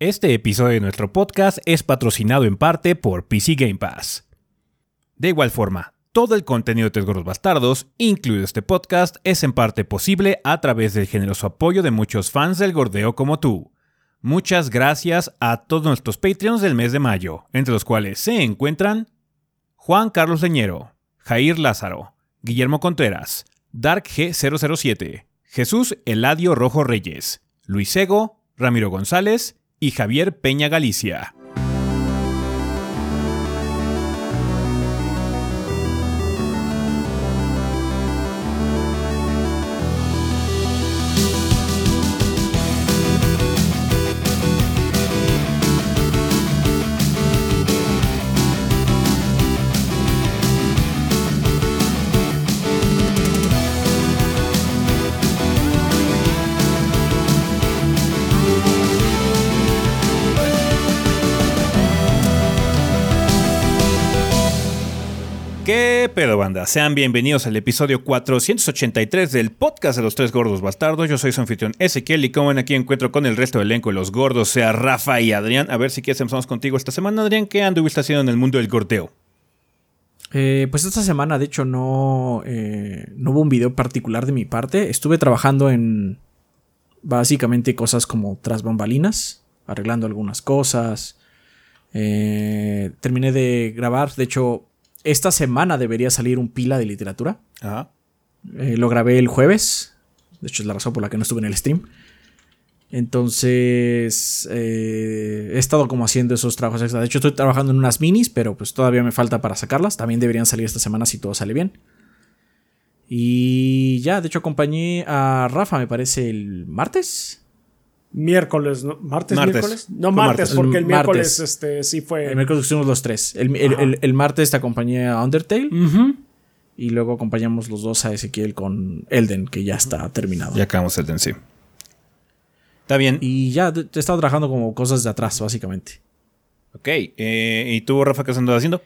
Este episodio de nuestro podcast es patrocinado en parte por PC Game Pass. De igual forma, todo el contenido de Tres Bastardos, incluido este podcast, es en parte posible a través del generoso apoyo de muchos fans del gordeo como tú. Muchas gracias a todos nuestros Patreons del mes de mayo, entre los cuales se encuentran Juan Carlos Leñero, Jair Lázaro, Guillermo Contreras, Dark G007, Jesús Eladio Rojo Reyes, Luis Ego, Ramiro González y Javier Peña Galicia. Sean bienvenidos al episodio 483 del podcast de los tres gordos bastardos. Yo soy su anfitrión Ezequiel y como ven aquí encuentro con el resto del elenco de los gordos, sea Rafa y Adrián. A ver si quieres empezamos contigo esta semana, Adrián. ¿Qué anduviste haciendo en el mundo del gordeo? Eh, pues esta semana, de hecho, no, eh, no hubo un video particular de mi parte. Estuve trabajando en básicamente cosas como tras bambalinas, arreglando algunas cosas. Eh, terminé de grabar, de hecho, esta semana debería salir un pila de literatura. Ajá. Eh, lo grabé el jueves. De hecho, es la razón por la que no estuve en el stream. Entonces, eh, he estado como haciendo esos trabajos extra. De hecho, estoy trabajando en unas minis, pero pues todavía me falta para sacarlas. También deberían salir esta semana si todo sale bien. Y ya, de hecho, acompañé a Rafa, me parece, el martes. Miércoles, ¿no? ¿Martes, Martes. miércoles? No, martes, martes. porque el El miércoles martes. este, sí fue. El miércoles estuvimos los tres. El, el- el- el martes te acompañé a Undertale. Y luego acompañamos los dos a Ezequiel con Elden, que ya está terminado. Ya acabamos el den, sí. Está bien. Y ya he estado trabajando como cosas de atrás, básicamente. Ok. eh, ¿Y tú, Rafa, qué has andado haciendo?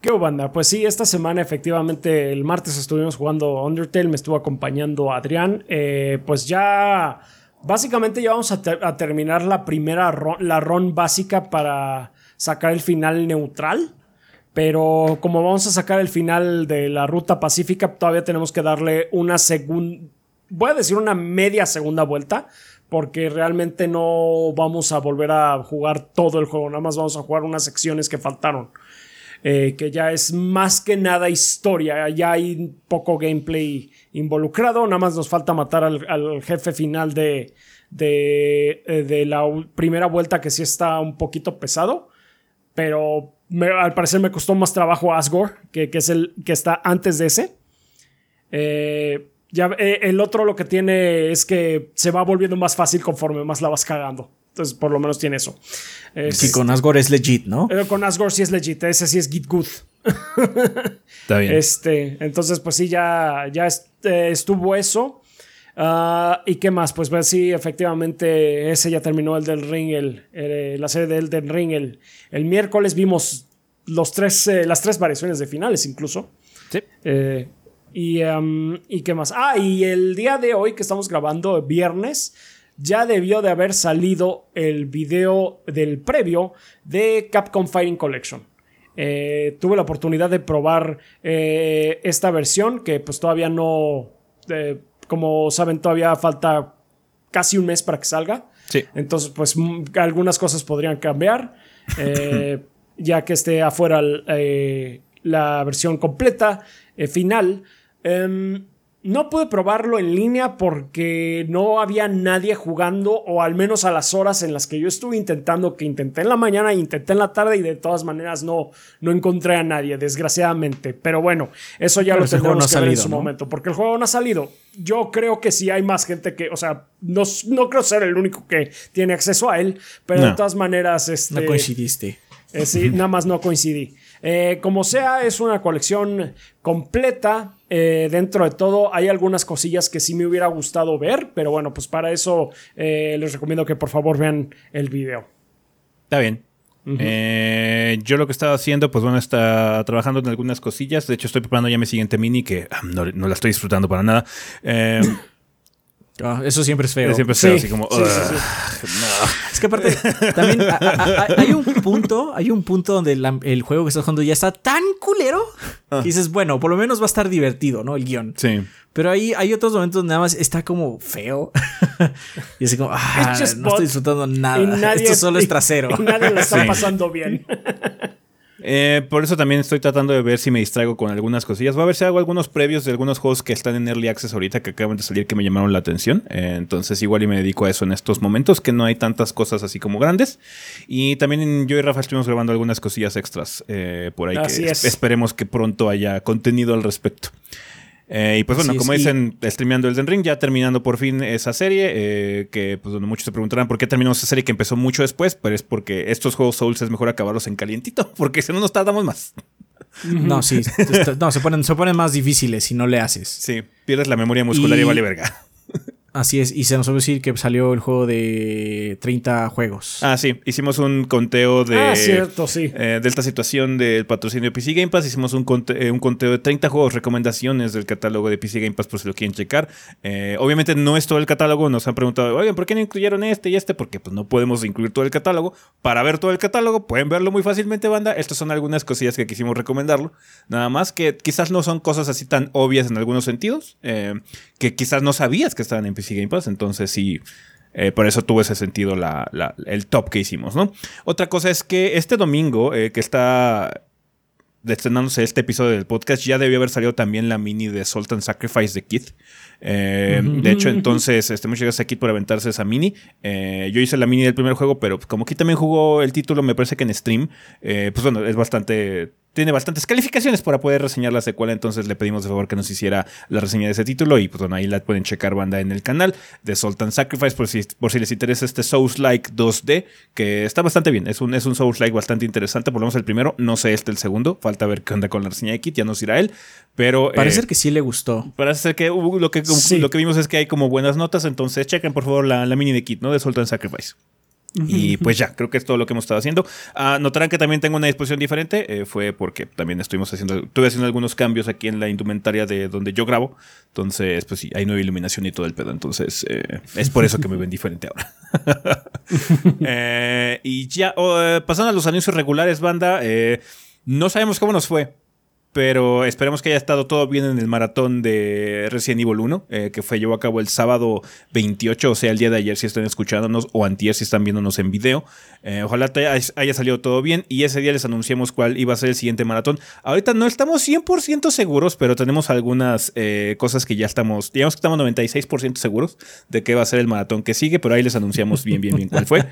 ¿Qué hubo, banda? Pues sí, esta semana efectivamente el martes estuvimos jugando Undertale, me estuvo acompañando Adrián. Eh, pues ya, básicamente ya vamos a, ter- a terminar la primera ron, la básica para sacar el final neutral. Pero como vamos a sacar el final de la ruta pacífica, todavía tenemos que darle una segunda, voy a decir una media segunda vuelta, porque realmente no vamos a volver a jugar todo el juego, nada más vamos a jugar unas secciones que faltaron eh, que ya es más que nada historia, ya hay poco gameplay involucrado, nada más nos falta matar al, al jefe final de, de, eh, de la primera vuelta que sí está un poquito pesado, pero me- al parecer me costó más trabajo Asgore, que, que es el que está antes de ese. Eh, ya, eh, el otro lo que tiene es que se va volviendo más fácil conforme más la vas cagando. Entonces, por lo menos tiene eso. Es- Sí, con Asgore es legit, ¿no? pero con Asgore sí es legit, ese sí es Git Good. Está bien. Este, entonces, pues sí, ya, ya est- eh, estuvo eso. Ah, ¿Y qué más? Pues, pues sí, efectivamente, ese ya terminó el del Ring, el, el- la serie del del Ring. El, el miércoles vimos los tres, eh, las tres variaciones de finales, incluso. Sí. Eh, y, um, ¿Y qué más? Ah, y el día de hoy que estamos grabando, viernes, ya debió de haber salido el video del previo de Capcom Fighting Collection. Eh, tuve la oportunidad de probar eh, esta versión que pues todavía no, eh, como saben, todavía falta casi un mes para que salga. Sí. Entonces, pues mm, algunas cosas podrían cambiar. eh, ya que esté afuera la versión completa, final. Em, no pude probarlo en línea porque no había nadie jugando, o al menos a las horas en las que yo estuve intentando, que intenté en la mañana, intenté en la tarde y de todas maneras no, no encontré a nadie, desgraciadamente. Pero bueno, eso ya Pero lo tendremos no que ver en salido, su ¿no? momento, porque el juego no ha salido. Yo creo que sí hay más gente que, o sea, no, no creo ser el único que tiene acceso a él, pero No. de todas maneras, este, No coincidiste. eh, sí, nada más no coincidí. Eh, como sea, es una colección completa. eh, dentro de todo, hay algunas cosillas que sí me hubiera gustado ver, pero bueno, pues para eso eh, les recomiendo que por favor vean el video. Está bien. Eh, yo lo que estaba haciendo, pues bueno, está trabajando en algunas cosillas. De hecho, estoy preparando ya mi siguiente mini que ah, no, no la estoy disfrutando para nada. Ah, eso siempre es feo. Siempre es Sí, feo, así como. sí, sí, "Ugh, Es que aparte, también a- a- a- hay un punto, hay un punto donde la- el juego que estás jugando ya está tan culero que dices, bueno, por lo menos va a estar divertido, ¿no? El guion. Sí. Pero ahí hay otros momentos donde nada más está como feo. y así como, ah, no estoy disfrutando nada. Nadie- Esto solo es trasero. Y nadie lo está Sí. pasando bien. Eh, por eso también estoy tratando de ver si me distraigo con algunas cosillas. Voy a ver si hago algunos previos de algunos juegos que están en Early Access ahorita que acaban de salir que me llamaron la atención. Eh, entonces igual y me dedico a eso en estos momentos que no hay tantas cosas así como grandes. Y también yo y Rafa estuvimos grabando algunas cosillas extras eh, por ahí Así que es. esperemos que pronto haya contenido al respecto. Eh, y pues bueno, es, como y- dicen, streameando Elden Ring, ya terminando por fin esa serie, eh, que pues bueno, muchos se preguntarán por qué terminó esa serie que empezó mucho después, pero es porque estos juegos Souls es mejor acabarlos en calientito, porque si no nos tardamos más. No, sí. No, se ponen, se ponen más difíciles si no le haces. Sí, pierdes la memoria muscular y, Y- vale verga. Así es. Y se nos olvidó decir que salió el juego de 30 juegos. Ah, sí, hicimos un conteo de, Ah, cierto, sí. eh, de esta situación del patrocinio de PC Game Pass. Hicimos un, conte- eh, un conteo de 30 juegos, recomendaciones del catálogo de PC Game Pass por si lo quieren checar. Eh, obviamente no es todo el catálogo, nos han preguntado, oigan, ¿por qué no incluyeron este y este? Porque pues no podemos incluir todo el catálogo. Para ver todo el catálogo, pueden verlo muy fácilmente, banda. Estas son algunas cosillas que quisimos recomendarlo. Nada más que quizás no son cosas así tan obvias en algunos sentidos, eh, que quizás no sabías que estaban en PC Game Pass. Entonces sí, eh, por eso tuvo ese sentido la- el top que hicimos, ¿no? Otra cosa es que este domingo, eh, que está estrenándose este episodio del podcast, ya debió haber salido también la mini de Salt and Sacrifice de Kid. Eh, De hecho, entonces, este, muchas gracias a Kid por aventarse esa mini. Eh, yo hice la mini del primer juego, pero como Kid también jugó el título, me parece que en stream, eh, pues bueno, es bastante tiene bastantes calificaciones para poder reseñar la secuela, entonces le pedimos de favor que nos hiciera la reseña de ese título y pues bueno, ahí la pueden checar banda en el canal de Salt and Sacrifice por si, por si les interesa este Souls-like 2D, que está bastante bien, es un, es un Souls-like bastante interesante, por lo menos el primero, no sé este el segundo, falta ver qué onda con la reseña de Kit, ya nos irá él, pero... Parece eh, que sí le gustó. Parece ser que uh, lo que, Sí. lo que vimos es que hay como buenas notas, entonces chequen por favor la, la mini de Kit, ¿no? De Salt and Sacrifice. Y pues ya, creo que es todo lo que hemos estado haciendo. Ah, notarán que también tengo una disposición diferente. eh, fue porque también estuvimos haciendo, estuve haciendo algunos cambios aquí en la indumentaria de donde yo grabo. Entonces, pues sí, hay nueva iluminación y todo el pedo. Entonces, eh, es por eso que me ven diferente ahora. Eh, y ya, oh, pasando a los anuncios regulares, banda. no sabemos cómo nos fue. Pero esperemos que haya estado todo bien en el maratón de Resident Evil 1, eh, que fue llevó a cabo el sábado 28, o sea, el día de ayer si están escuchándonos, o antier si están viéndonos en video. Eh, ojalá haya salido todo bien y ese día les anunciamos cuál iba a ser el siguiente maratón. Ahorita no estamos 100% seguros, pero tenemos algunas eh, cosas que ya estamos, digamos que estamos 96% seguros de que va a ser el maratón que sigue, pero ahí les anunciamos bien, bien, bien cuál fue.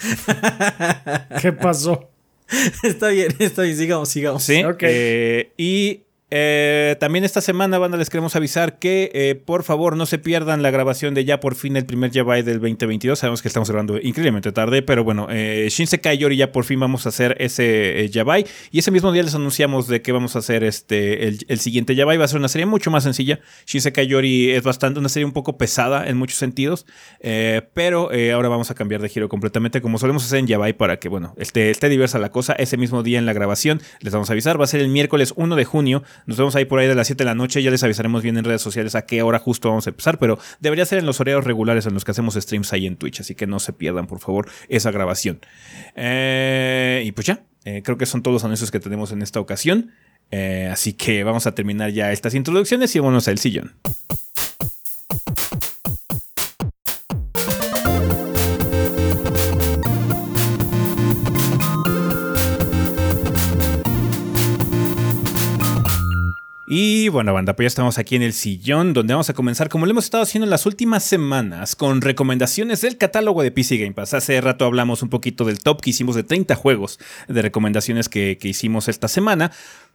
¿Qué pasó? está bien, está bien, sigamos, sigamos. Sí. Ok. eh, y eh, también esta semana, banda, les queremos avisar que eh, por favor no se pierdan la grabación de ya por fin el primer Yabai del 2022. Sabemos que estamos grabando increíblemente tarde, pero bueno, eh, Shinsekai Yori ya por fin vamos a hacer ese eh, Yabai. Y ese mismo día les anunciamos de que vamos a hacer este el, el siguiente Yabai. Va a ser una serie mucho más sencilla. Shinsekai Yori es bastante una serie un poco pesada en muchos sentidos, eh, pero ahora vamos a cambiar de giro completamente como solemos hacer en Yabai para que, bueno, esté, esté diversa la cosa. Ese mismo día en la grabación les vamos a avisar. Va a ser el miércoles 1 de junio. Nos vemos ahí por ahí de las 7 de la noche. Ya les avisaremos bien en redes sociales a qué hora justo vamos a empezar, pero debería ser en los horarios regulares en los que hacemos streams ahí en Twitch. Así que no se pierdan, por favor, esa grabación. Eh, y pues ya, eh, creo que son todos los anuncios que tenemos en esta ocasión. Eh, así que vamos a terminar ya estas introducciones y vámonos al sillón. Y bueno, banda, pues ya estamos aquí en el sillón donde vamos a comenzar como lo hemos estado haciendo en las últimas semanas con recomendaciones del catálogo de PC Game Pass. Hace rato hablamos un poquito del top que hicimos de 30 juegos de recomendaciones que, que hicimos esta semana.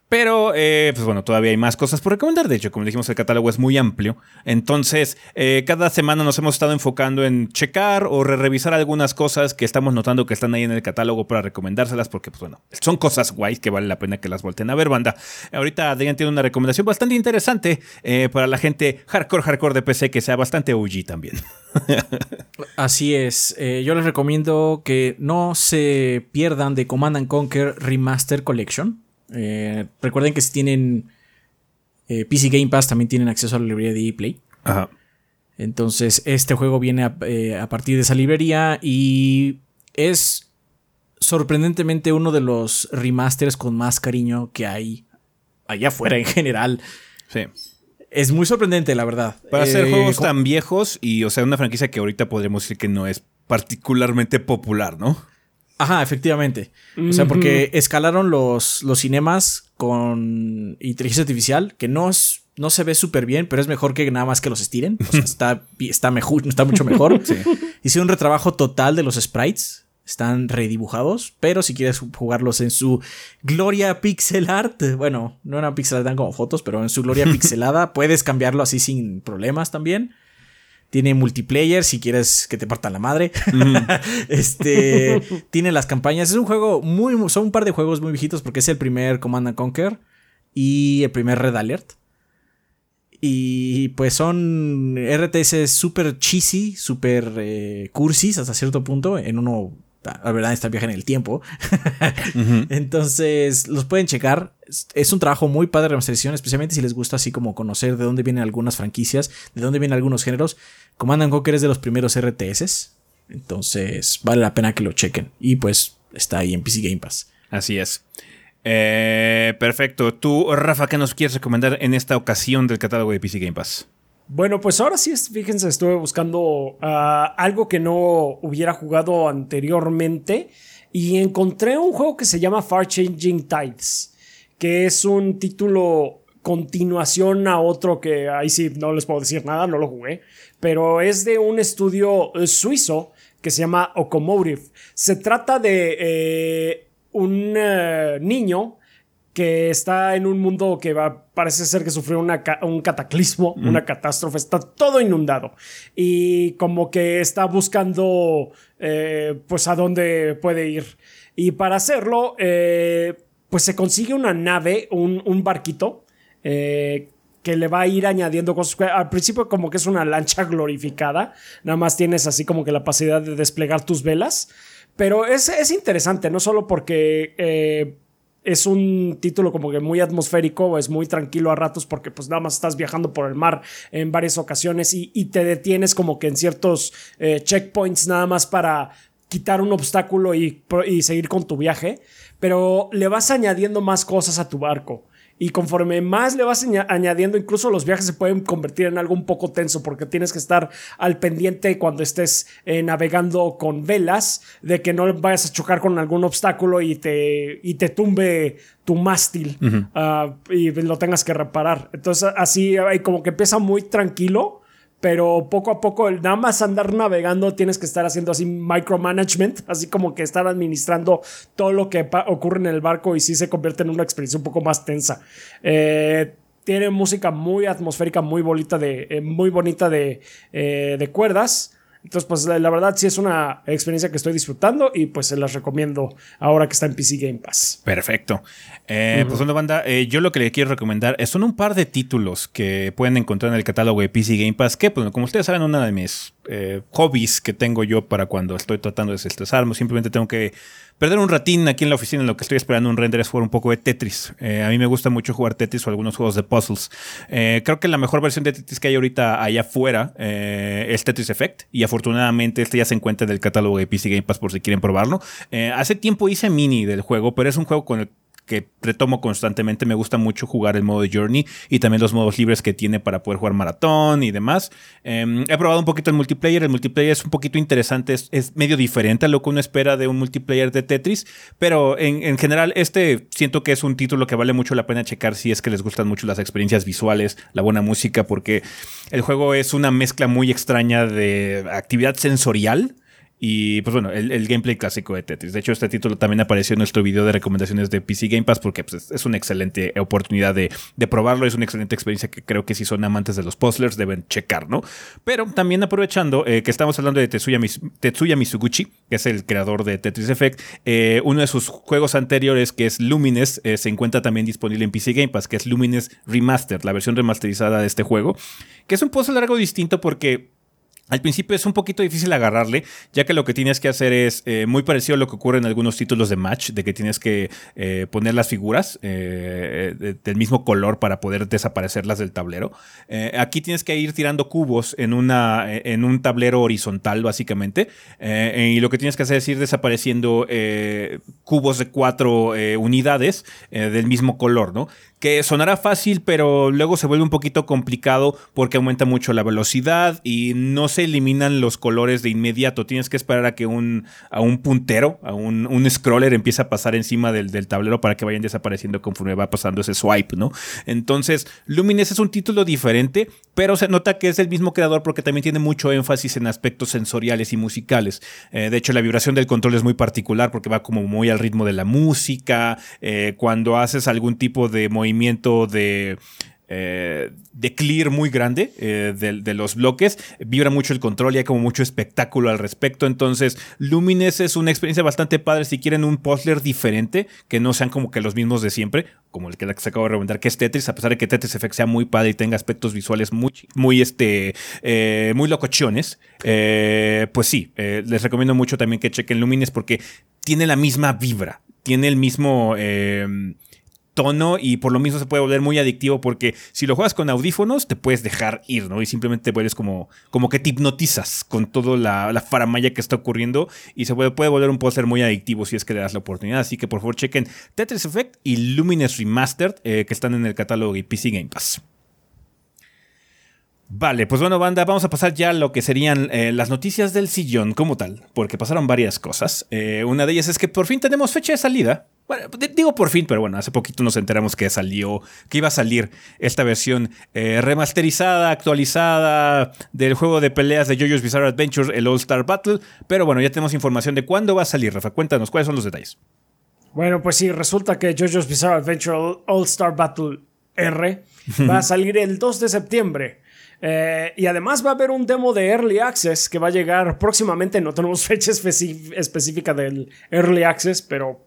Pero, eh, pues bueno, todavía hay más cosas por recomendar. De hecho, como dijimos, el catálogo es muy amplio. Entonces, eh, cada semana nos hemos estado enfocando en checar o re revisar algunas cosas que estamos notando que están ahí en el catálogo para recomendárselas, porque, pues bueno, son cosas guays que vale la pena que las volteen a ver, banda. Ahorita Adrián tiene una recomendación bastante interesante eh, para la gente hardcore, hardcore de PC, que sea bastante OG también. Así es. yo les recomiendo que no se pierdan de Command and Conquer Remaster Collection. Eh, recuerden que si tienen eh, PC Game Pass también tienen acceso a la librería de ePlay. Ajá. Entonces, este juego viene a, eh, a partir de esa librería y es sorprendentemente uno de los remasters con más cariño que hay allá afuera en general. Sí. Es muy sorprendente, la verdad. Para hacer Eh, juegos tan viejos y, o sea, una franquicia que ahorita podríamos decir que no es particularmente popular, ¿no? Ajá, efectivamente. O sea, porque escalaron los, los cinemas con inteligencia artificial, que no, es, no se ve súper bien, pero es mejor que nada más que los estiren. O sea, está, está, mejor, está mucho mejor. Hicieron un retrabajo total de los sprites. Están redibujados, pero si quieres jugarlos en su gloria pixel art, bueno, no eran pixel art, eran como fotos, pero en su gloria pixelada puedes cambiarlo así sin problemas también. Tiene multiplayer si quieres que te partan la madre. este tiene las campañas. Es un juego muy, son un par de juegos muy viejitos porque es el primer Command and Conquer y el primer Red Alert. Y pues son RTS súper cheesy, súper eh, cursis hasta cierto punto. En uno, la verdad, viaje en el tiempo. Entonces, los pueden checar. Es- un trabajo muy padre de remasterización, especialmente si les gusta así como conocer de dónde vienen algunas franquicias, de dónde vienen algunos géneros. Command and Conquer es de los primeros RTS. Entonces, vale la pena que lo chequen. Y pues está ahí en PC Game Pass. Así es. Eh, perfecto. Tú, Rafa, ¿qué nos quieres recomendar en esta ocasión del catálogo de PC Game Pass? Bueno, pues ahora sí, fíjense, estuve buscando ah, algo que no hubiera jugado anteriormente y encontré un juego que se llama Far Changing Tides, que es un título continuación a otro que ahí sí no les puedo decir nada, no lo jugué, pero es de un estudio eh, suizo que se llama Ocomotive. Se trata de eh, un eh, niño que está en un mundo que va, parece ser que sufrió una un cataclismo, una catástrofe, está todo inundado y como que está buscando eh, pues a dónde puede ir. Y para hacerlo, eh, pues se consigue una nave, un, un barquito, eh, que le va a ir añadiendo cosas. Al principio como que es una lancha glorificada, nada más tienes así como que la capacidad de desplegar tus velas, pero es, es interesante, no solo porque... eh, es un título como que muy atmosférico, es muy tranquilo a ratos porque pues nada más estás viajando por el mar en varias ocasiones y, te detienes como que en ciertos eh, checkpoints nada más para quitar un obstáculo y seguir con tu viaje, pero le vas añadiendo más cosas a tu barco. Y conforme más le vas aña- añadiendo, incluso los viajes se pueden convertir en algo un poco tenso porque tienes que estar al pendiente cuando estés eh, navegando con velas de que no vayas a chocar con algún obstáculo y te, y te tumbe tu mástil ah, y lo tengas que reparar. Entonces así eh, como que empieza muy tranquilo. Pero poco a poco, el nada más andar navegando, tienes que estar haciendo así micromanagement, así como que estar administrando todo lo que ocurre en el barco y sí se convierte en una experiencia un poco más tensa. Eh, tiene música muy atmosférica, muy bonita de, eh, muy bonita de, eh, de cuerdas. Entonces, pues la, la verdad sí es una experiencia que estoy disfrutando y pues se las recomiendo ahora que está en PC Game Pass. Perfecto. Eh, Pues bueno, banda, eh, yo lo que le quiero recomendar eh, son un par de títulos que pueden encontrar en el catálogo de PC Game Pass, que, pues, como ustedes saben, uno de mis eh, hobbies que tengo yo para cuando estoy tratando de desestresarme, simplemente tengo que perder un ratín aquí en la oficina en lo que estoy esperando un render es jugar un poco de Tetris. Eh, a mí me gusta mucho jugar Tetris o algunos juegos de puzzles. Eh, creo que la mejor versión de Tetris que hay ahorita allá afuera es Tetris Effect y afortunadamente este ya se encuentra en el catálogo de PC Game Pass por si quieren probarlo. Hace tiempo hice mini del juego, pero es un juego con el que retomo constantemente. Me gusta mucho jugar el modo Journey y también los modos libres que tiene para poder jugar maratón y demás. Eh, he probado un poquito el multiplayer. El multiplayer es un poquito interesante, es, es medio diferente a lo que uno espera de un multiplayer de Tetris, pero en, en, general este siento que es un título que vale mucho la pena checar si es que les gustan mucho las experiencias visuales, la buena música, porque el juego es una mezcla muy extraña de actividad sensorial y pues bueno, el, el, gameplay clásico de Tetris. De hecho, este título también apareció en nuestro video de recomendaciones de PC Game Pass porque pues, es una excelente oportunidad de, de, probarlo. Es una excelente experiencia que creo que si son amantes de los puzzlers deben checar, ¿no? Pero también aprovechando eh, que estamos hablando de Tetsuya, Tetsuya, Mizuguchi, que es el creador de Tetris Effect, eh, uno de sus juegos anteriores, que es Lumines, eh, se encuentra también disponible en PC Game Pass, que es Lumines Remastered, la versión remasterizada de este juego, que es un puzzle algo distinto porque Al principio es un poquito difícil agarrarle, ya que lo que tienes que hacer es eh, muy parecido a lo que ocurre en algunos títulos de match, de que tienes que eh, poner las figuras eh, del mismo color para poder desaparecerlas del tablero. aquí tienes que ir tirando cubos en, una, en un tablero horizontal, básicamente, y lo que tienes que hacer es ir desapareciendo cubos de cuatro unidades del mismo color, ¿no? Que sonará fácil, pero luego se vuelve un poquito complicado porque aumenta mucho la velocidad y no se eliminan los colores de inmediato. Tienes que esperar a que un, a un puntero, a un, un scroller empiece a pasar encima del, del, tablero para que vayan desapareciendo conforme va pasando ese swipe, ¿no? Entonces, Lumines es un título diferente, pero se nota que es el mismo creador porque también tiene mucho énfasis en aspectos sensoriales y musicales. Eh, de hecho, la vibración del control es muy particular porque va como muy al ritmo de la música. Eh, cuando haces algún tipo de movimiento movimiento de, eh, de clear muy grande eh, de, los bloques. Vibra mucho el control y hay como mucho espectáculo al respecto. Entonces, Lumines es una experiencia bastante padre si quieren un puzzler diferente, que no sean como que los mismos de siempre, como el que se acabo de recomendar, que es Tetris, a pesar de que Tetris Effect sea muy padre y tenga aspectos visuales muy, muy, este, eh, muy locochones. pues sí, les recomiendo mucho también que chequen Lumines porque tiene la misma vibra, tiene el mismo tono y por lo mismo se puede volver muy adictivo porque si lo juegas con audífonos te puedes dejar ir, ¿no? Y simplemente te vuelves como, como que te hipnotizas con toda la, la faramaya que está ocurriendo y se puede, puede volver un póster muy adictivo si es que le das la oportunidad. Así que por favor chequen Tetris Effect y Luminous Remastered eh, que están en el catálogo y PC Game Pass. Vale, pues bueno, banda, vamos a pasar ya a lo que serían eh, las noticias del sillón como tal, porque pasaron varias cosas. Eh, una de ellas es que por fin tenemos fecha de salida bueno, digo por fin, pero bueno, hace poquito nos enteramos que salió, que iba a salir esta versión eh, remasterizada, actualizada del juego de peleas de JoJo's Bizarre Adventure, el All Star Battle. Pero bueno, ya tenemos información de cuándo va a salir, Rafa. Cuéntanos, ¿cuáles son los detalles? Bueno, pues sí, resulta que JoJo's Bizarre Adventure All Star Battle R va a salir el 2 de septiembre. Eh, y además va a haber un demo de Early Access que va a llegar próximamente. No tenemos fecha específica del Early Access, pero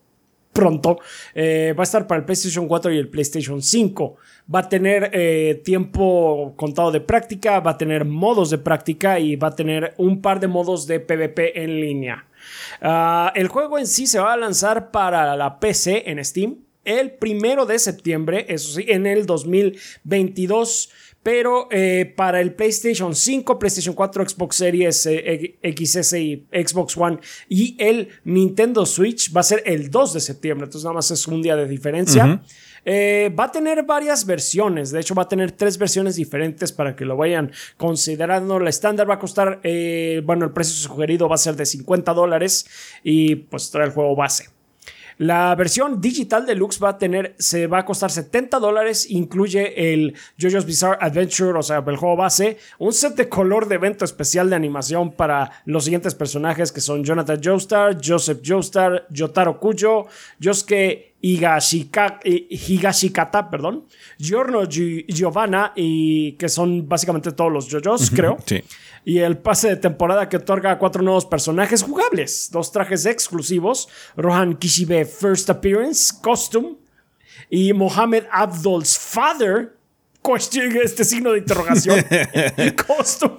pronto. Eh, va a estar para el PlayStation 4 y el PlayStation 5. Va a tener eh, tiempo contado de práctica, va a tener modos de práctica y va a tener un par de modos de PvP en línea. Ah, el juego en sí se va a lanzar para la PC en Steam el primero de septiembre, eso sí, en el 2022 pero eh, para el PlayStation 5, PlayStation 4, Xbox Series eh, XS y Xbox One y el Nintendo Switch va a ser el 2 de septiembre, entonces nada más es un día de diferencia. Eh, va a tener varias versiones, de hecho va a tener tres versiones diferentes para que lo vayan considerando. La estándar va a costar, bueno, el precio sugerido va a ser de 50 dólares y pues trae el juego base. La versión digital deluxe va a tener, se va a costar 70 dólares, incluye el JoJo's Bizarre Adventure, o sea, el juego base, un set de color de evento especial de animación para los siguientes personajes que son Jonathan Joestar, Joseph Joestar, Yotaro Kujo, Yosuke Higashikata, perdón, Giorno Giovanna, y que son básicamente todos los JoJo's, creo. Sí y el pase de temporada que otorga a cuatro nuevos personajes jugables, dos trajes exclusivos, Rohan Kishibe First Appearance, Costume, y Mohamed Abdul's Father, este signo de interrogación, Costume,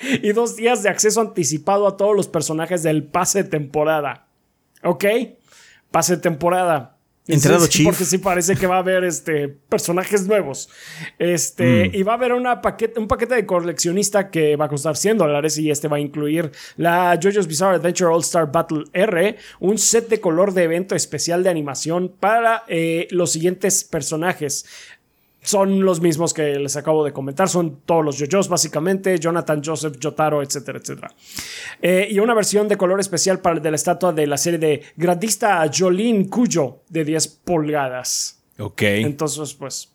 y dos días de acceso anticipado a todos los personajes del pase de temporada. ¿Ok? Pase temporada. Entrado Porque sí parece que va a haber este, personajes nuevos. Este, mm. Y va a haber una paquete, un paquete de coleccionista que va a costar 100 dólares y este va a incluir la JoJo's Bizarre Adventure All Star Battle R, un set de color de evento especial de animación para eh, los siguientes personajes son los mismos que les acabo de comentar, son todos los JoJo's básicamente, Jonathan, Joseph, Jotaro, etcétera, etcétera. Eh, y una versión de color especial para el de la estatua de la serie de Grandista Jolene Cuyo de 10 pulgadas. Ok. Entonces, pues,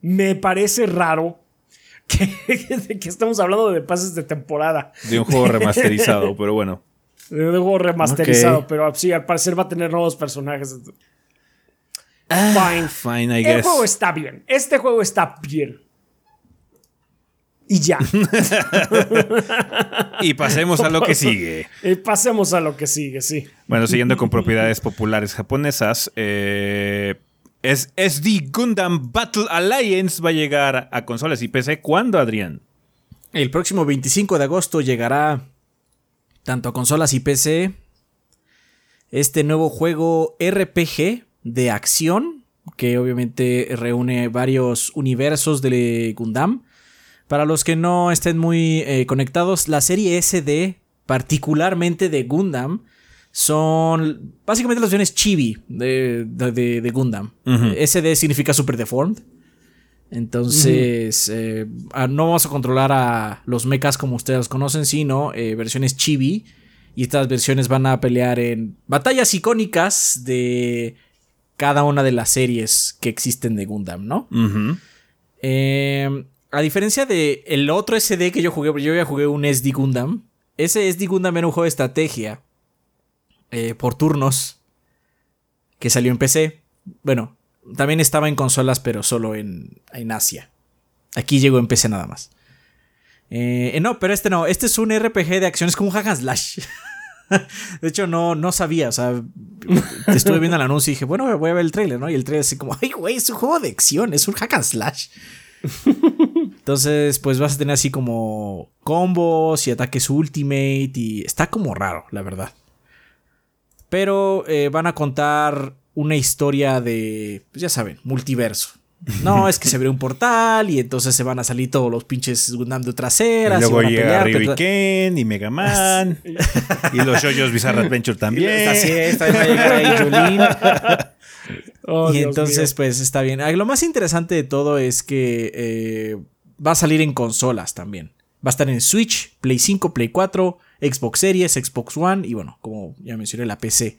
me parece raro que, que estamos hablando de pases de temporada. De un juego remasterizado, pero bueno. De un juego remasterizado, pero sí, al parecer va a tener nuevos personajes. Ah, fine. Fine, I guess. El juego está bien. Este juego está bien. Y ya. y pasemos a lo que sigue. Y pasemos a lo que sigue, sí. Bueno, siguiendo con propiedades populares japonesas, eh, es SD Gundam Battle Alliance va a llegar a consolas y PC. ¿Cuándo, Adrián? El próximo 25 de agosto llegará tanto a consolas y PC este nuevo juego RPG de acción que obviamente reúne varios universos de Gundam. Para los que no estén muy eh, conectados, la serie SD, particularmente de Gundam, son básicamente las versiones chibi de, de, Gundam. SD significa Super Deformed. Entonces, eh, no vamos a controlar a los mechas como ustedes los conocen, sino eh, versiones chibi. Y estas versiones van a pelear en batallas icónicas de cada una de las series que existen de Gundam, ¿no? Em, a diferencia de el otro SD que yo jugué, yo ya jugué un SD Gundam. Ese SD Gundam era un juego de estrategia eh, por turnos que salió en PC. Bueno, también estaba en consolas, pero solo en, en Asia. Aquí llegó en PC nada más. Eh, eh, no, pero este no. Este es un RPG de acciones como un hack and slash. de hecho, no, no sabía. O sea, estuve viendo el anuncio y dije, bueno, voy a ver el trailer, ¿no? Y el trailer así como, ay, güey, es un juego de acción, es un hack and slash. Entonces, pues vas a tener así como combos y ataques ultimate y está como raro, la verdad. Pero eh, van a contar una historia de, pues ya saben, multiverso. No, es que se abre un portal y entonces se van a salir todos los pinches Gundam de traseras. Y luego llega Ken y Mega Man. y los JoJo's Bizarre Adventure también. Así es, también va a llegar ahí oh, y entonces, pues está bien. Ah, lo más interesante de todo es que eh, va a salir en consolas también. Va a estar en Switch, Play 5, Play 4, Xbox Series, Xbox One y bueno, como ya mencioné, la PC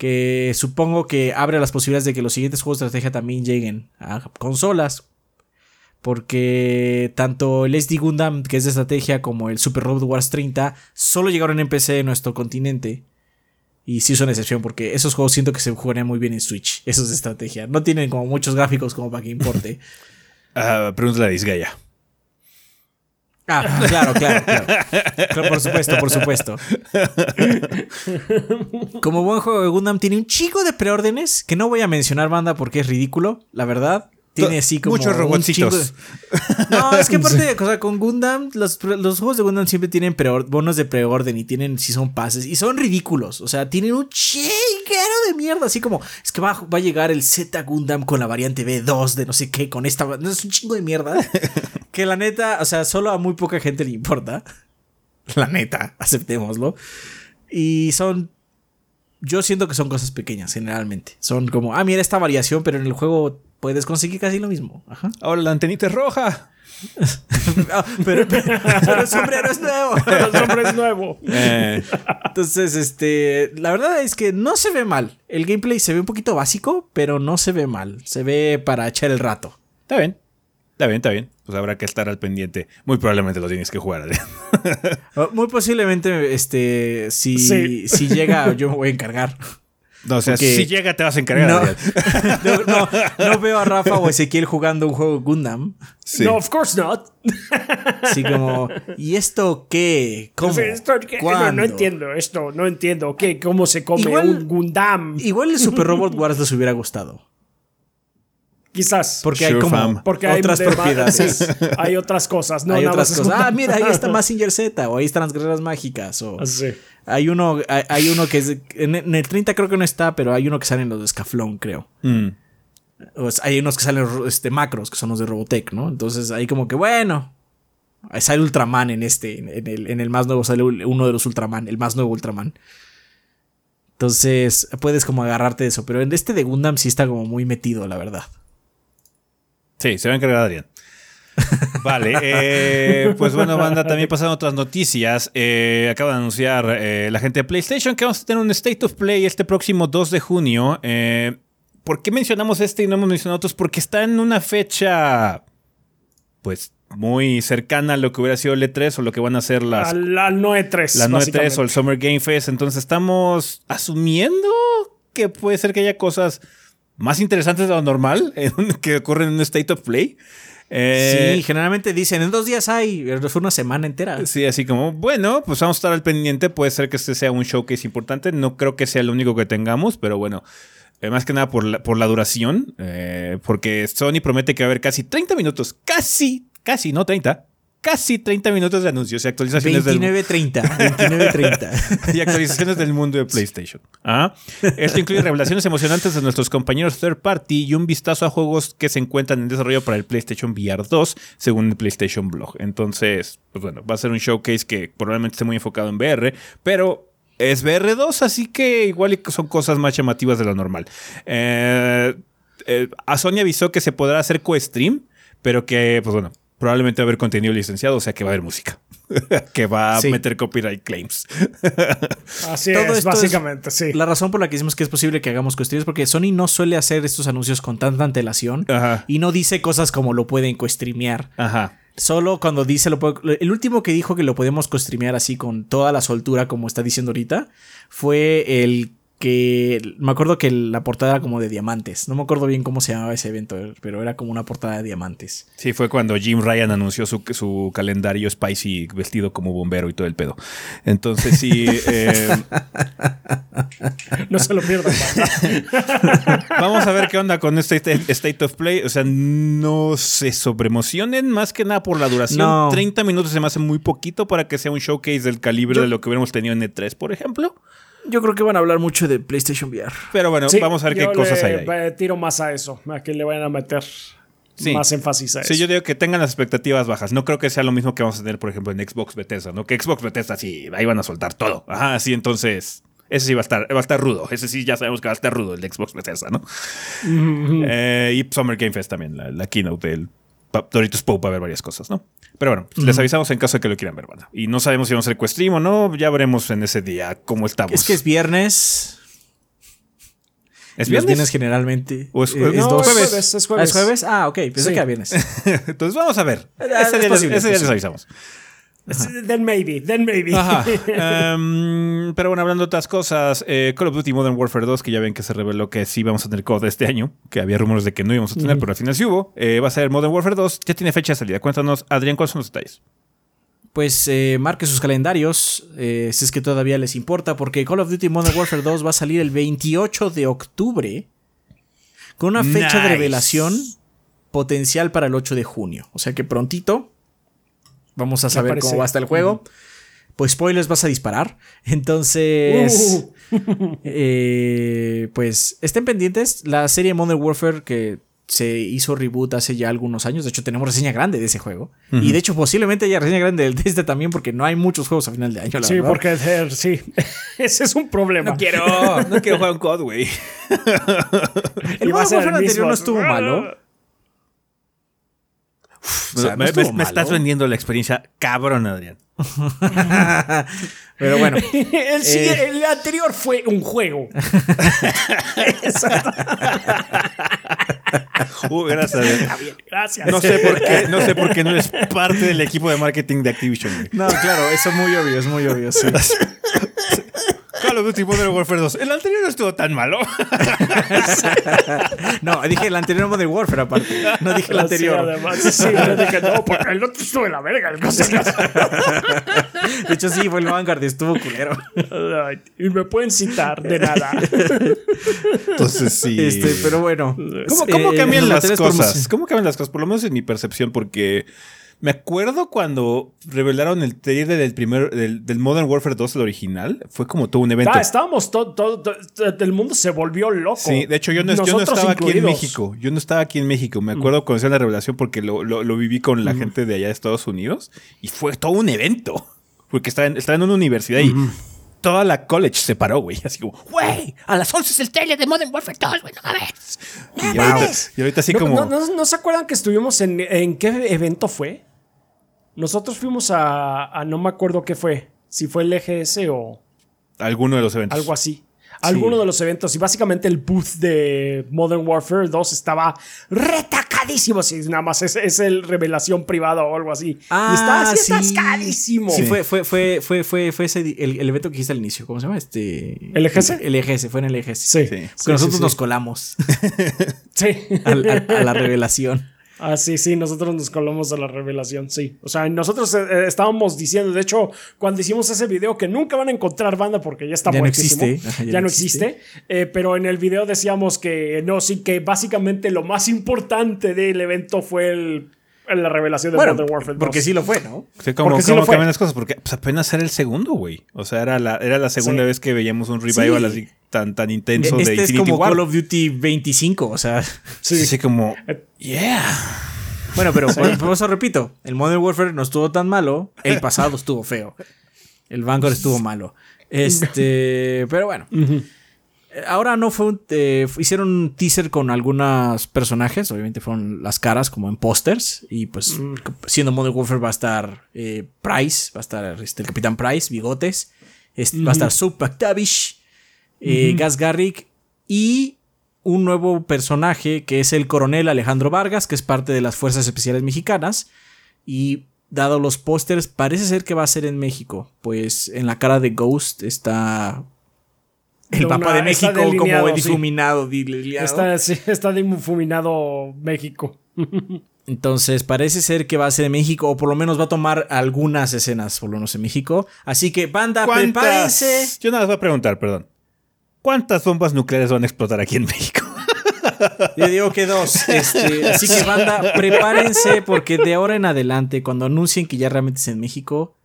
que supongo que abre las posibilidades de que los siguientes juegos de estrategia también lleguen a consolas. Porque tanto el SD Gundam, que es de estrategia, como el Super Robot Wars 30, solo llegaron en PC en nuestro continente. Y sí son excepción, porque esos juegos siento que se jugarían muy bien en Switch. Esos de estrategia. No tienen como muchos gráficos como para que importe. uh, pregúntale a Disgaea. Ah, claro, claro, claro. Por supuesto, por supuesto. Como buen juego de Gundam, tiene un chico de preórdenes que no voy a mencionar, banda, porque es ridículo, la verdad. Tiene así como. Muchos robotcitos. No, es que aparte, o sea, con Gundam, los, juegos de Gundam siempre tienen bonos de preorden y tienen si son pases. Y son ridículos. O sea, tienen un chiquero de mierda. Así como, es que va, va a llegar el Z Gundam con la variante B2 de no sé qué, con esta. No es un chingo de mierda. Que la neta, o sea, solo a muy poca gente le importa. La neta, aceptémoslo. Y son yo siento que son cosas pequeñas generalmente. Son como, ah, mira esta variación, pero en el juego puedes conseguir casi lo mismo. Ahora la antenita es roja. Ah, pero, el sombrero es nuevo. el sombrero es nuevo. Eh. Entonces, este, la verdad es que no se ve mal. El gameplay se ve un poquito básico, pero no se ve mal. Se ve para echar el rato. Está bien. Está bien, está bien. Pues habrá que estar al pendiente. Muy probablemente lo tienes que jugar. Oh, muy posiblemente, este, si, si llega, yo me voy a encargar. No, o sea, si llega te vas a encargar. No, no, veo a Rafa o Ezequiel jugando un juego Gundam. No, of course not. Así como, ¿y esto qué? ¿Cómo? No, entiendo esto, no entiendo. ¿Qué? ¿Cómo se come un Gundam? Igual el Super Robot Wars les hubiera gustado. Quizás. Porque hay como porque otras hay propiedades. hay otras cosas. No, hay otras cosas. Ah, mira, ahí está Massinger Z. O ahí están las guerreras mágicas. O sí. Hay uno, hay, uno que es. En, el 30 creo que no está, pero hay uno que sale en los de Scaflón, creo. Mm. hay unos que salen este, macros, que son los de Robotech, ¿no? Entonces ahí como que, bueno. Sale Ultraman en este. En el, en el más nuevo sale uno de los Ultraman. El más nuevo Ultraman. Entonces puedes como agarrarte de eso. Pero en este de Gundam sí está como muy metido, la verdad. Sí, se va a encargar Adrián. Vale, eh, pues bueno, banda, también pasaron otras noticias. Eh, acaba de anunciar eh, la gente de PlayStation que vamos a tener un State of Play este próximo 2 de junio. ¿Por qué mencionamos este y no hemos mencionado otros? Porque está en una fecha, pues, muy cercana a lo que hubiera sido el E3 o lo que van a ser las... Al no E3. La no E3 o el Summer Game Fest. Entonces estamos asumiendo que puede ser que haya cosas más interesantes de lo normal que ocurren en un State of Play. Eh, sí, generalmente dicen, en dos días hay, fue una semana entera. Sí, así como, bueno, pues vamos a estar al pendiente, puede ser que este sea un showcase importante, no creo que sea el único que tengamos, pero bueno, eh, más que nada por la, por la duración, eh, porque Sony promete que va a haber casi 30 minutos, casi, casi, no 30, casi 30 minutos de anuncios y actualizaciones 29.30. 29.30. y actualizaciones del mundo de PlayStation. ¿Ah? Esto incluye revelaciones emocionantes de nuestros compañeros third party y un vistazo a juegos que se encuentran en desarrollo para el PlayStation VR 2, según el PlayStation Blog. Entonces, pues bueno, va a ser un showcase que probablemente esté muy enfocado en VR, pero es VR2, así que igual son cosas más llamativas de lo normal. Eh, eh, a Sony avisó que se podrá hacer co-stream, pero que, pues bueno, probablemente va a haber contenido licenciado, o sea que va a haber música. que va a meter copyright claims. Así es, básicamente, sí. La razón por la que decimos que es posible que hagamos co-stream es porque Sony no suele hacer estos anuncios con tanta antelación y no dice cosas como lo pueden co-streamear. Ajá. Solo cuando dice lo El último que dijo que lo podemos co-streamear así con toda la soltura, como está diciendo ahorita, fue el que me acuerdo que la portada era como de diamantes. No me acuerdo bien cómo se llamaba ese evento, pero era como una portada de diamantes. Sí, fue cuando Jim Ryan anunció su, su calendario spicy vestido como bombero y todo el pedo. Entonces sí... Eh, no se lo pierdan. Vamos a ver qué onda con este State of Play. O sea, no se sobreemocionen más que nada por la duración. 30 minutos se me hace muy poquito para que sea un showcase del calibre de lo que hubiéramos tenido en E3, por ejemplo. Yo creo que van a hablar mucho de PlayStation VR. Pero bueno, vamos a ver qué cosas hay ahí. Tiro más a eso, a que le vayan a meter más énfasis a eso. Sí, yo digo que tengan las expectativas bajas. No creo que sea lo mismo que vamos a tener, por ejemplo, en Xbox Bethesda, ¿no? Que Xbox Bethesda sí, ahí van a soltar todo. Ajá, sí, entonces. Ese sí va a estar, va a estar rudo. Ese sí ya sabemos que va a estar rudo el de Xbox Bethesda, ¿no? Eh, y Summer Game Fest también, la, la keynote del Doritos Pope a ver varias cosas, ¿no? Pero bueno, les avisamos en caso de que lo quieran ver, banda. Y no sabemos si vamos a hacer stream o no, ya veremos en ese día cómo estamos. Es que es viernes. ¿Es viernes? viernes generalmente. ¿O es, eh, no, jueves. Es jueves. ¿Es jueves? Ah, ok. Pensé que era viernes. Entonces vamos a ver. ese día, ese día les avisamos. Then maybe, then maybe. Em, pero bueno, hablando de otras cosas, eh, Call of Duty Modern Warfare 2, que ya ven que se reveló que sí vamos a tener COD este año, que había rumores de que no íbamos a tener, pero al final sí hubo. Eh, va a ser Modern Warfare 2, ya tiene fecha de salida. Cuéntanos, Adrián, ¿cuáles son los detalles? Pues eh, marque sus calendarios, si es que todavía les importa, porque Call of Duty Modern Warfare 2 va a salir el 28 de octubre, con una fecha de revelación potencial para el 8 de junio. O sea que prontito Vamos a saber cómo va a estar el juego. Pues spoilers vas a disparar. Entonces, uh. eh, pues estén pendientes. La serie Modern Warfare que se hizo reboot hace ya algunos años. De hecho, tenemos reseña grande de ese juego. Y de hecho, posiblemente haya reseña grande del de este también, porque no hay muchos juegos a final de año. sí, porque sí, ese es un problema. No quiero, no quiero jugar un COD, güey. el Modern Warfare anterior no estuvo malo me, estás vendiendo la experiencia cabrón, Adrián. Pero bueno. Eh, el, anterior fue un juego. uh, gracias, gracias. No sé, por qué, no sé por qué no eres parte del equipo de marketing de Activision. No, claro, eso es muy obvio, es muy obvio. Sí. Call of Duty Modern Warfare 2. El anterior no estuvo tan malo. no, dije el anterior Modern Warfare aparte. No dije el anterior. Sí, además, sí, yo dije, no, porque el otro estuvo en la verga. El de hecho, sí, fue el Vanguard y estuvo culero. y me pueden citar de nada. Entonces sí. Este, pero bueno. ¿Cómo, cómo eh, cambian las cosas? ¿Cómo cambian las cosas? Por lo menos en mi percepción, porque me acuerdo cuando revelaron el trailer del primer del, Modern Warfare 2, el original. Fue como todo un evento. Ah, estábamos todo, todo, el mundo se volvió loco. Sí, de hecho yo no, estaba aquí en México. Yo no estaba aquí en México. Me acuerdo mm. cuando hicieron la revelación porque lo, lo, viví con la mm. gente de allá de Estados Unidos. Y fue todo un evento. Porque estaba en, estaba en una universidad y toda la college se paró, güey. Así como, güey, a las 11 es el trailer de Modern Warfare 2, güey, no mames. Y, ahorita, y ahorita así como. No, se acuerdan que estuvimos en, en qué evento fue? Nosotros fuimos a, no me acuerdo qué fue, si fue el EGS o... Alguno de los eventos. Algo así. Alguno de los eventos. Y básicamente el booth de Modern Warfare 2 estaba retacadísimo. Si nada más es, el revelación privada o algo así. Ah, y estaba así atascadísimo. Sí, fue, fue, fue, fue, fue, fue ese, el, evento que hiciste al inicio. ¿Cómo se llama? Este. ¿El EGS? El, EGS, fue en el EGS. Sí. Porque nosotros nos colamos. sí. a la revelación. Ah, sí, sí, nosotros nos colamos a la revelación, sí. O sea, nosotros eh, eh, estábamos diciendo, de hecho, cuando hicimos ese video, que nunca van a encontrar banda porque ya está ya No existe. ya, no existe. Eh, pero en el video decíamos que no, sí, que básicamente lo más importante del evento fue el la revelación de Bueno, Modern Warfare 2. porque sí lo fue, ¿no? Sí, como, Porque sí como lo fue. cambian las cosas, porque pues, apenas era el segundo, güey. O sea, era la, era la segunda Sí. vez que veíamos un revival Sí. así tan, tan intenso Este de es Infinity como War. Call of Duty 25, o sea. Sí, sí, como, Eh, yeah. Bueno, pero por, por eso repito, el Modern Warfare no estuvo tan malo, el pasado estuvo feo. El Vanguard estuvo malo. Este, pero bueno. Ahora no fue un, eh, hicieron un teaser con algunos personajes, obviamente fueron las caras como en pósters y pues siendo Modern Warfare va a estar eh, Price, va a estar este, el Capitán Price, Bigotes, es- va a estar Soap McTavish, eh, Gas Garrick y un nuevo personaje que es el coronel Alejandro Vargas, que es parte de las Fuerzas Especiales Mexicanas. Y dado los pósters, parece ser que va a ser en México, pues en la cara de Ghost está el De mapa una- de México como sí. difuminado. delineado. Está, sí, está difuminado México. Entonces parece ser que va a ser en México, o por lo menos va a tomar algunas escenas, por lo menos en México. Así que, banda, prepárense. Yo nada más voy a preguntar, perdón. ¿Cuántas bombas nucleares van a explotar aquí en México? Yo digo que dos. Este, así que, banda, prepárense porque de ahora en adelante, cuando anuncien que ya realmente es en México,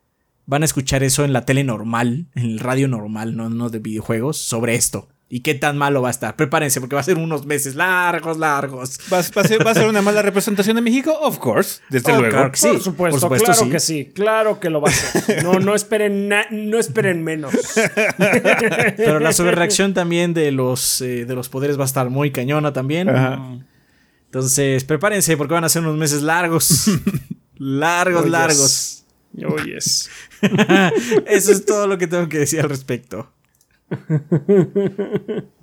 van a escuchar eso en la tele normal, en el radio normal, no, no de videojuegos, sobre esto. Y qué tan malo va a estar. Prepárense porque va a ser unos meses largos, largos. ¿Va, va a ser, va a ser una mala representación de México? Of course, desde Oh, luego. claro que sí. por supuesto, por supuesto, claro sí. que sí, claro que lo va a hacer. No, no esperen, na- no esperen menos. Pero la sobrereacción también de los, eh, de los poderes va a estar muy cañona también. Ajá. Entonces, prepárense porque van a ser unos meses largos. largos, Oh, yes. Oh, yes. Eso es todo lo que tengo que decir al respecto.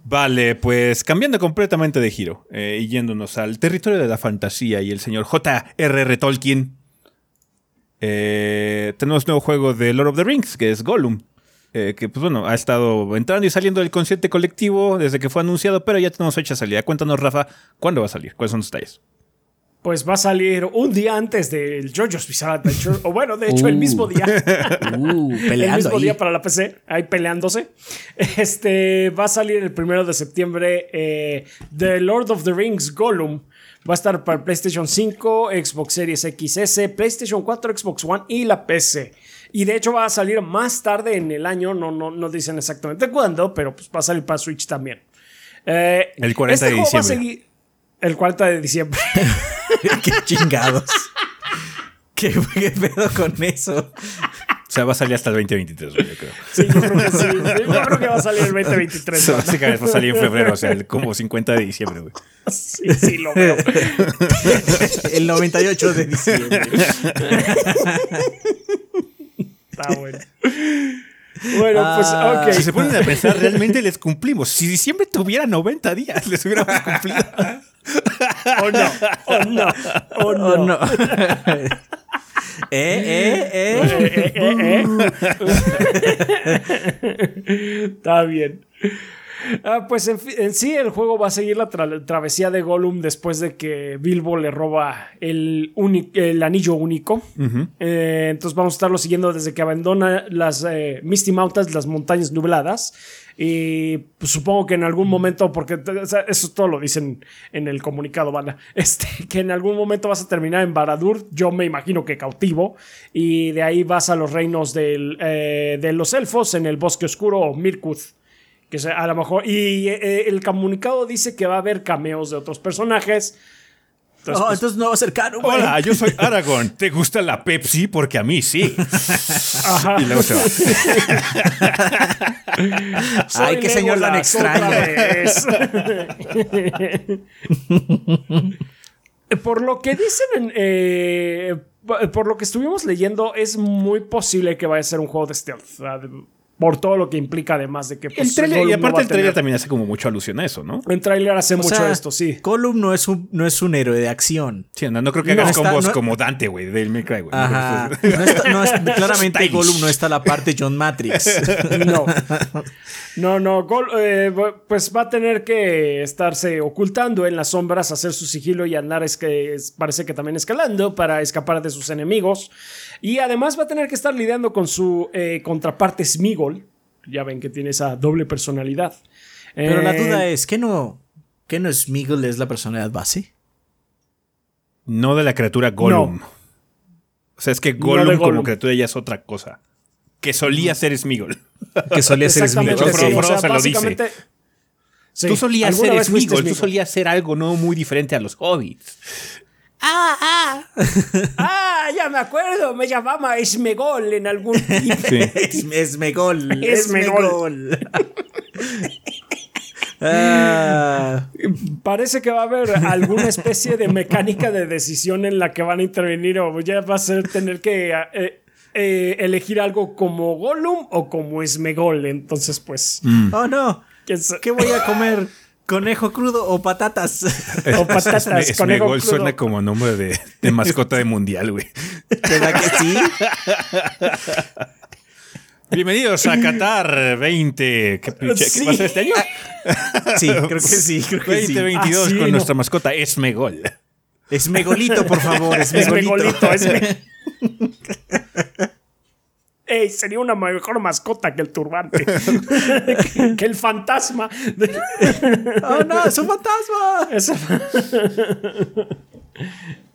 Vale, pues cambiando completamente de giro eh, y yéndonos al territorio de la fantasía y el señor J.R.R. Tolkien, eh, tenemos un nuevo juego de Lord of the Rings, que es Gollum. eh, que pues bueno, ha estado entrando y saliendo del consciente colectivo desde que fue anunciado, pero ya tenemos fecha de salida. Cuéntanos, Rafa, ¿cuándo va a salir? ¿Cuáles son los detalles? Pues va a salir un día antes del JoJo's Bizarre Adventure. O bueno, de hecho, el Uh. mismo día. Uh, el mismo ahí. día para la PC, ahí peleándose. Este va a salir el primero de septiembre. eh, The Lord of the Rings Gollum. Va a estar para PlayStation 5, Xbox Series XS, PlayStation 4, Xbox One y la PC. Y de hecho va a salir más tarde en el año, no, no, no dicen exactamente cuándo, pero pues va a salir para Switch también. Eh, El 40 de juego va a diciembre. El 40 de diciembre. qué chingados. ¿Qué, qué pedo con eso? O sea, va a salir hasta el 2023, güey, yo creo. Sí, yo creo que sí. Yo creo que va a salir el 2023. So, ¿no? básicamente va a salir en febrero, o sea, el- como 50 de diciembre, güey. Sí, sí, lo veo. El 98 de diciembre. Está bueno. Bueno, pues, Ah. ok. Si se ponen a pensar, realmente les cumplimos. Si diciembre tuviera 90 días, les hubiéramos cumplido. O no, o no, o no. Oh, no. eh, eh, eh. Eh, eh, eh, eh. Está bien. Ah, pues en, sí el juego va a seguir la tra- travesía de Gollum después de que Bilbo le roba el, anillo único. Eh, entonces vamos a estarlo siguiendo desde que abandona las eh, Misty Mountains, las montañas nubladas. Y pues, supongo que en algún momento, porque o sea, eso todo lo dicen en el comunicado, Bana, este, que en algún momento vas a terminar en Baradur, yo me imagino que cautivo, y de ahí vas a los reinos del, eh, de los elfos en el bosque oscuro o Mirkuth. Que sea, a lo mejor. Y eh, el comunicado dice que va a haber cameos de otros personajes. Entonces, Oh, pues, entonces no va a ser caro, güey. Hola, yo soy Aragorn. ¿Te gusta la Pepsi? Porque a mí sí. ajá. Y luego se va. Soy Ay, qué señor tan extraño. por lo que dicen, en, eh, por lo que estuvimos leyendo, es muy posible que vaya a ser un juego de stealth. Por todo lo que implica, además de que. pues, El trailer, y no aparte a el trailer tener- también hace como mucho alusión a eso, ¿no? El trailer hace O mucho sea, esto, sí. Gollum no es un, no es un héroe de acción. Sí, no, no creo que No hagas está- combos no- como Dante, güey, del May Cry, güey. Ajá. Está- claramente Stylish. Gollum no está la parte John Matrix. No. No, no. Gol- eh, pues va a tener que estarse ocultando en las sombras, hacer su sigilo y andar, es que es- parece que también escalando para escapar de sus enemigos. Y además va a tener que estar lidiando con su eh, contraparte Smigol. Ya ven que tiene esa doble personalidad. Pero la Eh, duda es, ¿qué no, qué no Smeagol es la personalidad base? No de la criatura Gollum. O sea, es que Gollum, como Gollum. criatura ya es otra cosa. Que solía ser Smeagol. Que solía ser. Exactamente, sí, Frodo o sea, se lo dice. básicamente- Sí, tú solías ser Smeagol, tú solías ser algo no muy diferente a los hobbits. Ah, ya me acuerdo, me llamaba Esmegol en algún tiempo. Sí. Es, Esmegol. Esmegol. Ah, Parece que va a haber alguna especie de mecánica de decisión en la que van a intervenir o ya va a ser tener que eh, eh, elegir algo como Gollum o como Esmegol. Entonces, pues, Mm. oh no. ¿quién sa- ¿Qué voy a comer? ¿Conejo crudo o patatas? o patatas, Sme- conejo crudo. suena como nombre de, de mascota de mundial, güey. ¿Verdad que sí? Bienvenidos a Qatar 20. ¿Qué, Sí. ser este año? Sí, creo que sí, creo que sí. 2022 Ah, sí, con no. nuestra mascota Esmegol. Esmegolito, por favor, Esmegolito. Esmegolito, Esme- Ey, sería una mejor mascota que el turbante. que, que el fantasma. ¡Oh no, es un fantasma!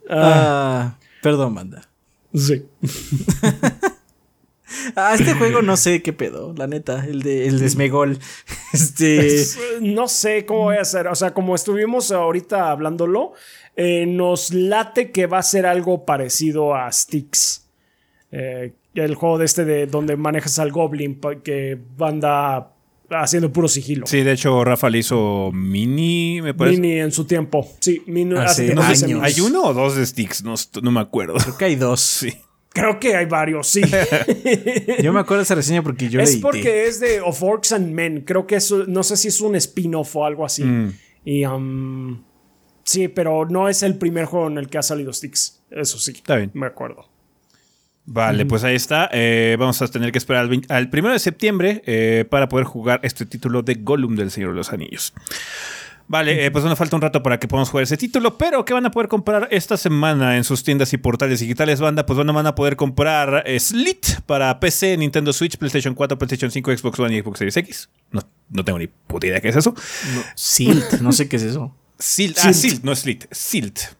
Ah, perdón, manda. Sí. Ah, este juego no sé qué pedo, la neta, el de, el de Smegol. Este. Es, No sé cómo voy a hacer. O sea, como estuvimos ahorita hablándolo, eh, nos late que va a ser algo parecido a Styx. Eh, el juego de este de donde manejas al Goblin que anda haciendo puro sigilo. Sí, de hecho, Rafa le hizo mini, me parece. Mini en su tiempo. Sí, Mini Hace hace No hice años. ¿Hay uno o dos de sticks? No, no me acuerdo. Creo que hay dos. Sí. Creo que hay varios, sí. Yo me acuerdo de esa reseña porque yo es porque es de Of Orcs and Men. Creo que eso, no sé si es un spin-off o algo así. Mm. Y um, sí, pero no es el primer juego en el que ha salido Styx. Eso sí. Está bien. Me acuerdo. Vale, pues ahí está. Eh, vamos a tener que esperar al, 20 al primero de septiembre eh, para poder jugar este título de Gollum del Señor de los Anillos. Vale, eh, pues nos falta un rato para que podamos jugar ese título, pero ¿qué van a poder comprar esta semana en sus tiendas y portales digitales, banda? Pues bueno, van a poder comprar Slit para PC, Nintendo Switch, PlayStation 4, PlayStation 5, Xbox One y Xbox Series X. No, no tengo ni puta idea qué es eso. Silt, no sé qué es eso. Silt, ah, Silt. Silt, no Slit, Silt.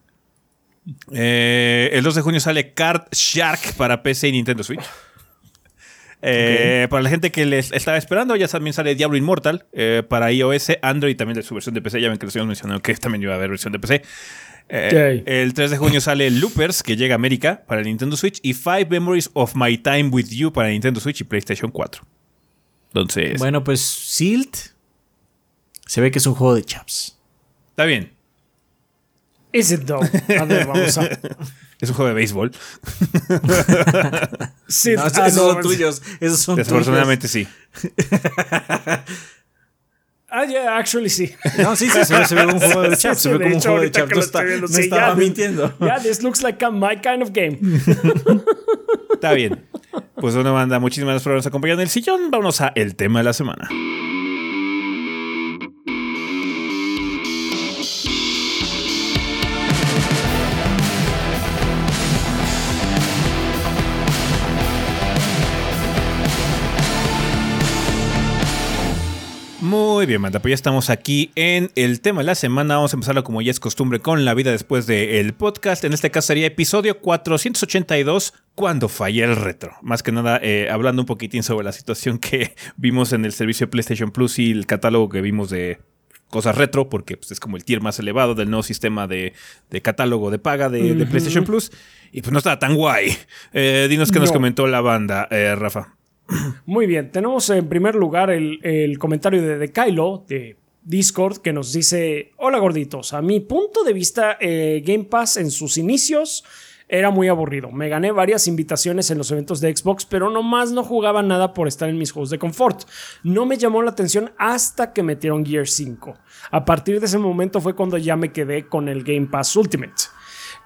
Eh, el 2 de junio sale Card Shark para PC y Nintendo Switch. Eh, Para la gente que les estaba esperando, ya también sale Diablo Immortal eh, para iOS, Android también de su versión de PC. Ya ven que les habíamos mencionado que también iba a haber versión de PC. Eh. El 3 de junio sale Loopers, que llega a América para Nintendo Switch, y Five Memories of My Time with You para Nintendo Switch y PlayStation 4. Entonces, Bueno, pues Silt se ve que es un juego de chaps. está bien. Is it though? A ver, vamos a. Es un juego de béisbol. Sí, No, ah, esos son tuyos. Esos son tuyos. Desafortunadamente sí. Ah, yeah, actually sí. No, sí, sí, se ve, se ve un juego de Sí, chaps. sí, se ve como un juego de que No, está- no sí, estaba ya, mintiendo. Yeah, this looks like a- my kind of game. Está bien. Pues bueno, banda, muchísimas gracias por habernos acompañado en el sillón. Vámonos a el tema de la semana. Muy bien, banda, pues ya estamos aquí en el tema de la semana. Vamos a empezarlo como ya es costumbre con la vida después del podcast. En este caso sería episodio 482, cuando falla el retro. Más que nada, eh, hablando un poquitín sobre la situación que vimos en el servicio de PlayStation Plus y el catálogo que vimos de cosas retro, porque pues, es como el tier más elevado del nuevo sistema de, de catálogo de paga de, de PlayStation Plus. Y pues no estaba tan guay. Eh, dinos qué nos No. comentó la banda, eh, Rafa. Muy bien, tenemos en primer lugar el, el comentario de, de Kylo de Discord que nos dice, hola gorditos, a mi punto de vista eh, Game Pass en sus inicios era muy aburrido. Me gané varias invitaciones en los eventos de Xbox, pero nomás no jugaba nada por estar en mis juegos de confort. No me llamó la atención hasta que metieron Gear 5. A partir de ese momento fue cuando ya me quedé con el Game Pass Ultimate.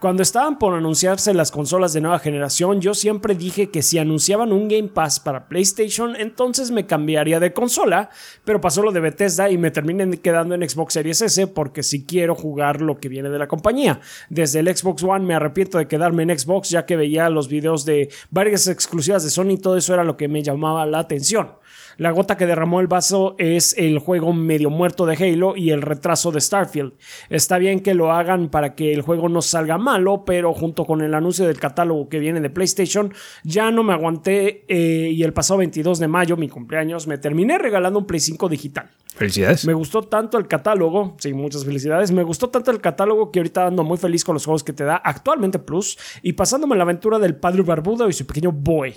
Cuando estaban por anunciarse las consolas de nueva generación, yo siempre dije que si anunciaban un Game Pass para PlayStation, entonces me cambiaría de consola, pero pasó lo de Bethesda y me terminé quedando en Xbox Series S porque si quiero jugar lo que viene de la compañía. Desde el Xbox One me arrepiento de quedarme en Xbox ya que veía los videos de varias exclusivas de Sony y todo eso era lo que me llamaba la atención. La gota que derramó el vaso es el juego medio muerto de Halo y el retraso de Starfield. Está bien que lo hagan para que el juego no salga malo, pero junto con el anuncio del catálogo que viene de PlayStation, ya no me aguanté eh, y el pasado 22 de mayo, mi cumpleaños, me terminé regalando un Play 5 digital. Felicidades. Me gustó tanto el catálogo, sí, muchas felicidades. Me gustó tanto el catálogo que ahorita ando muy feliz con los juegos que te da actualmente Plus y pasándome la aventura del padre barbudo y su pequeño boy.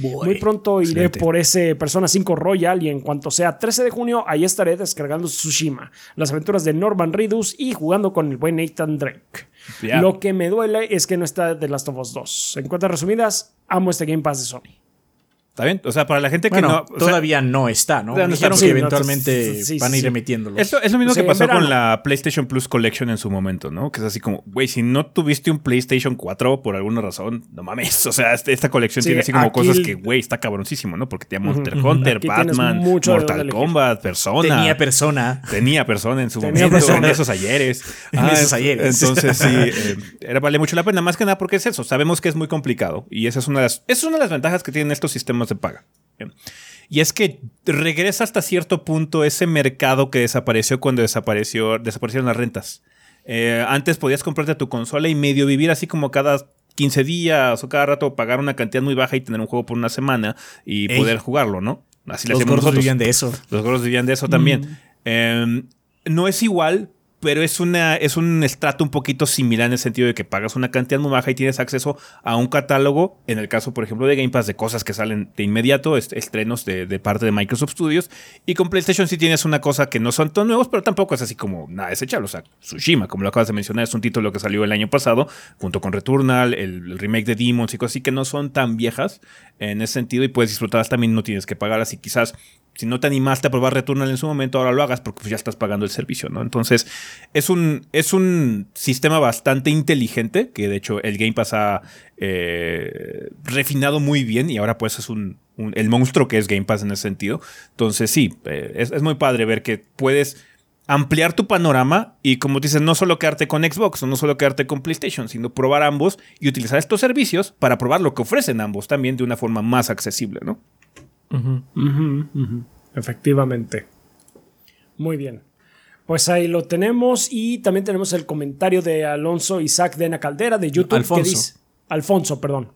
Muy pronto iré por ese Persona 5 Royal y en cuanto sea 13 de junio, ahí estaré descargando Tsushima, las aventuras de Norman Reedus y jugando con el buen Nathan Drake. Lo que me duele es que no está The Last of Us 2. En cuentas resumidas, amo este Game Pass de Sony. ¿Está bien? O sea, para la gente que no. todavía no está, ¿no? Dijeron que eventualmente van a ir emitiéndolo. Es lo mismo que pasó con la PlayStation Plus Collection en su momento, ¿no? Que es así como, güey, si no tuviste un PlayStation 4 por alguna razón, no mames. O sea, este, esta colección tiene así como cosas que, güey, está cabroncísimo, ¿no? Porque tenía Monster Hunter, Batman, Mortal Kombat, Persona. Tenía Persona. Tenía Persona en su momento. En esos ayeres. en esos ayeres. Entonces, sí, eh, era, vale mucho la pena. Más que nada porque es eso. Sabemos que es muy complicado. Y esa es una de las, esa es una de las ventajas que tienen estos sistemas se paga. Y es que regresa hasta cierto punto ese mercado que desapareció cuando desapareció, desaparecieron las rentas. Eh, antes podías comprarte tu consola y medio vivir así como cada 15 días o cada rato pagar una cantidad muy baja y tener un juego por una semana y poder jugarlo, ¿no? Así Los gordos vivían de eso. Los gordos vivían de eso también. Em, no es igual, pero es, una, es un estrato un poquito similar en el sentido de que pagas una cantidad muy baja y tienes acceso a un catálogo, en el caso, por ejemplo, de Game Pass, de cosas que salen de inmediato, estrenos de, parte de Microsoft Studios, y con PlayStation sí tienes una cosa que no son tan nuevos, pero tampoco es así como nada desechable. O sea, Tsushima, como lo acabas de mencionar, es un título que salió el año pasado, junto con Returnal, el, remake de Demons y cosas así que no son tan viejas en ese sentido y puedes disfrutarlas también, no tienes que pagar así quizás si no te animaste a probar Returnal en su momento, ahora lo hagas porque pues, ya estás pagando el servicio, ¿no? Entonces, es un, es un sistema bastante inteligente que de hecho el Game Pass ha eh, refinado muy bien y ahora pues es un, el monstruo que es Game Pass en ese sentido. Entonces, sí, eh, es, muy padre ver que puedes ampliar tu panorama y como dices, no solo quedarte con Xbox o no solo quedarte con PlayStation, sino probar ambos y utilizar estos servicios para probar lo que ofrecen ambos también de una forma más accesible, ¿no? Efectivamente. Muy bien. Pues ahí lo tenemos y también tenemos el comentario de Alonso Isaac Dena Caldera de YouTube. Alfonso. Que dice, Alfonso, perdón.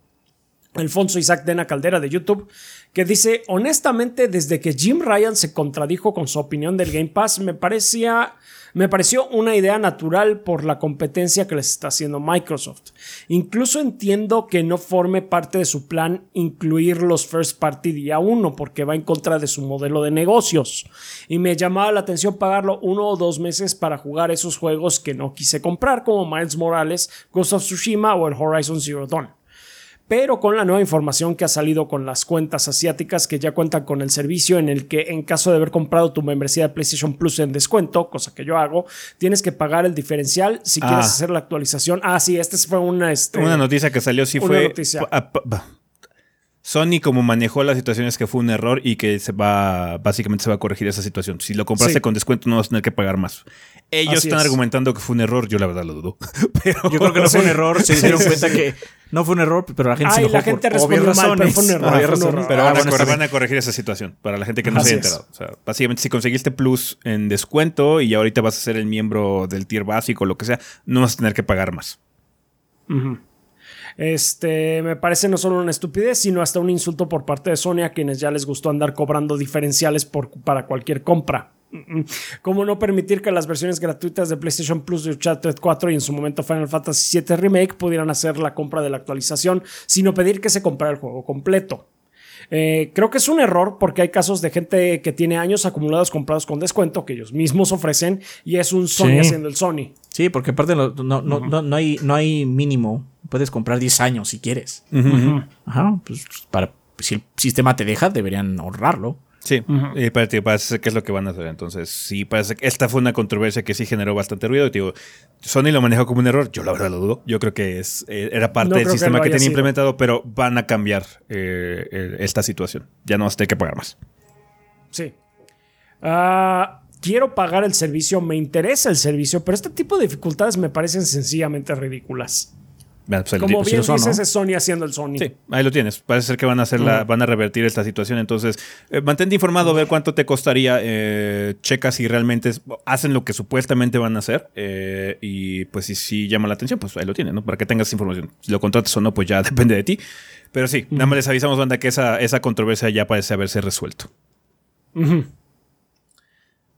Alfonso Isaac Dena Caldera de YouTube, que dice, honestamente, desde que Jim Ryan se contradijo con su opinión del Game Pass, me parecía me pareció una idea natural por la competencia que les está haciendo Microsoft. Incluso entiendo que no forme parte de su plan incluir los first party día uno porque va en contra de su modelo de negocios. Y me llamaba la atención pagarlo uno o dos meses para jugar esos juegos que no quise comprar como Miles Morales, Ghost of Tsushima o el Horizon Zero Dawn pero con la nueva información que ha salido con las cuentas asiáticas que ya cuentan con el servicio en el que en caso de haber comprado tu membresía de PlayStation Plus en descuento, cosa que yo hago, tienes que pagar el diferencial si quieres ah. hacer la actualización. Ah, sí, esta fue una... Este, una noticia que salió, sí fue... Sony como manejó las situaciones que fue un error y que se va, básicamente se va a corregir esa situación. Si lo compraste con descuento no vas a tener que pagar más. Ellos están argumentando que fue un error, yo la verdad lo dudo. Pero... Yo creo que no fue un error, se dieron cuenta que no fue un error, pero la gente se enojó la gente por respondió mal, pero fue un error. Pero van, a corregir esa situación para la gente que no se haya enterado. O sea, básicamente si conseguiste Plus en descuento y ahorita vas a ser el miembro del tier básico o lo que sea, no vas a tener que pagar más. Este, me parece no solo una estupidez, sino hasta un insulto por parte de Sony a quienes ya les gustó andar cobrando diferenciales por, para cualquier compra. ¿Cómo no permitir que las versiones gratuitas de PlayStation Plus de Uncharted 4 y en su momento Final Fantasy VII Remake pudieran hacer la compra de la actualización, sino pedir que se comprara el juego completo? Eh, creo que es un error porque hay casos de gente que tiene años acumulados comprados con descuento que ellos mismos ofrecen y es un Sony haciendo el Sony. Sí, porque aparte no, no, no, hay, no hay mínimo. Puedes comprar 10 años si quieres. Ajá, pues para, si el sistema te deja, deberían ahorrarlo. Sí, y parece, que es lo que van a hacer. Entonces, sí, parece que esta fue una controversia que sí generó bastante ruido. digo, Sony lo manejó como un error. Yo la verdad lo dudo. Yo creo que es, eh, era parte del sistema que, tenía implementado, pero van a cambiar eh, esta situación. Ya no vas a tener que pagar más. Sí. Ah, quiero pagar el servicio, me interesa el servicio, pero este tipo de dificultades me parecen sencillamente ridículas. Pues, Como bien son, dices, ¿no? es Sony haciendo el Sony. Sí, ahí lo tienes. Parece ser que van a hacer la, van a revertir esta situación. Entonces, eh, mantente informado, ver cuánto te costaría. eh, checa si realmente es- hacen lo que supuestamente van a hacer. eh, y pues si, si llama la atención, pues ahí lo tienes, ¿no? Para que tengas información. Si lo contratas o no, pues ya depende de ti. Pero sí, nada más les avisamos, banda, que esa, esa controversia ya parece haberse resuelto.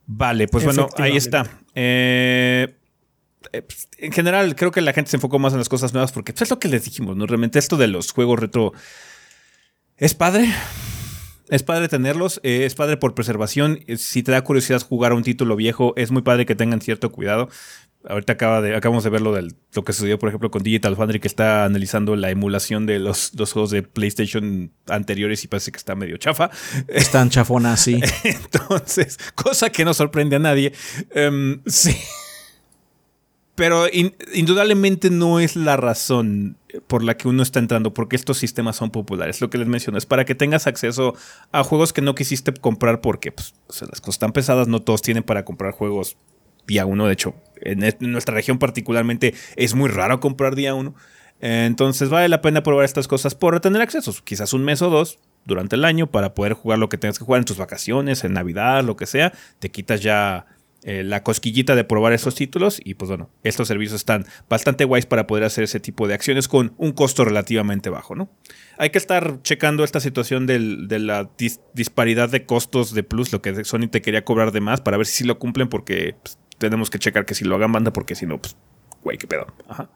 Vale, pues bueno, ahí está. Eh, eh, pues, en general, creo que la gente se enfocó más en las cosas nuevas porque pues, es lo que les dijimos, ¿no? Realmente esto de los juegos retro es padre. Es padre tenerlos, eh, es padre por preservación. Eh, Si te da curiosidad jugar a un título viejo, es muy padre que tengan cierto cuidado. Ahorita acaba de, acabamos de ver lo, del, lo que sucedió, por ejemplo, con Digital Foundry, que está analizando la emulación de los, los juegos de PlayStation anteriores y parece que está medio chafa. Están chafonas, sí. Entonces, cosa que no sorprende a nadie. Em, Sí. Pero in- indudablemente no es la razón por la que uno está entrando, porque estos sistemas son populares. Lo que les menciono es para que tengas acceso a juegos que no quisiste comprar porque pues, las cosas están pesadas, no todos tienen para comprar juegos día uno. De hecho, en, en nuestra región particularmente es muy raro comprar día uno. Entonces vale la pena probar estas cosas por tener acceso, quizás un mes o dos durante el año para poder jugar lo que tengas que jugar en tus vacaciones, en Navidad, lo que sea. Te quitas ya eh, la cosquillita de probar esos títulos y pues bueno, estos servicios están bastante guays para poder hacer ese tipo de acciones con un costo relativamente bajo, ¿no? Hay que estar checando esta situación del- de la dis- disparidad de costos de Plus, lo que Sony te quería cobrar de más para ver si sí lo cumplen porque pues, tenemos que checar que si lo hagan banda porque si no, pues, güey, qué pedo. Ajá.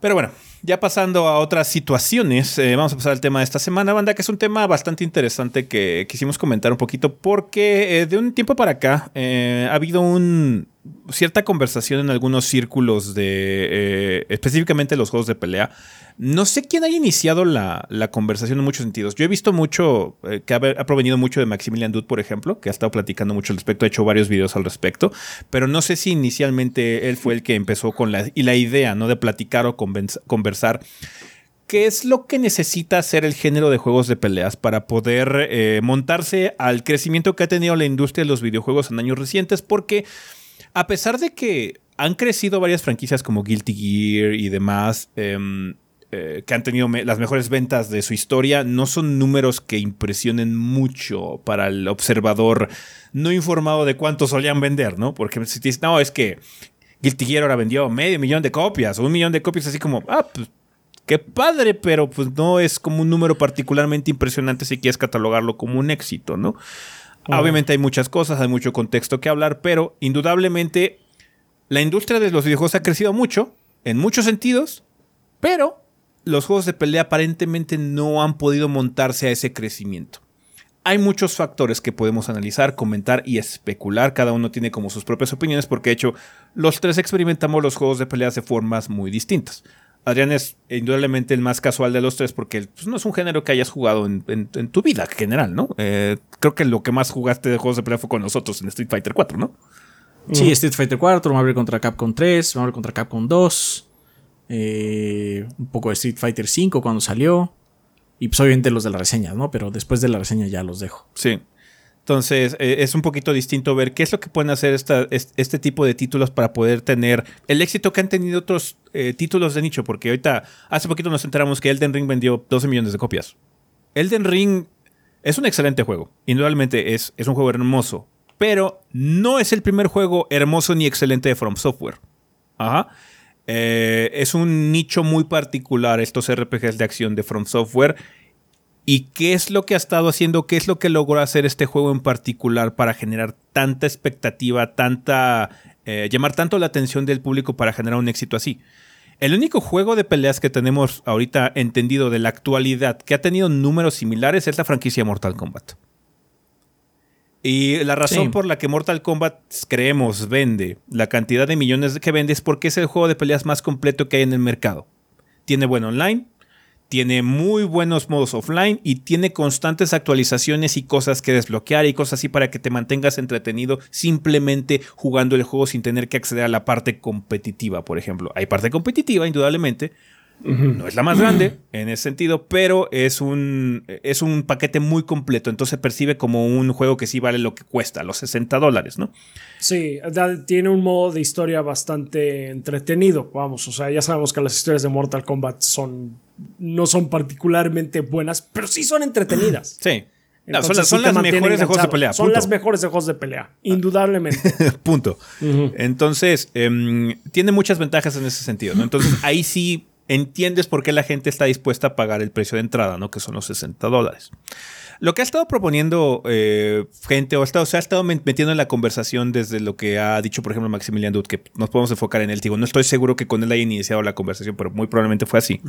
Pero bueno, ya pasando a otras situaciones, eh, vamos a pasar al tema de esta semana, banda, que es un tema bastante interesante que quisimos comentar un poquito porque eh, de un tiempo para acá eh, ha habido un, cierta conversación en algunos círculos de eh, específicamente los juegos de pelea. No sé quién haya iniciado la, la conversación en muchos sentidos. Yo he visto mucho, eh, que ha, provenido mucho de Maximilian Dude, por ejemplo, que ha estado platicando mucho al respecto, ha hecho varios videos al respecto, pero no sé si inicialmente él fue el que empezó con la, y la idea, ¿no? De platicar o conversar qué es lo que necesita hacer el género de juegos de peleas para poder eh, montarse al crecimiento que ha tenido la industria de los videojuegos en años recientes, porque a pesar de que han crecido varias franquicias como Guilty Gear y demás, em, eh, que han tenido las mejores ventas de su historia, no son números que impresionen mucho para el observador no informado de cuánto solían vender, ¿no? Porque si te dices, no, es que Guilty Gear ahora vendió medio millón de copias, o un millón de copias, así como, ah, pues qué padre, pero pues no es como un número particularmente impresionante si quieres catalogarlo como un éxito, ¿no? Obviamente hay muchas cosas, hay mucho contexto que hablar, pero indudablemente la industria de los videojuegos ha crecido mucho, en muchos sentidos, pero los juegos de pelea aparentemente no han podido montarse a ese crecimiento. Hay muchos factores que podemos analizar, comentar y especular. Cada uno tiene como sus propias opiniones porque de hecho los tres experimentamos los juegos de peleas de formas muy distintas. Adrián es indudablemente el más casual de los tres porque pues, no es un género que hayas jugado en, en- en tu vida en general, ¿no? Eh, creo que lo que más jugaste de juegos de pelea fue con nosotros en Street Fighter 4, ¿no? Sí, Street Fighter 4, Marvel contra Capcom 3, Marvel contra Capcom 2, eh, un poco de Street Fighter 5 cuando salió. Y pues obviamente los de la reseña, ¿no? Pero después de la reseña ya los dejo. Sí. Entonces, eh, es un poquito distinto ver qué es lo que pueden hacer este tipo de títulos para poder tener el éxito que han tenido otros eh, títulos de nicho. Porque ahorita, hace poquito nos enteramos que Elden Ring vendió 12 millones de copias. Elden Ring es un excelente juego. Indudablemente es, es un juego hermoso. Pero no es el primer juego hermoso ni excelente de From Software. Ajá. Eh, es un nicho muy particular estos RPGs de acción de From Software. ¿Y qué es lo que ha estado haciendo? ¿Qué es lo que logró hacer este juego en particular para generar tanta expectativa, tanta. eh, llamar tanto la atención del público para generar un éxito así? El único juego de peleas que tenemos ahorita entendido de la actualidad que ha tenido números similares es la franquicia Mortal Kombat. Y la razón Sí. por la que Mortal Kombat creemos vende la cantidad de millones que vende es porque es el juego de peleas más completo que hay en el mercado. Tiene buen online, tiene muy buenos modos offline y tiene constantes actualizaciones y cosas que desbloquear y cosas así para que te mantengas entretenido simplemente jugando el juego sin tener que acceder a la parte competitiva, por ejemplo. Hay parte competitiva, indudablemente, No es la más grande en ese sentido, pero es un, es un paquete muy completo. Entonces se percibe como un juego que sí vale lo que cuesta, los 60 dólares, ¿no? Sí, tiene un modo de historia bastante entretenido. Vamos, o sea, ya sabemos que las historias de Mortal Kombat son. No son particularmente buenas, pero sí son entretenidas. Sí. son, las mejores de juegos de pelea. Son las mejores de juegos de pelea, indudablemente. punto. Entonces, em, tiene muchas ventajas en ese sentido, ¿no? Entonces, ahí sí entiendes por qué la gente está dispuesta a pagar el precio de entrada, ¿no? Que son los 60 dólares. Lo que ha estado proponiendo eh, gente, o ha estado, se ha estado metiendo en la conversación desde lo que ha dicho, por ejemplo, Maximilian Dutt, que nos podemos enfocar en él. Digo, no estoy seguro que con él haya iniciado la conversación, pero muy probablemente fue así.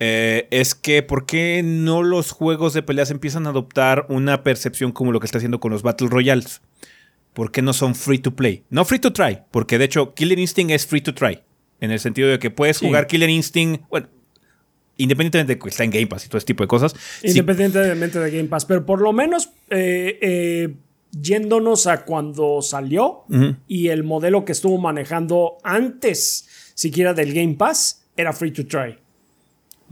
Eh, es que, ¿por qué no los juegos de peleas empiezan a adoptar una percepción como lo que está haciendo con los Battle Royales? ¿Por qué no son free to play? No free to try, porque de hecho Killer Instinct es free to try. En el sentido de que puedes jugar Killer Instinct, bueno, independientemente de que está en Game Pass y todo ese tipo de cosas. Independientemente de Game Pass, pero por lo menos eh, eh, yéndonos a cuando salió y el modelo que estuvo manejando antes siquiera del Game Pass era free to try.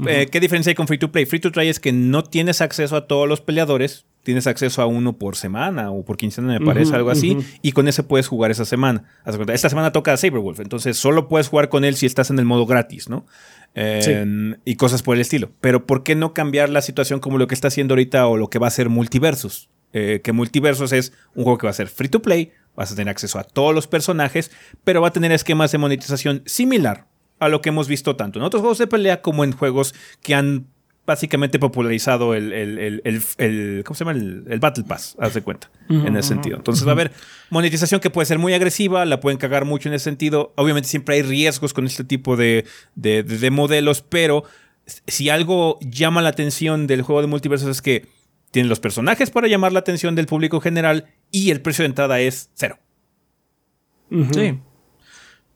Eh, ¿Qué diferencia hay con Free to Play? Free to Try es que no tienes acceso a todos los peleadores, tienes acceso a uno por semana o por quincena, me parece, algo así, y con ese puedes jugar esa semana. Esta semana toca a Saberwolf, entonces solo puedes jugar con él si estás en el modo gratis, ¿no? Y cosas por el estilo. Pero ¿por qué no cambiar la situación como lo que está haciendo ahorita o lo que va a ser Multiversus? Eh, que Multiversus es un juego que va a ser free to play, vas a tener acceso a todos los personajes, pero va a tener esquemas de monetización similar a lo que hemos visto tanto en otros juegos de pelea como en juegos que han básicamente popularizado el, el, ¿cómo se llama? El, Battle Pass, haz de cuenta, en ese sentido. Entonces va a haber monetización que puede ser muy agresiva, la pueden cagar mucho en ese sentido. Obviamente siempre hay riesgos con este tipo de, de, modelos, pero si algo llama la atención del juego de multiversos es que tiene los personajes para llamar la atención del público general y el precio de entrada es cero. Sí.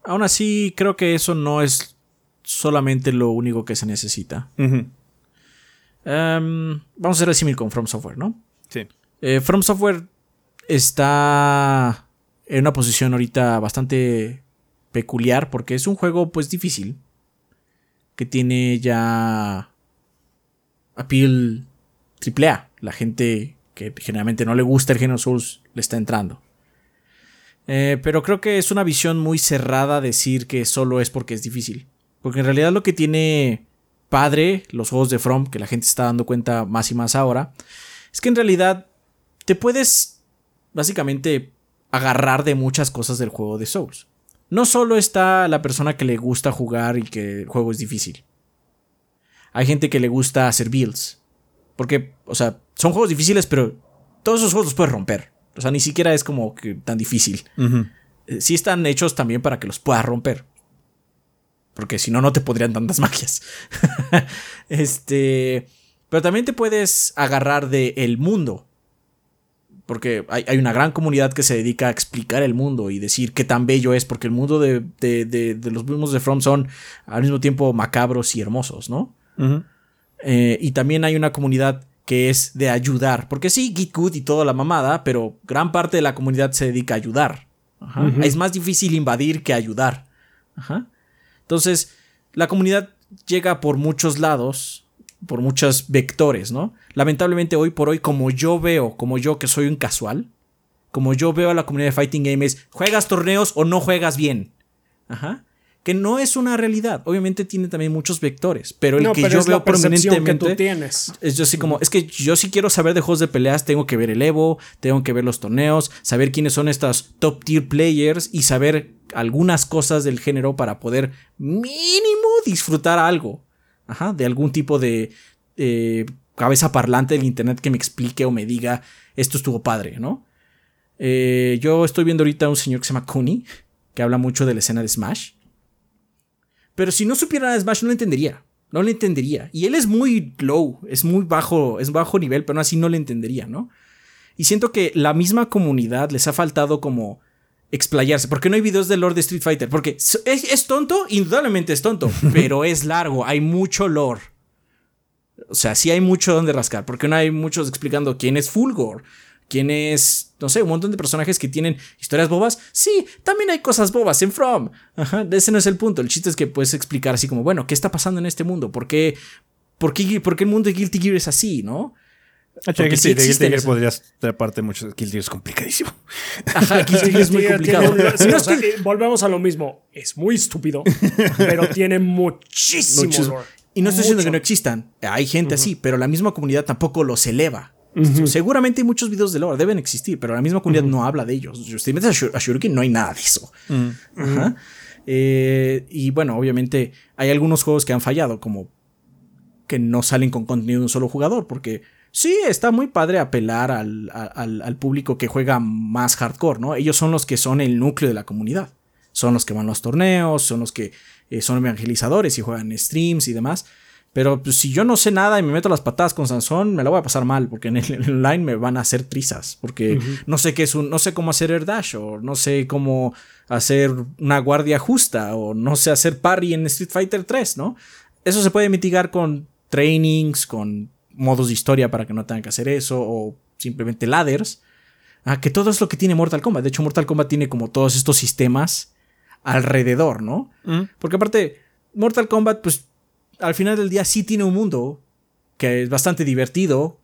Aún así, creo que eso no es solamente lo único que se necesita. Em, vamos a hacer el símil con From Software, ¿no? Sí. Eh, From Software está en una posición ahorita bastante peculiar porque es un juego pues difícil que tiene ya appeal AAA. La gente que generalmente no le gusta el género Souls le está entrando. Eh, pero creo que es una visión muy cerrada decir que solo es porque es difícil. Porque en realidad lo que tiene padre los juegos de From, que la gente está dando cuenta más y más ahora, es que en realidad te puedes básicamente agarrar de muchas cosas del juego de Souls. No solo está la persona que le gusta jugar y que el juego es difícil. Hay gente que le gusta hacer builds. Porque, o sea, son juegos difíciles, pero todos esos juegos los puedes romper. O sea, ni siquiera es como que tan difícil. Eh, sí están hechos también para que los puedas romper. Porque si no, no te podrían tantas magias. este. Pero también te puedes agarrar del el mundo. Porque hay, una gran comunidad que se dedica a explicar el mundo y decir qué tan bello es. Porque el mundo de, los mundos de From son al mismo tiempo macabros y hermosos, ¿no? Eh, y también hay una comunidad que es de ayudar. Porque sí, Git Good y toda la mamada, pero gran parte de la comunidad se dedica a ayudar. Es más difícil invadir que ayudar. Entonces, la comunidad llega por muchos lados, por muchos vectores, ¿no? Lamentablemente hoy por hoy, como yo veo, como yo que soy un casual, como yo veo a la comunidad de Fighting Game es, ¿juegas torneos o no juegas bien? Ajá que no es una realidad. Obviamente tiene también muchos vectores, pero el que yo veo permanentemente que tienes. es yo así como, es que yo si quiero saber de juegos de peleas, tengo que ver el Evo, tengo que ver los torneos, saber quiénes son estas top tier players y saber algunas cosas del género para poder mínimo disfrutar algo, ajá, de algún tipo de eh, cabeza parlante del internet que me explique o me diga esto estuvo padre, ¿no? Eh, yo estoy viendo ahorita a un señor que se llama Kuni, que habla mucho de la escena de Smash. Pero si no supiera nada de Smash, no lo entendería. No lo entendería. Y él es muy low, es muy bajo, es bajo nivel, pero aún así no le entendería, ¿no? Y siento que la misma comunidad les ha faltado como explayarse. ¿Por qué no hay videos de lore de Street Fighter? Porque es, tonto, indudablemente es tonto, pero es largo, hay mucho lore. O sea, sí hay mucho donde rascar. ¿Por qué no hay muchos explicando quién es Fulgor? ¿Quiénes, no sé, un montón de personajes que tienen historias bobas? Sí, también hay cosas bobas en From. Ajá, ese no es el punto. El chiste es que puedes explicar así como, bueno, ¿qué está pasando en este mundo? ¿Por qué, por qué, por qué el mundo de Guilty Gear es así, no? Porque sí, de Guilty Gear podrías parte mucho. Guilty Gear es complicadísimo. Ajá, Guilty Gear es muy complicado. Sí, o sea, volvemos a lo mismo. Es muy estúpido, pero tiene muchísimo Muchos, Y no estoy diciendo que no existan. Hay gente así, pero la misma comunidad tampoco los eleva. Seguramente hay muchos videos de lore, deben existir, pero la misma comunidad no habla de ellos. Si metes a, Shuriken, no hay nada de eso. Eh, y bueno, obviamente hay algunos juegos que han fallado, como que no salen con contenido de un solo jugador, porque sí, está muy padre apelar al, al, público que juega más hardcore, ¿no? Ellos son los que son el núcleo de la comunidad. Son los que van a los torneos, son los que eh, son evangelizadores y juegan streams y demás. Pero pues, si yo no sé nada y me meto las patadas con Sansón, me la voy a pasar mal, porque en el online me van a hacer trizas, porque no sé qué es un, no sé cómo hacer air dash, o no sé cómo hacer una guardia justa, o no sé hacer parry en Street Fighter 3, ¿no? Eso se puede mitigar con trainings, con modos de historia para que no tengan que hacer eso, o simplemente ladders. Ah, que todo es lo que tiene Mortal Kombat. De hecho, Mortal Kombat tiene como todos estos sistemas alrededor, ¿no? Porque aparte, Mortal Kombat, pues al final del día sí tiene un mundo que es bastante divertido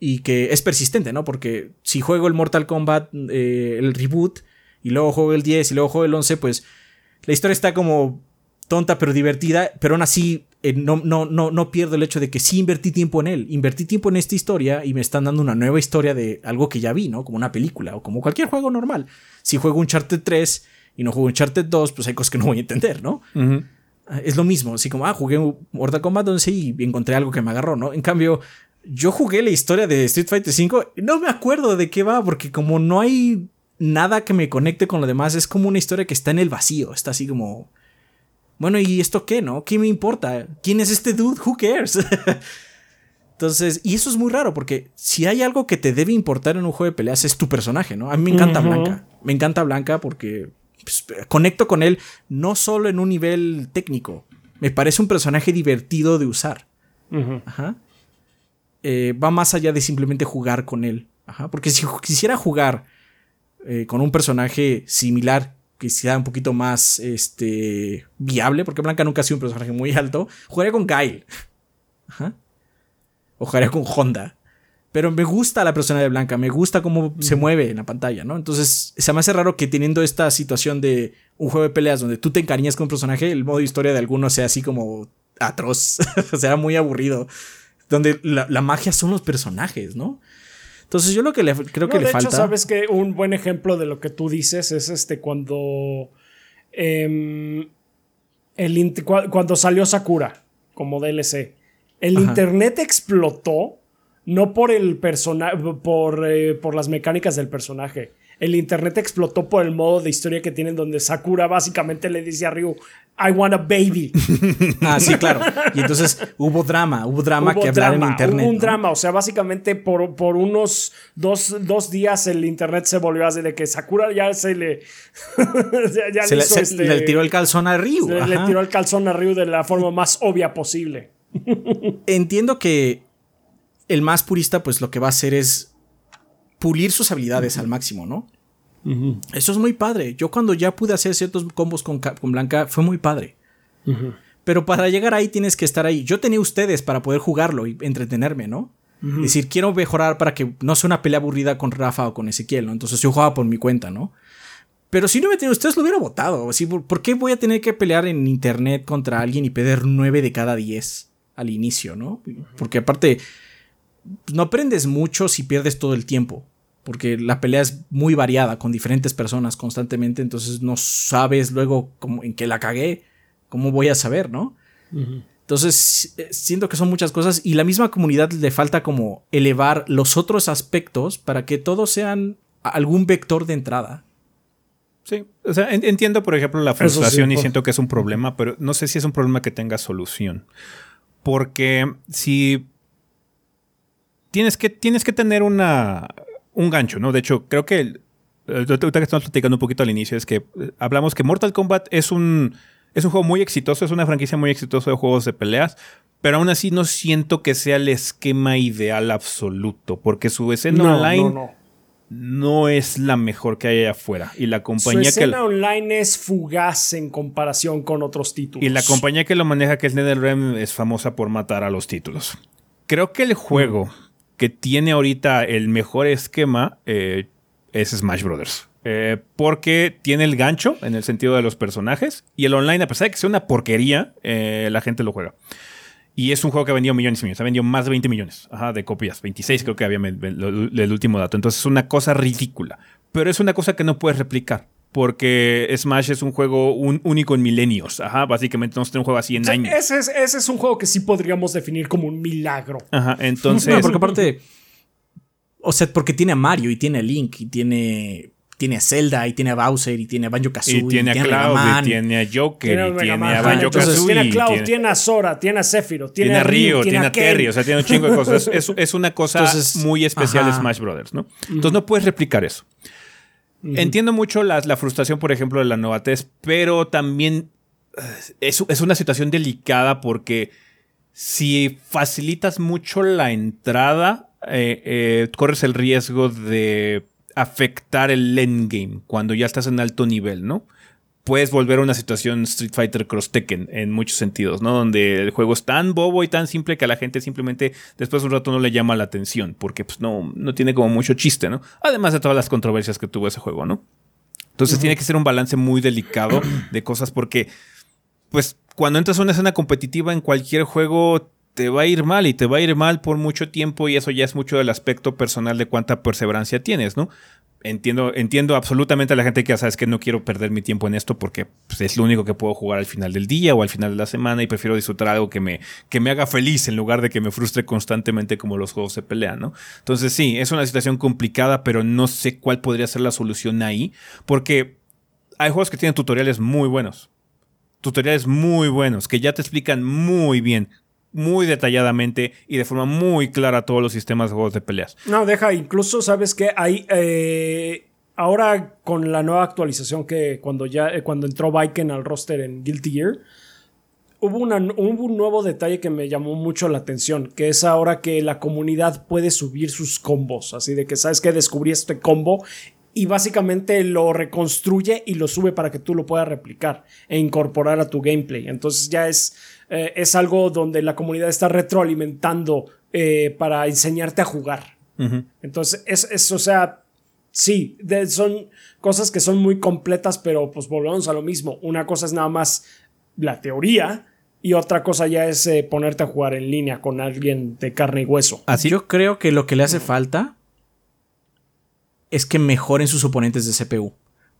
y que es persistente, ¿no? Porque si juego el Mortal Kombat, eh, el reboot, y luego juego el 10 y luego juego el 11, pues la historia está como tonta pero divertida, pero aún así eh, no, no, no, no pierdo el hecho de que sí invertí tiempo en él, invertí tiempo en esta historia y me están dando una nueva historia de algo que ya vi, ¿no? Como una película o como cualquier juego normal. Si juego un Uncharted 3 y no juego un Uncharted 2, pues hay cosas que no voy a entender, ¿no? Es lo mismo, así como, ah, jugué Mortal Kombat 11 y encontré algo que me agarró, ¿no? En cambio, yo jugué la historia de Street Fighter 5 y no me acuerdo de qué va, porque como no hay nada que me conecte con lo demás, es como una historia que está en el vacío, está así como... Bueno, ¿y esto qué, no? ¿Qué me importa? ¿Quién es este dude? Who cares? Entonces, y eso es muy raro porque si hay algo que te debe importar en un juego de peleas es tu personaje, ¿no? A mí me encanta Blanca. Me encanta Blanca porque pues, conecto con él no solo en un nivel técnico, me parece un personaje divertido de usar. Eh, va más allá de simplemente jugar con él. Porque si quisiera jugar eh, con un personaje similar, que sea un poquito más este, viable, porque Blanca nunca ha sido un personaje muy alto, jugaría con Guile. O jugaría con Honda. Pero me gusta la persona de Blanca, me gusta cómo se mueve en la pantalla, ¿no? Entonces, se me hace raro que teniendo esta situación de un juego de peleas donde tú te encariñas con un personaje, el modo de historia de alguno sea así como atroz, sea, muy aburrido. Donde la, magia son los personajes, ¿no? Entonces, yo lo que le, creo que le falta. Hecho, sabes que un buen ejemplo de lo que tú dices es este cuando. Em, el, cuando salió Sakura como DLC. El internet explotó no por el personaje, por, eh, por las mecánicas del personaje. El internet explotó por el modo de historia que tienen donde Sakura básicamente le dice a Ryu, I want a baby. ah, sí, claro. Y entonces hubo drama, hubo drama que hablar en internet. Hubo un drama, o sea, básicamente por, por unos dos, días el internet se volvió así de que Sakura ya se le... ya le, este le, tiró el calzón a Ryu. le tiró el calzón a Ryu de la forma más obvia posible. Entiendo que el más purista, pues lo que va a hacer es pulir sus habilidades al máximo, ¿no? Eso es muy padre. Yo cuando ya pude hacer ciertos combos con, Blanca, fue muy padre. Pero para llegar ahí tienes que estar ahí. Yo tenía ustedes para poder jugarlo y entretenerme, ¿no? Es decir, quiero mejorar para que no sea una pelea aburrida con Rafa o con Ezequiel, ¿no? Entonces yo jugaba por mi cuenta, ¿no? Pero si no me tenido ustedes lo hubiera votado. ¿Por qué voy a tener que pelear en internet contra alguien y perder 9 de cada 10 al inicio, ¿no? Porque aparte, no aprendes mucho si pierdes todo el tiempo. Porque la pelea es muy variada con diferentes personas constantemente. Entonces no sabes luego cómo, en qué la cagué. ¿Cómo voy a saber, no? Entonces eh, siento que son muchas cosas. Y la misma comunidad le falta como elevar los otros aspectos para que todos sean algún vector de entrada. Sí, o sea, entiendo, por ejemplo, la frustración y siento que es un problema, pero no sé si es un problema que tenga solución. Porque si tienes que, tienes que tener una, un gancho, ¿no? De hecho, creo que ahorita que estamos platicando un poquito al inicio es que eh, hablamos que Mortal Kombat es un, es un juego muy exitoso, es una franquicia muy exitosa de juegos de peleas, pero aún así no siento que sea el esquema ideal absoluto, porque su escena online no es la mejor que hay allá afuera. Y la compañía Su escena online es fugaz en comparación con otros títulos. Y la compañía que lo maneja, que es NetherRealm, es famosa por matar a los títulos. Creo que el juego que tiene ahorita el mejor esquema eh, es Smash Brothers. Eh, porque tiene el gancho en el sentido de los personajes. Y el online, a pesar de que sea una porquería, eh, la gente lo juega. Y es un juego que ha vendido millones y millones. Ha vendido más de 20 millones de copias. 26 creo que había el último dato. Entonces es una cosa ridícula. Pero es una cosa que no puedes replicar. Porque Smash es un juego único en milenios. Ajá, básicamente no es un juego así en años. Ese es, ese es, un juego que sí podríamos definir como un milagro. Ajá, entonces. porque aparte. O sea, porque tiene a Mario y tiene a Link y tiene tiene a Zelda y tiene a Bowser y tiene a Banjo Kazooie. Y tiene a Cloud y tiene a Joker y tiene a Banjo Kazooie. Tiene a Cloud, tiene, a Sora, tiene a Sephiroth, tiene, a Ryu, tiene, a Terry. O sea, tiene un chingo de cosas. Es, una cosa muy especial de Smash Brothers, ¿no? Entonces no puedes replicar eso. Entiendo mucho la, frustración, por ejemplo, de la novatez, pero también eh, es, es una situación delicada porque si facilitas mucho la entrada, eh, eh, corres el riesgo de afectar el endgame cuando ya estás en alto nivel, ¿no? Puedes volver a una situación Street Fighter Cross Tekken en muchos sentidos, ¿no? Donde el juego es tan bobo y tan simple que a la gente simplemente después de un rato no le llama la atención, porque pues no, no tiene como mucho chiste, ¿no? Además de todas las controversias que tuvo ese juego, ¿no? Entonces tiene que ser un balance muy delicado de cosas porque, pues, cuando entras a una escena competitiva en cualquier juego, te va a ir mal y te va a ir mal por mucho tiempo y eso ya es mucho del aspecto personal de cuánta perseverancia tienes, ¿no? Entiendo, entiendo absolutamente a la gente que ya sabes que no quiero perder mi tiempo en esto porque pues, es lo único que puedo jugar al final del día o al final de la semana y prefiero disfrutar algo que me, que me haga feliz en lugar de que me frustre constantemente como los juegos se pelean, ¿no? Entonces sí, es una situación complicada, pero no sé cuál podría ser la solución ahí porque hay juegos que tienen tutoriales muy buenos tutoriales muy buenos que ya te explican muy bien muy detalladamente y de forma muy clara todos los sistemas de juegos de peleas. No, deja, incluso sabes que hay... Eh, ahora con la nueva actualización que cuando ya eh, cuando entró Viken al roster en Guilty Gear, hubo, hubo un nuevo detalle que me llamó mucho la atención, que es ahora que la comunidad puede subir sus combos, así de que sabes que descubrí este combo y básicamente lo reconstruye y lo sube para que tú lo puedas replicar e incorporar a tu gameplay. Entonces ya es eh, es algo donde la comunidad está retroalimentando eh, para enseñarte a jugar. Entonces, es, o sea, sí, son cosas que son muy completas, pero pues volvemos a lo mismo. Una cosa es nada más la teoría y otra cosa ya es eh, ponerte a jugar en línea con alguien de carne y hueso. Así yo creo que lo que le hace falta es que mejoren sus oponentes de CPU.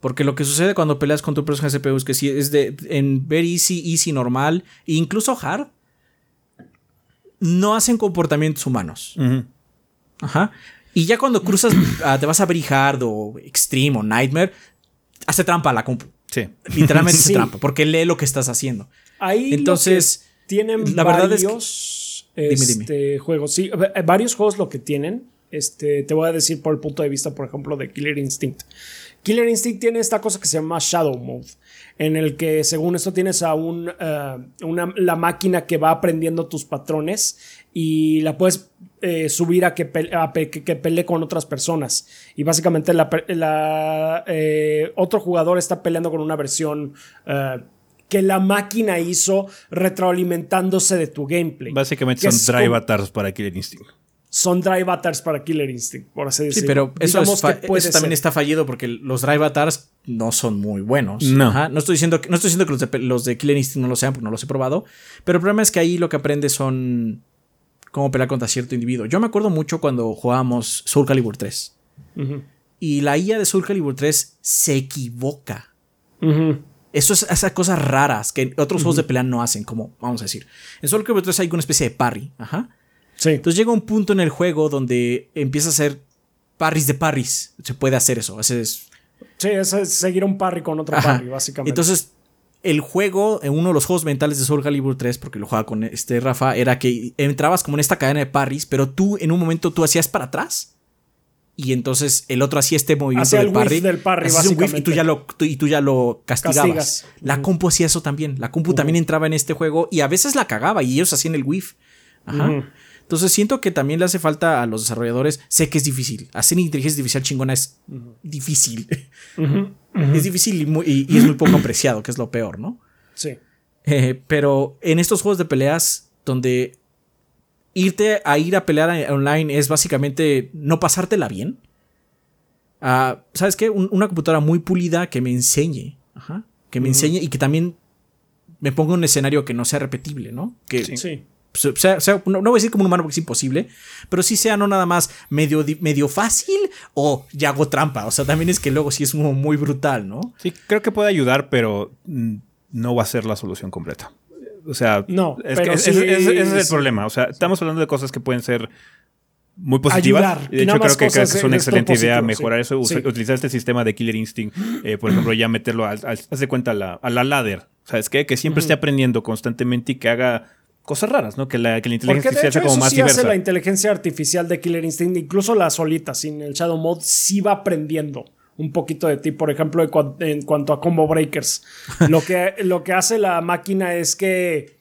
Porque lo que sucede cuando peleas con tu personaje CPU es que si es de en very easy, easy, normal, e incluso hard, no hacen comportamientos humanos. Ajá. Y ya cuando cruzas, ah, te vas a very hard o extreme o nightmare, hace trampa a la compu. Sí. Literalmente hace trampa, porque lee lo que estás haciendo. Ahí Entonces, tienen la verdad varios es que, este, juegos. Sí, varios juegos lo que tienen. Este, te voy a decir por el punto de vista, por ejemplo, de Killer Instinct. Killer Instinct tiene esta cosa que se llama Shadow Mode, en el que según esto tienes a un, eh, una, la máquina que va aprendiendo tus patrones y la puedes eh, subir a que, que, pelee con otras personas. Y básicamente la, eh, otro jugador está peleando con una versión que la máquina hizo retroalimentándose de tu gameplay. Básicamente son drive avatars para Killer Instinct son drive avatars para Killer Instinct, por así decirlo. Sí, pero eso, también está fallido porque los drive avatars no son muy buenos. No. No estoy diciendo que, no estoy diciendo que los de, los de, Killer Instinct no lo sean porque no los he probado. Pero el problema es que ahí lo que aprendes son cómo pelear contra cierto individuo. Yo me acuerdo mucho cuando jugábamos Soul Calibur 3. Y la IA de Soul Calibur 3 se equivoca. Eso es esas cosas raras que otros juegos de pelea no hacen, como vamos a decir. En Soul Calibur 3 hay una especie de parry. Ajá. Entonces llega un punto en el juego donde empieza a hacer parries de parries. Se puede hacer eso. es... Sí, es seguir un parry con otro parry, básicamente. Entonces, el juego, en uno de los juegos mentales de Soul Calibur 3, porque lo jugaba con este Rafa, era que entrabas como en esta cadena de parries, pero tú en un momento tú hacías para atrás. Y entonces el otro hacía este movimiento del, parry, del parry. y tú ya lo, y tú ya lo castigabas. La compu hacía eso también. La compu también entraba en este juego y a veces la cagaba y ellos hacían el whiff. Ajá. Entonces siento que también le hace falta a los desarrolladores. Sé que es difícil. Hacer inteligencia artificial chingona es difícil. Es difícil y, y, es muy poco apreciado, que es lo peor, ¿no? Sí. Eh, pero en estos juegos de peleas, donde irte a ir a pelear online es básicamente no pasártela bien. Uh, ¿Sabes qué? una computadora muy pulida que me enseñe. Ajá, que me enseñe y que también me ponga un escenario que no sea repetible, ¿no? Que, sí. No, voy a decir como un humano porque es imposible, pero sí sea no nada más medio, medio fácil o ya hago trampa. O sea, también es que luego sí es muy brutal, ¿no? Sí, creo que puede ayudar, pero mm, no va a ser la solución completa. O sea, no, es que ese, es el problema. O sea, estamos hablando de cosas que pueden ser muy positivas. de hecho, creo que, es una excelente idea mejorar eso, utilizar este sistema de Killer Instinct, eh, por ejemplo, ya meterlo, al, haz de cuenta, a la, a la ladder. ¿Sabes qué? Que siempre esté aprendiendo constantemente y que haga cosas raras, ¿no? Que la, que la inteligencia artificial sea como más sí hace la inteligencia artificial de Killer Instinct, incluso la solita, sin el Shadow Mode, sí va aprendiendo un poquito de ti, por ejemplo, en, cuanto a combo breakers. lo, que, lo que hace la máquina es que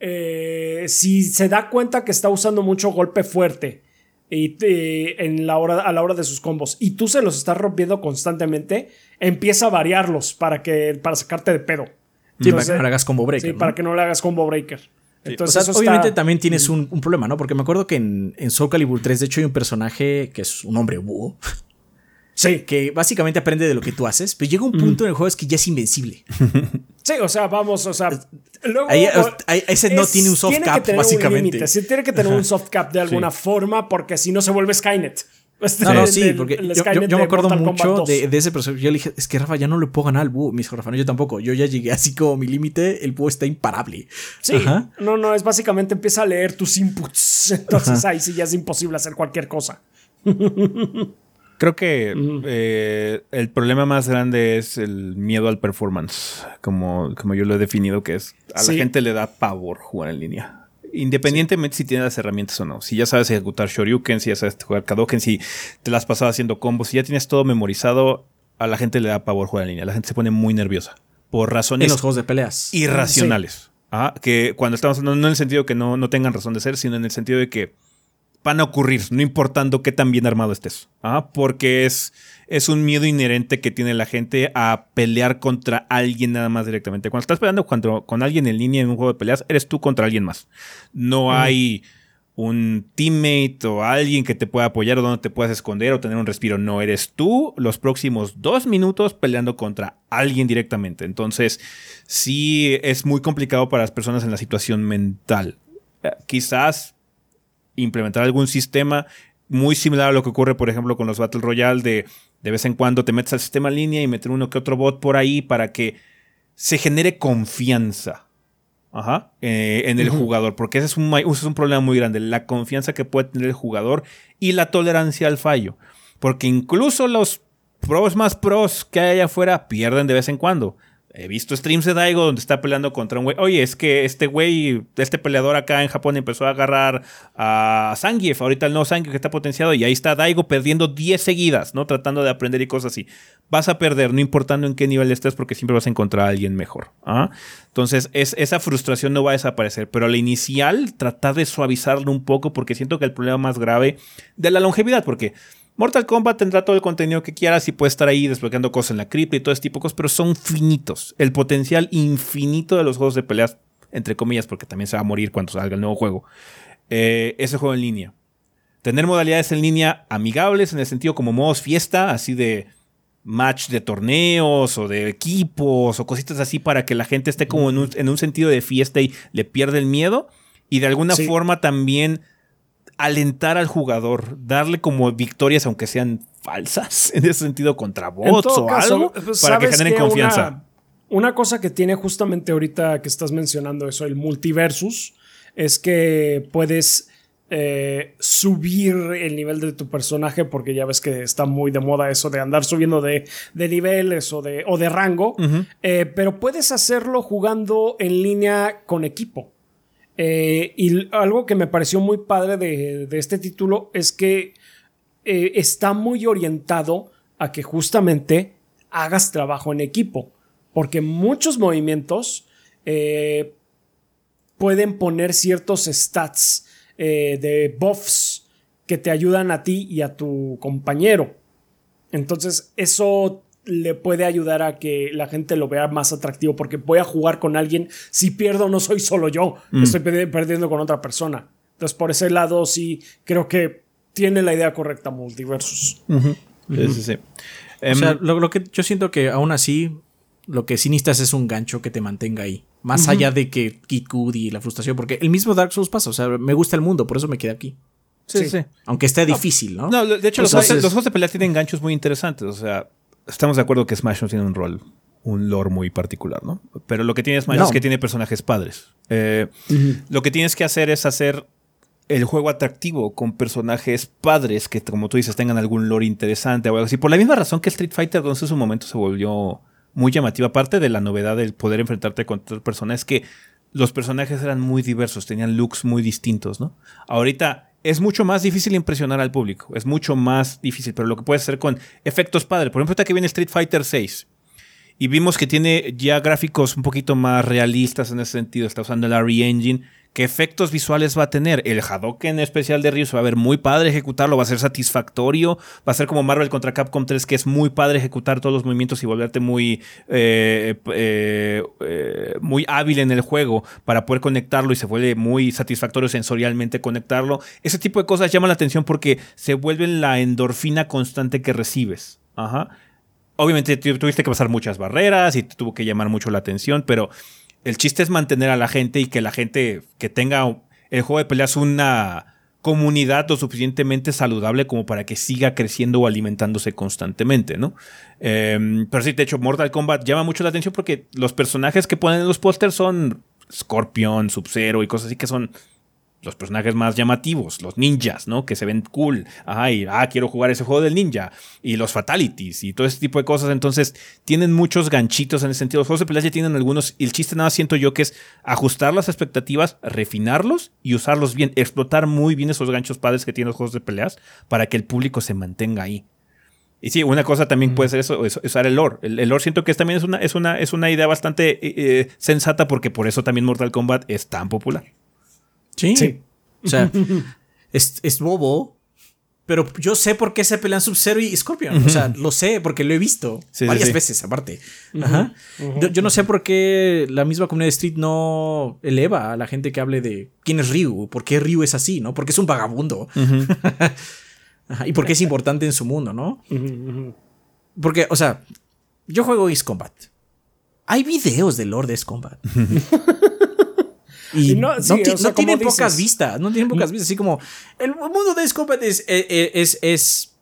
eh, si se da cuenta que está usando mucho golpe fuerte y, en la hora, a la hora de sus combos y tú se los estás rompiendo constantemente, empieza a variarlos para, que, para sacarte de pedo. Sí, para que no le hagas combo breaker. Sí, para que no le hagas combo breaker. Entonces, obviamente también tienes un, problema, ¿no? Porque me acuerdo que en, en Soul Calibur 3, de hecho, hay un personaje que es un hombre búho. Sí. Que básicamente aprende de lo que tú haces, pero llega un punto en el juego es que ya es invencible. Sí, o sea, vamos, o sea. Luego, ese no tiene un soft cap, básicamente. sí, tiene que tener un soft cap de alguna forma, porque si no se vuelve Skynet. No, no, sí, porque yo, me acuerdo mucho de, ese proceso. Yo le dije, es que Rafa, ya no le puedo ganar al búho. Me dijo Rafa, no, yo tampoco. Yo ya llegué así como mi límite, el búho está imparable. Sí, no, no, es básicamente empieza a leer tus inputs. Entonces ahí sí ya es imposible hacer cualquier cosa. Creo que eh, el problema más grande es el miedo al performance, como, como yo lo he definido, que es a la gente le da pavor jugar en línea. Independientemente si tienes las herramientas o no. Si ya sabes ejecutar Shoryuken, si ya sabes jugar Kadoken, si te las has pasado haciendo combos, si ya tienes todo memorizado, a la gente le da pavor jugar en línea. La gente se pone muy nerviosa. Por razones. En los juegos de peleas. Irracionales. Ah, que cuando estamos hablando, no en el sentido que no, no tengan razón de ser, sino en el sentido de que van a ocurrir, no importando qué tan bien armado estés. ¿ah? Porque es, es un miedo inherente que tiene la gente a pelear contra alguien nada más directamente. Cuando estás peleando con alguien en línea en un juego de peleas, eres tú contra alguien más. No hay un teammate o alguien que te pueda apoyar o donde te puedas esconder o tener un respiro. No, eres tú los próximos dos minutos peleando contra alguien directamente. Entonces, sí es muy complicado para las personas en la situación mental. Eh, quizás implementar algún sistema muy similar a lo que ocurre, por ejemplo, con los Battle Royale, de de vez en cuando te metes al sistema en línea y meter uno que otro bot por ahí para que se genere confianza Ajá, eh, en el jugador, porque ese es, un, ese es un problema muy grande, la confianza que puede tener el jugador y la tolerancia al fallo, porque incluso los pros más pros que hay allá afuera pierden de vez en cuando. He visto streams de Daigo donde está peleando contra un güey. Oye, es que este güey, este peleador acá en Japón empezó a agarrar a Zangief, ahorita el nuevo que está potenciado, y ahí está Daigo perdiendo 10 seguidas, ¿no? Tratando de aprender y cosas así. Vas a perder, no importando en qué nivel estés, porque siempre vas a encontrar a alguien mejor. ¿ah? Entonces, es, esa frustración no va a desaparecer. Pero la inicial, tratar de suavizarlo un poco, porque siento que el problema más grave de la longevidad, porque Mortal Kombat tendrá todo el contenido que quieras y puede estar ahí desbloqueando cosas en la cripta y todo ese tipo de cosas, pero son finitos. El potencial infinito de los juegos de peleas, entre comillas, porque también se va a morir cuando salga el nuevo juego. Eh, ese juego en línea. Tener modalidades en línea amigables en el sentido como modos fiesta, así de match de torneos o de equipos o cositas así para que la gente esté como en un, sentido de fiesta y le pierda el miedo. Y de alguna forma también alentar al jugador, darle como victorias, aunque sean falsas, en ese sentido, contra bots o algo, pues, para que generen confianza. Una, cosa que tiene justamente ahorita que estás mencionando eso, el multiversus, es que puedes eh, subir el nivel de tu personaje, porque ya ves que está muy de moda eso de andar subiendo de, niveles o de, o de rango, eh, pero puedes hacerlo jugando en línea con equipo. Eh, y algo que me pareció muy padre de, este título es que eh, está muy orientado a que justamente hagas trabajo en equipo. Porque muchos movimientos eh, pueden poner ciertos stats de buffs que te ayudan a ti y a tu compañero. Entonces, eso le puede ayudar a que la gente lo vea más atractivo porque voy a jugar con alguien. Si pierdo, no soy solo yo, Mm. estoy perdi- perdiendo con otra persona. Entonces, por ese lado, sí creo que tiene la idea correcta Multiversus. Sí, sí, sí. O Em, sea, lo, lo que yo siento que aún así, lo que sí necesitas es un gancho que te mantenga ahí. Más allá de que Kid Cudi y la frustración, porque el mismo Dark Souls pasa. O sea, me gusta el mundo, por eso me quedé aquí. sí, sí. sí. Aunque esté difícil, ¿no? No, de hecho, los, juegos- los juegos de pelea tienen ganchos muy interesantes. O sea, estamos de acuerdo que Smash no tiene un rol, un lore muy particular, ¿no? Pero lo que tiene Smash No. es que tiene personajes padres. Eh, Lo que tienes que hacer es hacer el juego atractivo con personajes padres que, como tú dices, tengan algún lore interesante o algo así. Por la misma razón que Street Fighter 2 en su momento se volvió muy llamativa. Aparte de la novedad del poder enfrentarte contra otra persona, es que los personajes eran muy diversos, tenían looks muy distintos, ¿no? Ahorita es mucho más difícil impresionar al público, es mucho más difícil, pero lo que puedes hacer con efectos padres. Por ejemplo, ahorita que viene Street Fighter 6 y vimos que tiene ya gráficos un poquito más realistas en ese sentido, está usando el RE Engine. ¿Qué efectos visuales va a tener? El Hadoken especial de Ryu se va a ver muy padre ejecutarlo, va a ser satisfactorio, va a ser como Marvel contra Capcom 3, que es muy padre ejecutar todos los movimientos y volverte muy, eh, eh, eh, muy hábil en el juego para poder conectarlo y se vuelve muy satisfactorio sensorialmente conectarlo. Ese tipo de cosas llaman la atención porque se vuelven la endorfina constante que recibes. Ajá. Obviamente tu- tuviste que pasar muchas barreras y te tuvo que llamar mucho la atención, pero el chiste es mantener a la gente y que la gente que tenga el juego de peleas una comunidad lo suficientemente saludable como para que siga creciendo o alimentándose constantemente, ¿no? Em, pero sí, de hecho, Mortal Kombat llama mucho la atención porque los personajes que ponen en los pósters son Scorpion, Sub-Zero y cosas así que son los personajes más llamativos, los ninjas, ¿no? Que se ven cool. Ajá, y ah, quiero jugar ese juego del ninja. Y los fatalities y todo ese tipo de cosas. Entonces, tienen muchos ganchitos en ese sentido. Los juegos de peleas ya tienen algunos. Y el chiste nada siento yo que es ajustar las expectativas, refinarlos y usarlos bien. Explotar muy bien esos ganchos padres que tienen los juegos de peleas para que el público se mantenga ahí. Y sí, una cosa también puede ser eso, es- usar el lore. El, el lore siento que es, también es una, es una, es una idea bastante eh, eh, sensata porque por eso también Mortal Kombat es tan popular. Sí. Sí. O sea, es, es bobo. Pero yo sé por qué se pelean Sub-Zero y Scorpion. O sea, lo sé porque lo he visto Sí, varias sí. veces, aparte. Ajá. Yo, yo no sé por qué la misma comunidad de Street no eleva a la gente que hable de quién es Ryu, por qué Ryu es así, ¿no? Porque es un vagabundo. Ajá, Y por qué es importante en su mundo, ¿no? Porque, o sea, yo juego Ace Combat. Hay videos de Lord Ace Combat. Y no- no, sí, ti- o sea, no tienen como pocas dices. vistas, no tienen pocas vistas, así como el mundo de Combat es, eh, eh, es, es,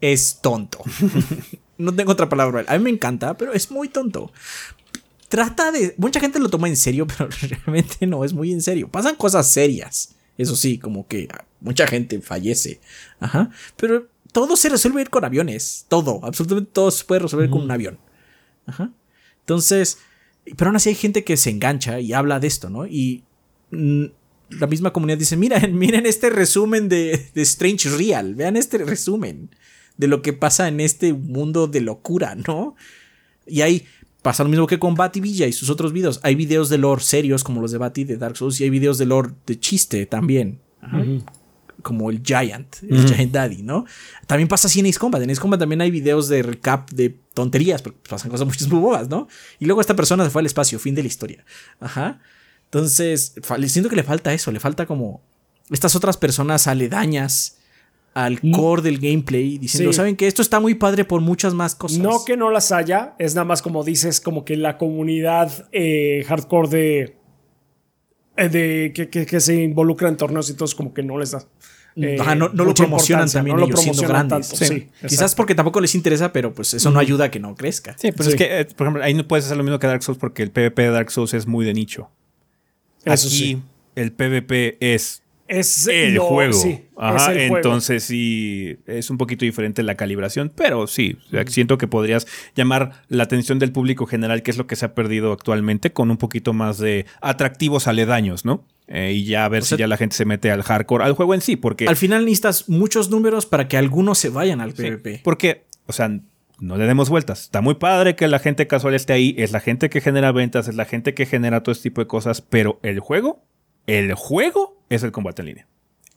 es tonto. no tengo otra palabra. A mí me encanta, pero es muy tonto. Trata de... Mucha gente lo toma en serio, pero realmente no es muy en serio. Pasan cosas serias. Eso sí, como que mucha gente fallece. Ajá. Pero todo se resuelve con aviones. Todo, absolutamente todo se puede resolver con un avión. Ajá. Entonces, pero aún así hay gente que se engancha y habla de esto, ¿no? Y mm, la misma comunidad dice, miren, miren este resumen de, de Strange Real, vean este resumen de lo que pasa en este mundo de locura, ¿no? Y ahí pasa lo mismo que con Batty Villa y sus otros videos. Hay videos de lore serios como los de Batty de Dark Souls y hay videos de lore de chiste también. Ajá. Como el Giant, el Giant Daddy, ¿no? También pasa así en Ace Combat. En Ace Combat también hay videos de recap de tonterías, porque pasan cosas muchas muy bobas, ¿no? Y luego esta persona se fue al espacio, fin de la historia. Ajá. Entonces, siento que le falta eso, le falta como estas otras personas aledañas al core del gameplay, diciendo, Sí. ¿saben que Esto está muy padre por muchas más cosas. No que no las haya, es nada más como dices, como que la comunidad eh, hardcore de. Eh, de que, que- que se involucra en torneos y todo, es como que no les da. eh, Ajá, no, no lo promocionan también no lo ellos siendo promocionan grandes. tanto, Sí. sí, Quizás exacto. porque tampoco les interesa, pero pues eso no ayuda a que no crezca. Sí, pero Sí. es que, eh, por ejemplo, ahí no puedes hacer lo mismo que Dark Souls porque el PvP de Dark Souls es muy de nicho. Eso Aquí sí. el PvP es Es el lo- juego. sí, Ajá, es el juego. entonces sí, es un poquito diferente la calibración, pero sí, sea, siento que podrías llamar la atención del público general, que es lo que se ha perdido actualmente, con un poquito más de atractivos aledaños, ¿no? Eh, y ya a ver O si sea- ya la gente se mete al hardcore, al juego en sí, porque... Al final necesitas muchos números para que algunos se vayan al Sí, PvP. Porque, o sea, no le demos vueltas. Está muy padre que la gente casual esté ahí, es la gente que genera ventas, es la gente que genera todo este tipo de cosas, pero el juego El juego es el combate en línea.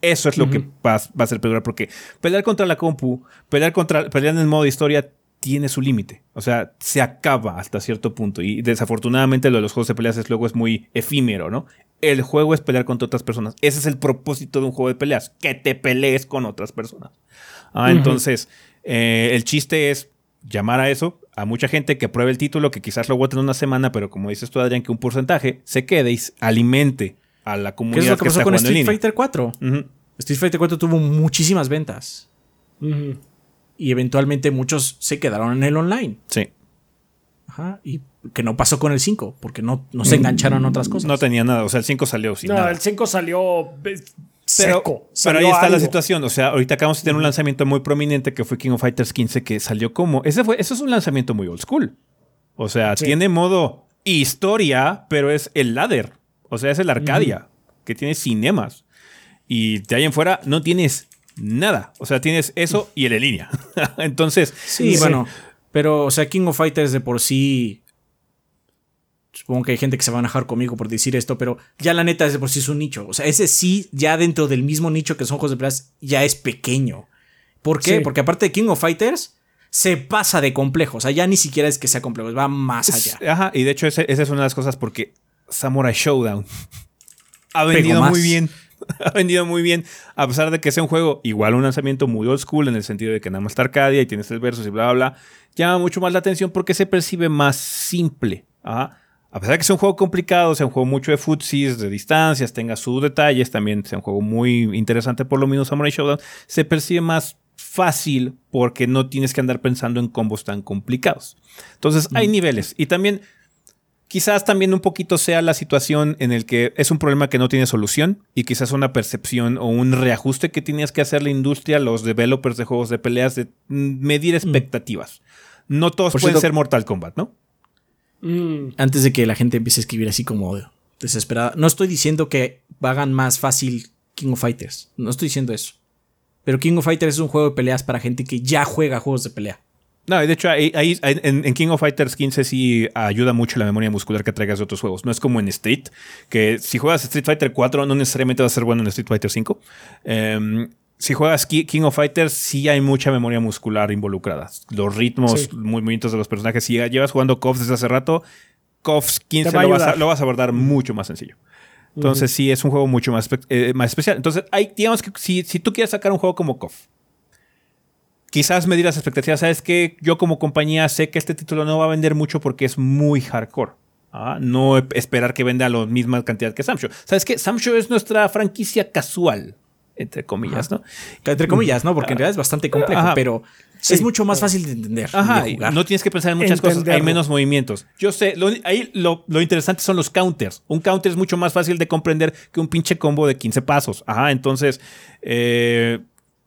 Eso es lo que va, va, a ser peor porque pelear contra la compu, pelear contra pelear en el modo de historia tiene su límite. O sea, se acaba hasta cierto punto. Y desafortunadamente lo de los juegos de peleas es luego es muy efímero, ¿no? El juego es pelear contra otras personas. Ese es el propósito de un juego de peleas, que te pelees con otras personas. Ah, entonces, eh, el chiste es llamar a eso, a mucha gente que pruebe el título, que quizás lo voten una semana, pero como dices tú, Adrián, que un porcentaje se quede y alimente a la comunidad. ¿Qué es lo que, pasó con Street Fighter 4? Street Fighter 4 tuvo muchísimas ventas. Y eventualmente muchos se quedaron en el online. Sí. Ajá. Y que no pasó con el 5, porque no, no se engancharon a otras cosas. No tenía nada. O sea, el 5 salió sin no, el 5 salió seco. Pero, ahí está la situación. O sea, ahorita acabamos de tener un lanzamiento muy prominente que fue King of Fighters 15 que salió como. Ese fue, eso es un lanzamiento muy old school. O sea, tiene modo historia, pero es el ladder. O sea, es el Arcadia, que tiene cinemas. Y de ahí en fuera no tienes nada. O sea, tienes eso y el en línea. Entonces. Sí, bueno. Pero, o sea, King of Fighters de por sí Supongo que hay gente que se va a enojar conmigo por decir esto, pero ya la neta es de por sí es un nicho. O sea, ese sí, ya dentro del mismo nicho que son juegos de peleas, ya es pequeño. ¿Por qué? Porque aparte de King of Fighters, se pasa de complejo. O sea, ya ni siquiera es que sea complejo, va más allá. Ajá, y de hecho, esa es una de las cosas porque Samurai Showdown ha vendido muy bien. ha vendido muy bien, a pesar de que sea un juego igual un lanzamiento muy old school en el sentido de que nada más está Arcadia y tienes el versus y bla, bla, bla. Llama mucho más la atención porque se percibe más simple. Ajá a pesar de que sea un juego complicado, sea un juego mucho de futsis, de distancias, tenga sus detalles, también sea un juego muy interesante por lo menos Samurai Showdown, se percibe más fácil porque no tienes que andar pensando en combos tan complicados. Entonces hay niveles y también quizás también un poquito sea la situación en el que es un problema que no tiene solución y quizás una percepción o un reajuste que tienes que hacer la industria, los developers de juegos de peleas, de medir expectativas. No todos pueden ser Mortal Kombat, ¿no? Mm. Antes de que la gente empiece a escribir así como desesperada. No estoy diciendo que hagan más fácil King of Fighters. No estoy diciendo eso. Pero King of Fighters es un juego de peleas para gente que ya juega juegos de pelea. No, de hecho, ahí, en, King of Fighters 15 sí ayuda mucho la memoria muscular que traigas de otros juegos. No es como en Street, que si juegas Street Fighter 4 no necesariamente va a ser bueno en Street Fighter 5. Eh, em, si juegas King of Fighters, sí hay mucha memoria muscular involucrada. Los ritmos, movimientos de los personajes. Si llevas jugando KOF desde hace rato, KOF 15 lo vas, a, lo vas, a, abordar mucho más sencillo. Entonces, sí, es un juego mucho más, eh, más especial. Entonces, hay, digamos que si, si, tú quieres sacar un juego como KOF, quizás medir las expectativas. Sabes que yo, como compañía, sé que este título no va a vender mucho porque es muy hardcore. ¿ah? No esperar que venda la misma cantidad que Samsho. ¿Sabes qué? Samsho es nuestra franquicia casual entre comillas, ¿no? Entre comillas, ¿no? Porque en realidad es bastante complejo, pero es mucho más fácil de entender. Ajá, no tienes que pensar en muchas cosas, hay menos movimientos. Yo sé, ahí lo, interesante son los counters. Un counter es mucho más fácil de comprender que un pinche combo de 15 pasos. Ajá, entonces, eh,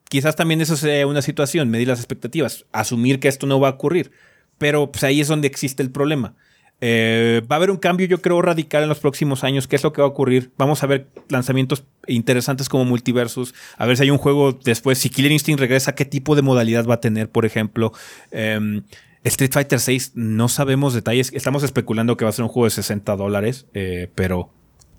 quizás también eso sea una situación, medir las expectativas, asumir que esto no va a ocurrir. Pero pues, ahí es donde existe el problema. Eh, va a haber un cambio, yo creo, radical en los próximos años. ¿Qué es lo que va a ocurrir? Vamos a ver lanzamientos interesantes como Multiversus. A ver si hay un juego después. Si Killer Instinct regresa, ¿qué tipo de modalidad va a tener, por ejemplo? Em, Street Fighter VI, no sabemos detalles. Estamos especulando que va a ser un juego de 60 dólares, eh, pero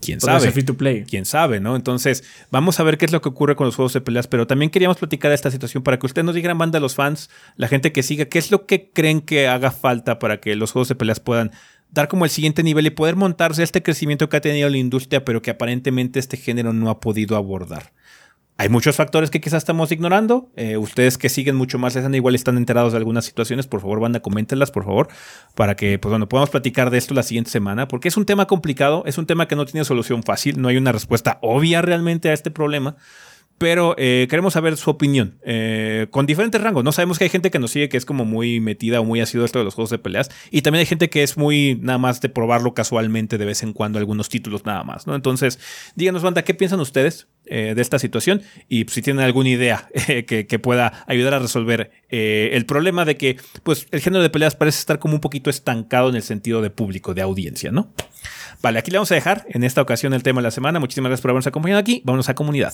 quién sabe. free to play. Quién sabe, ¿no? Entonces, vamos a ver qué es lo que ocurre con los juegos de peleas, pero también queríamos platicar esta situación para que ustedes nos digan, banda, los fans, la gente que siga, qué es lo que creen que haga falta para que los juegos de peleas puedan dar como el siguiente nivel y poder montarse este crecimiento que ha tenido la industria, pero que aparentemente este género no ha podido abordar. Hay muchos factores que quizás estamos ignorando. Eh, ustedes que siguen mucho más, igual están enterados de algunas situaciones. Por favor, banda, coméntenlas, por favor, para que pues, bueno, podamos platicar de esto la siguiente semana, porque es un tema complicado, es un tema que no tiene solución fácil, no hay una respuesta obvia realmente a este problema pero eh, queremos saber su opinión eh, con diferentes rangos. No sabemos que hay gente que nos sigue que es como muy metida o muy asiduo esto de los juegos de peleas y también hay gente que es muy nada más de probarlo casualmente de vez en cuando algunos títulos nada más, ¿no? Entonces, díganos banda, ¿qué piensan ustedes eh, de esta situación? Y si tienen alguna idea que, que, pueda ayudar a resolver el problema de que pues el género de peleas parece estar como un poquito estancado en el sentido de público, de audiencia, ¿no? Vale, aquí le vamos a dejar en esta ocasión el tema de la semana. Muchísimas gracias por habernos acompañado aquí. Vámonos a comunidad.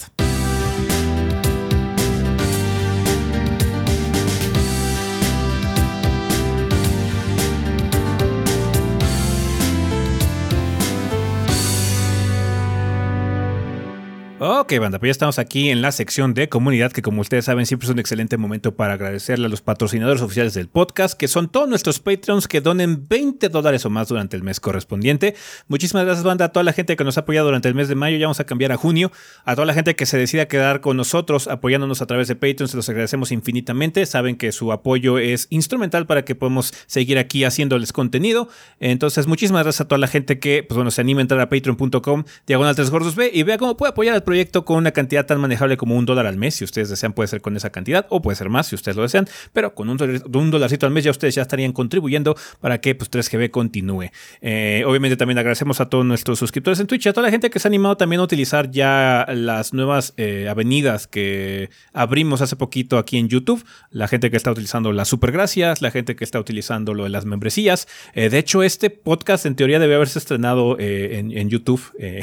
Ok, banda, pues ya estamos aquí en la sección de comunidad, que como ustedes saben, siempre es un excelente momento para agradecerle a los patrocinadores oficiales del podcast, que son todos nuestros Patreons que donen 20 dólares o más durante el mes correspondiente. Muchísimas gracias, banda, a toda la gente que nos ha apoyado durante el mes de mayo. Ya vamos a cambiar a junio. A toda la gente que se decida quedar con nosotros apoyándonos a través de Patreon, se los agradecemos infinitamente. Saben que su apoyo es instrumental para que podamos seguir aquí haciéndoles contenido. Entonces, muchísimas gracias a toda la gente que, pues bueno, se anima a entrar a patreon.com, diagonal 3 gordos B y vea cómo puede apoyar al proyecto con una cantidad tan manejable como un dólar al mes. Si ustedes desean, puede ser con esa cantidad o puede ser más si ustedes lo desean. Pero con un, un dolarcito al mes ya ustedes ya estarían contribuyendo para que pues 3GB continúe. Eh, obviamente también agradecemos a todos nuestros suscriptores en Twitch y a toda la gente que se ha animado también a utilizar ya las nuevas eh, avenidas que abrimos hace poquito aquí en YouTube. La gente que está utilizando las supergracias, la gente que está utilizando lo de las membresías. Eh, de hecho, este podcast en teoría debe haberse estrenado en, en, YouTube.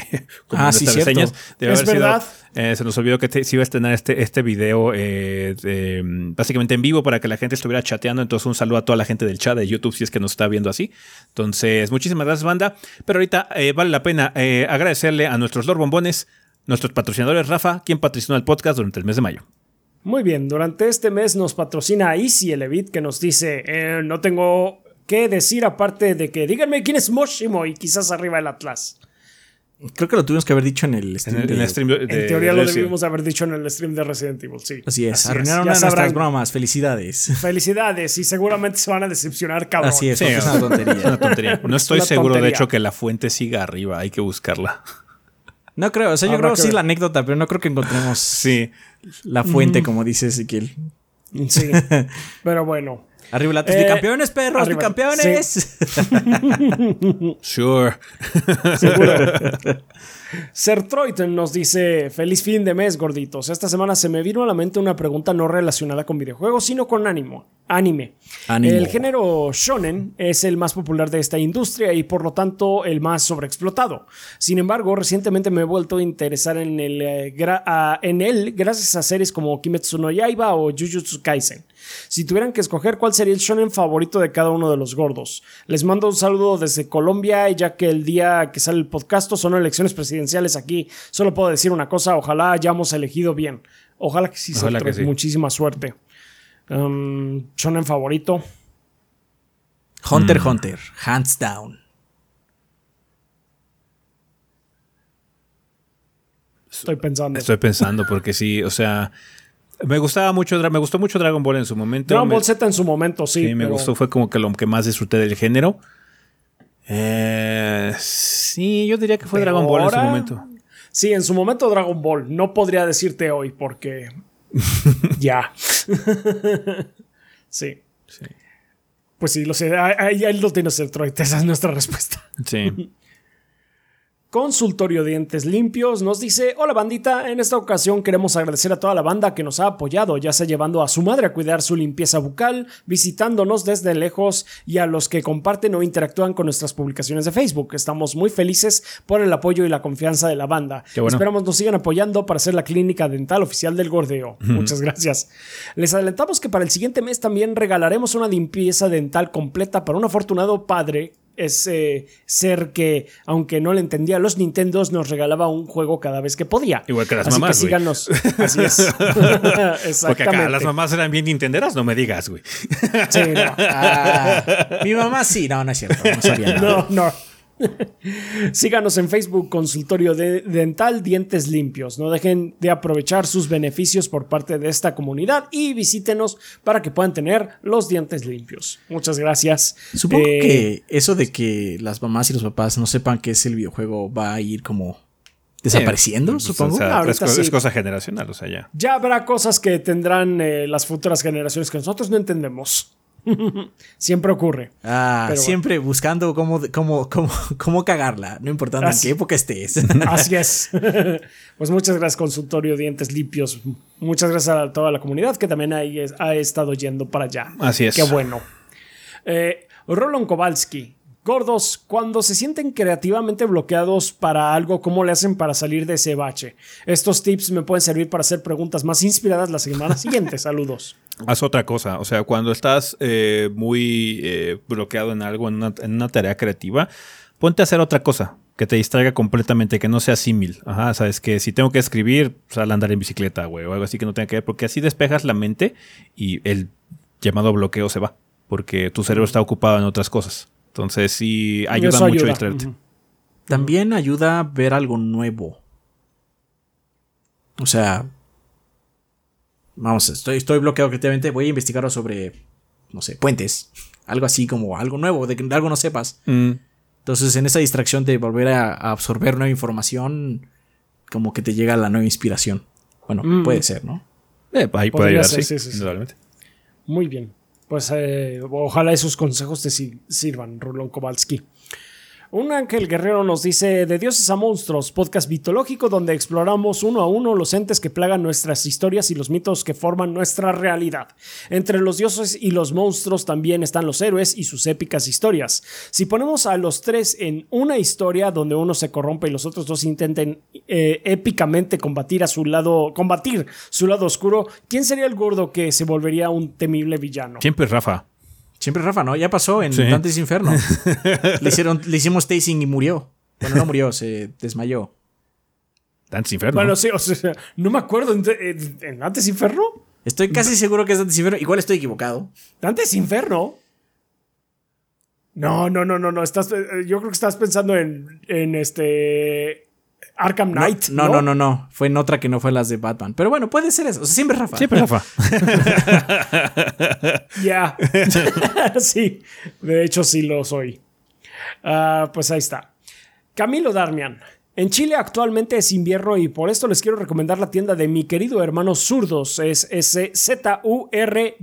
como ah, sí, reseñas. Debe es Eh, se nos olvidó que se iba a estrenar este, este video eh, básicamente en vivo para que la gente estuviera chateando. Entonces, un saludo a toda la gente del chat de YouTube si es que nos está viendo así. Entonces, muchísimas gracias, banda. Pero ahorita eh, vale la pena agradecerle a nuestros Lord Bombones, nuestros patrocinadores, Rafa, quien patrocinó el podcast durante el mes de mayo. Muy bien, durante este mes nos patrocina Easy Elevit que nos dice: No tengo qué decir aparte de que díganme quién es Moshimo y quizás arriba el Atlas. Creo que lo tuvimos que haber dicho en el stream. En, teoría lo debimos haber dicho en el stream de Resident Evil, sí. Así es. Arruinaron una de nuestras bromas. Felicidades. Felicidades. Y seguramente se van a decepcionar, cabrón. Así es. es una tontería. es una tontería. No estoy seguro, de hecho, que la fuente siga arriba. Hay que buscarla. No creo. O sea, yo creo que sí la anécdota, pero no creo que encontremos sí. la fuente, como dice Ezequiel. Sí. pero bueno. Arriba la eh, campeones, perros, campeones. sure. Seguro. Sertroiten nos dice: Feliz fin de mes, gorditos. Esta semana se me vino a la mente una pregunta no relacionada con videojuegos, sino con ánimo, anime. El género shonen es el más popular de esta industria y por lo tanto el más sobreexplotado. Sin embargo, recientemente me he vuelto a interesar en, el, eh, en él gracias a series como Kimetsu no Yaiba o Jujutsu Kaisen. Si tuvieran que escoger cuál sería el shonen favorito de cada uno de los gordos. Les mando un saludo desde Colombia, ya que el día que sale el podcast son elecciones presidenciales aquí. Solo puedo decir una cosa, ojalá hayamos elegido bien. Ojalá que sí, ojalá que sí. muchísima suerte. Um, shonen favorito. Hunter mm. Hunter, hands down. Estoy pensando. Estoy pensando porque sí, o sea, me gustaba mucho, me gustó mucho Dragon Ball en su momento. Dragon Ball Z en su momento, sí. Sí, me gustó, fue como que lo que más disfruté del género. Eh, sí, yo diría que fue Dragon Ball en su momento. Sí, en su momento Dragon Ball. No podría decirte hoy porque. ya. sí. sí. Pues sí, lo sé. Ahí, ahí lo tienes el Troy. Esa es nuestra respuesta. Sí. Consultorio Dientes Limpios nos dice, hola bandita, en esta ocasión queremos agradecer a toda la banda que nos ha apoyado, ya sea llevando a su madre a cuidar su limpieza bucal, visitándonos desde lejos y a los que comparten o interactúan con nuestras publicaciones de Facebook. Estamos muy felices por el apoyo y la confianza de la banda. Esperamos nos sigan apoyando para ser la clínica dental oficial del gordeo. Muchas gracias. Les adelantamos que para el siguiente mes también regalaremos una limpieza dental completa para un afortunado padre ese ser que, aunque no le entendía a los Nintendos, nos regalaba un juego cada vez que podía. Igual que las Así mamás. Que síganos. Así es. Exactamente. Porque acá las mamás eran bien Nintenderas, no me digas, güey. Sí, no. Ah, mi mamá sí, no, no es cierto. No sabía nada. No, no. Síganos en Facebook, Consultorio de Dental Dientes Limpios. No dejen de aprovechar sus beneficios por parte de esta comunidad y visítenos para que puedan tener los dientes limpios. Muchas gracias. Supongo eh, que eso de que las mamás y los papás no sepan que es el videojuego va a ir como desapareciendo, pues, supongo. es, cosa generacional, o sea, ya. Ya habrá cosas que tendrán eh, las futuras generaciones que nosotros no entendemos. siempre ocurre. Ah, siempre buscando cómo, cómo, cómo, cómo, cagarla, no importando en qué época estés. Así es. pues muchas gracias, consultorio Dientes Limpios. Muchas gracias a toda la comunidad que también ha estado yendo para allá. Así es. Qué bueno. Eh, Rolon Kowalski, Gordos, cuando se sienten creativamente bloqueados para algo, ¿cómo le hacen para salir de ese bache? Estos tips me pueden servir para hacer preguntas más inspiradas la semana siguiente. Saludos. Haz otra cosa, o sea, cuando estás eh, muy eh, bloqueado en algo, en una, tarea creativa, ponte a hacer otra cosa Que te distraiga completamente, que no sea símil. Ajá, sabes que si tengo que escribir, sal a andar en bicicleta, güey, o algo así que no tenga que ver, porque así despejas la mente y el llamado bloqueo se va, porque tu cerebro está ocupado en otras cosas. Entonces sí ayuda Eso mucho a ayuda. distraerte. También ayuda a ver algo nuevo. O sea, vamos, estoy, estoy bloqueado creativamente. Voy a investigar sobre, no sé, puentes. Algo así como algo nuevo, de que de algo no sepas. Mm, Entonces, en esa distracción de volver a, a absorber nueva información, como que te llega la nueva inspiración. Bueno, Mm. puede ser, ¿no? eh, ahí puede ayudar, ser, sí, sí, sí. Muy bien. Pues eh, ojalá esos consejos te sir- sirvan, Rulón Kowalski. Un ángel guerrero nos dice De dioses a monstruos, podcast mitológico donde exploramos uno a uno los entes que plagan nuestras historias y los mitos que forman nuestra realidad. Entre los dioses y los monstruos también están los héroes y sus épicas historias. Si ponemos a los tres en una historia donde uno se corrompe y los otros dos intenten eh, épicamente combatir a su lado, combatir su lado oscuro, ¿quién sería el gordo que se volvería un temible villano? Siempre Rafa. Siempre Rafa, ¿no? Ya pasó en Sí. Dante's Inferno. le, hicieron, le hicimos tasting y murió. Bueno, no murió, se desmayó. Dantes Inferno. Bueno, sí, o sea, no me acuerdo. ¿En, en, en Dantes Inferno? Estoy casi seguro que es Dante's Inferno. Igual estoy equivocado. ¿Dantes Inferno? No, no, no, no, no. Estás, eh, yo creo que estás pensando en, en este. Arkham Knight. No, no, no, no, Fue en otra que no fue las de Batman. Pero bueno, puede ser eso. O sea, siempre Rafa. Siempre Rafa. Ya. sí, de hecho sí lo soy. Ah, pues ahí está. Camilo Darmian. En Chile actualmente es invierno y por esto les quiero recomendar la tienda de mi querido hermano Zurdos, es Z-U-R-D-O-S,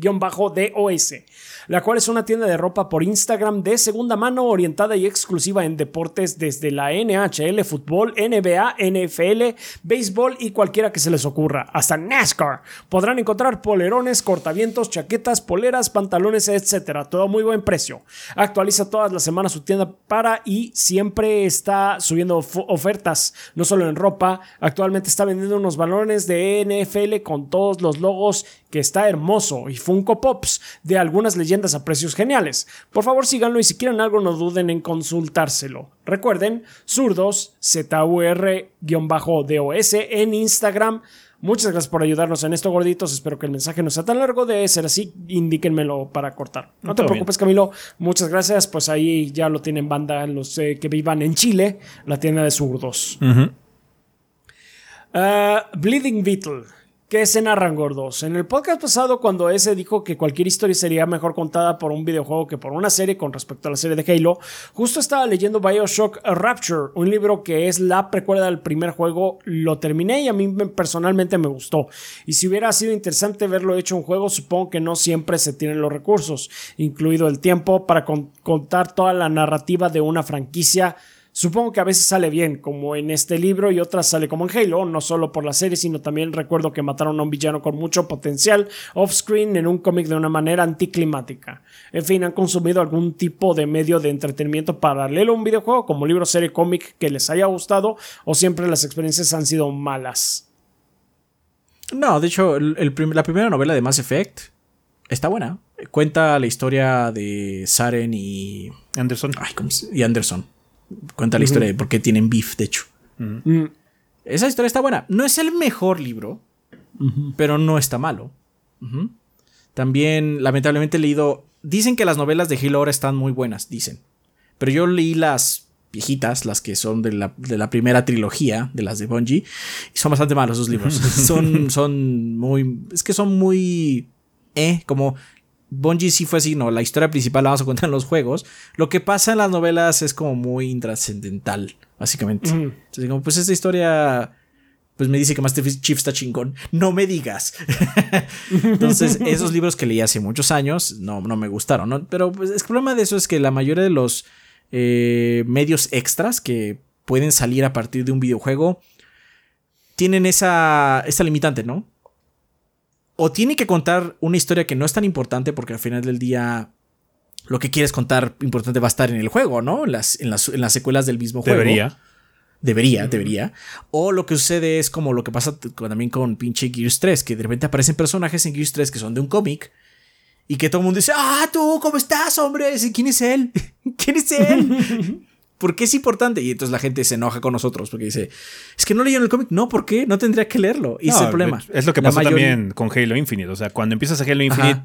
la cual es una tienda de ropa por Instagram de segunda mano orientada y exclusiva en deportes desde la NHL, fútbol, NBA, NFL, béisbol y cualquiera que se les ocurra, hasta NASCAR. Podrán encontrar polerones, cortavientos, chaquetas, poleras, pantalones, etcétera, todo muy buen precio. Actualiza todas las semanas su tienda para y siempre está subiendo of- no solo en ropa. Actualmente está vendiendo unos balones de NFL con todos los logos que está hermoso y Funko Pops de algunas leyendas a precios geniales. Por favor síganlo y si quieren algo no duden en consultárselo. Recuerden, zurdos, Z-U-R-DOS en Instagram. Muchas gracias por ayudarnos en esto, gorditos. Espero que el mensaje no sea tan largo. De ser así, indíquenmelo para cortar. No te preocupes, Camilo. Muchas gracias. Pues ahí ya lo tienen banda los eh, que vivan en Chile, la tienda de zurdos. Ah, Bleeding Beetle. ¿Qué se narran gordos? En el podcast pasado, cuando ese dijo que cualquier historia sería mejor contada por un videojuego que por una serie con respecto a la serie de Halo, justo estaba leyendo Bioshock Rapture, un libro que es la precuela del primer juego. Lo terminé y a mí me- personalmente me gustó. Y si hubiera sido interesante verlo hecho un juego, supongo que no siempre se tienen los recursos, incluido el tiempo, para con- contar toda la narrativa de una franquicia. Supongo que a veces sale bien, como en este libro, y otras sale como en Halo, no solo por la serie, sino también recuerdo que mataron a un villano con mucho potencial off-screen en un cómic de una manera anticlimática. En fin, han consumido algún tipo de medio de entretenimiento paralelo a un videojuego, como libro, serie, cómic que les haya gustado, o siempre las experiencias han sido malas. No, de hecho, el- el prim- la primera novela de Mass Effect está buena. Cuenta la historia de Saren y. Anderson. Ay, ¿cómo se- Y Anderson. Cuenta la historia de por qué tienen beef, de hecho. Mm, Esa historia está buena. No es el mejor libro, pero no está malo. También, lamentablemente, he leído. Dicen que las novelas de Halo ahora están muy buenas, dicen. Pero yo leí las viejitas, las que son de la, de la primera trilogía, de las de Bungie, y son bastante malos esos libros. son, son muy. Es que son muy. Eh, como. Bungie sí fue así, no, la historia principal la vamos a contar en los juegos. Lo que pasa en las novelas es como muy intrascendental, básicamente. Entonces, como, pues esta historia, pues me dice que Master Chief está chingón. No me digas. Entonces, esos libros que leí hace muchos años, no, no me gustaron, ¿no? Pero pues, el problema de eso es que la mayoría de los eh, medios extras que pueden salir a partir de un videojuego tienen esa, esa limitante, ¿no? O tiene que contar una historia que no es tan importante porque al final del día lo que quieres contar importante va a estar en el juego, ¿no? En las, en las, en las secuelas del mismo juego. Debería. Debería, debería. O lo que sucede es como lo que pasa también con pinche Gears 3, que de repente aparecen personajes en Gears 3 que son de un cómic y que todo el mundo dice, ah, tú, ¿cómo estás, hombre? ¿Y ¿Quién es él? ¿Quién es él? ¿Por qué es importante? Y entonces la gente se enoja con nosotros porque dice, es que no leyeron el cómic. No, ¿por qué? No tendría que leerlo. Y ese es el problema. Es lo que pasó también con Halo Infinite. O sea, cuando empiezas a Halo Infinite...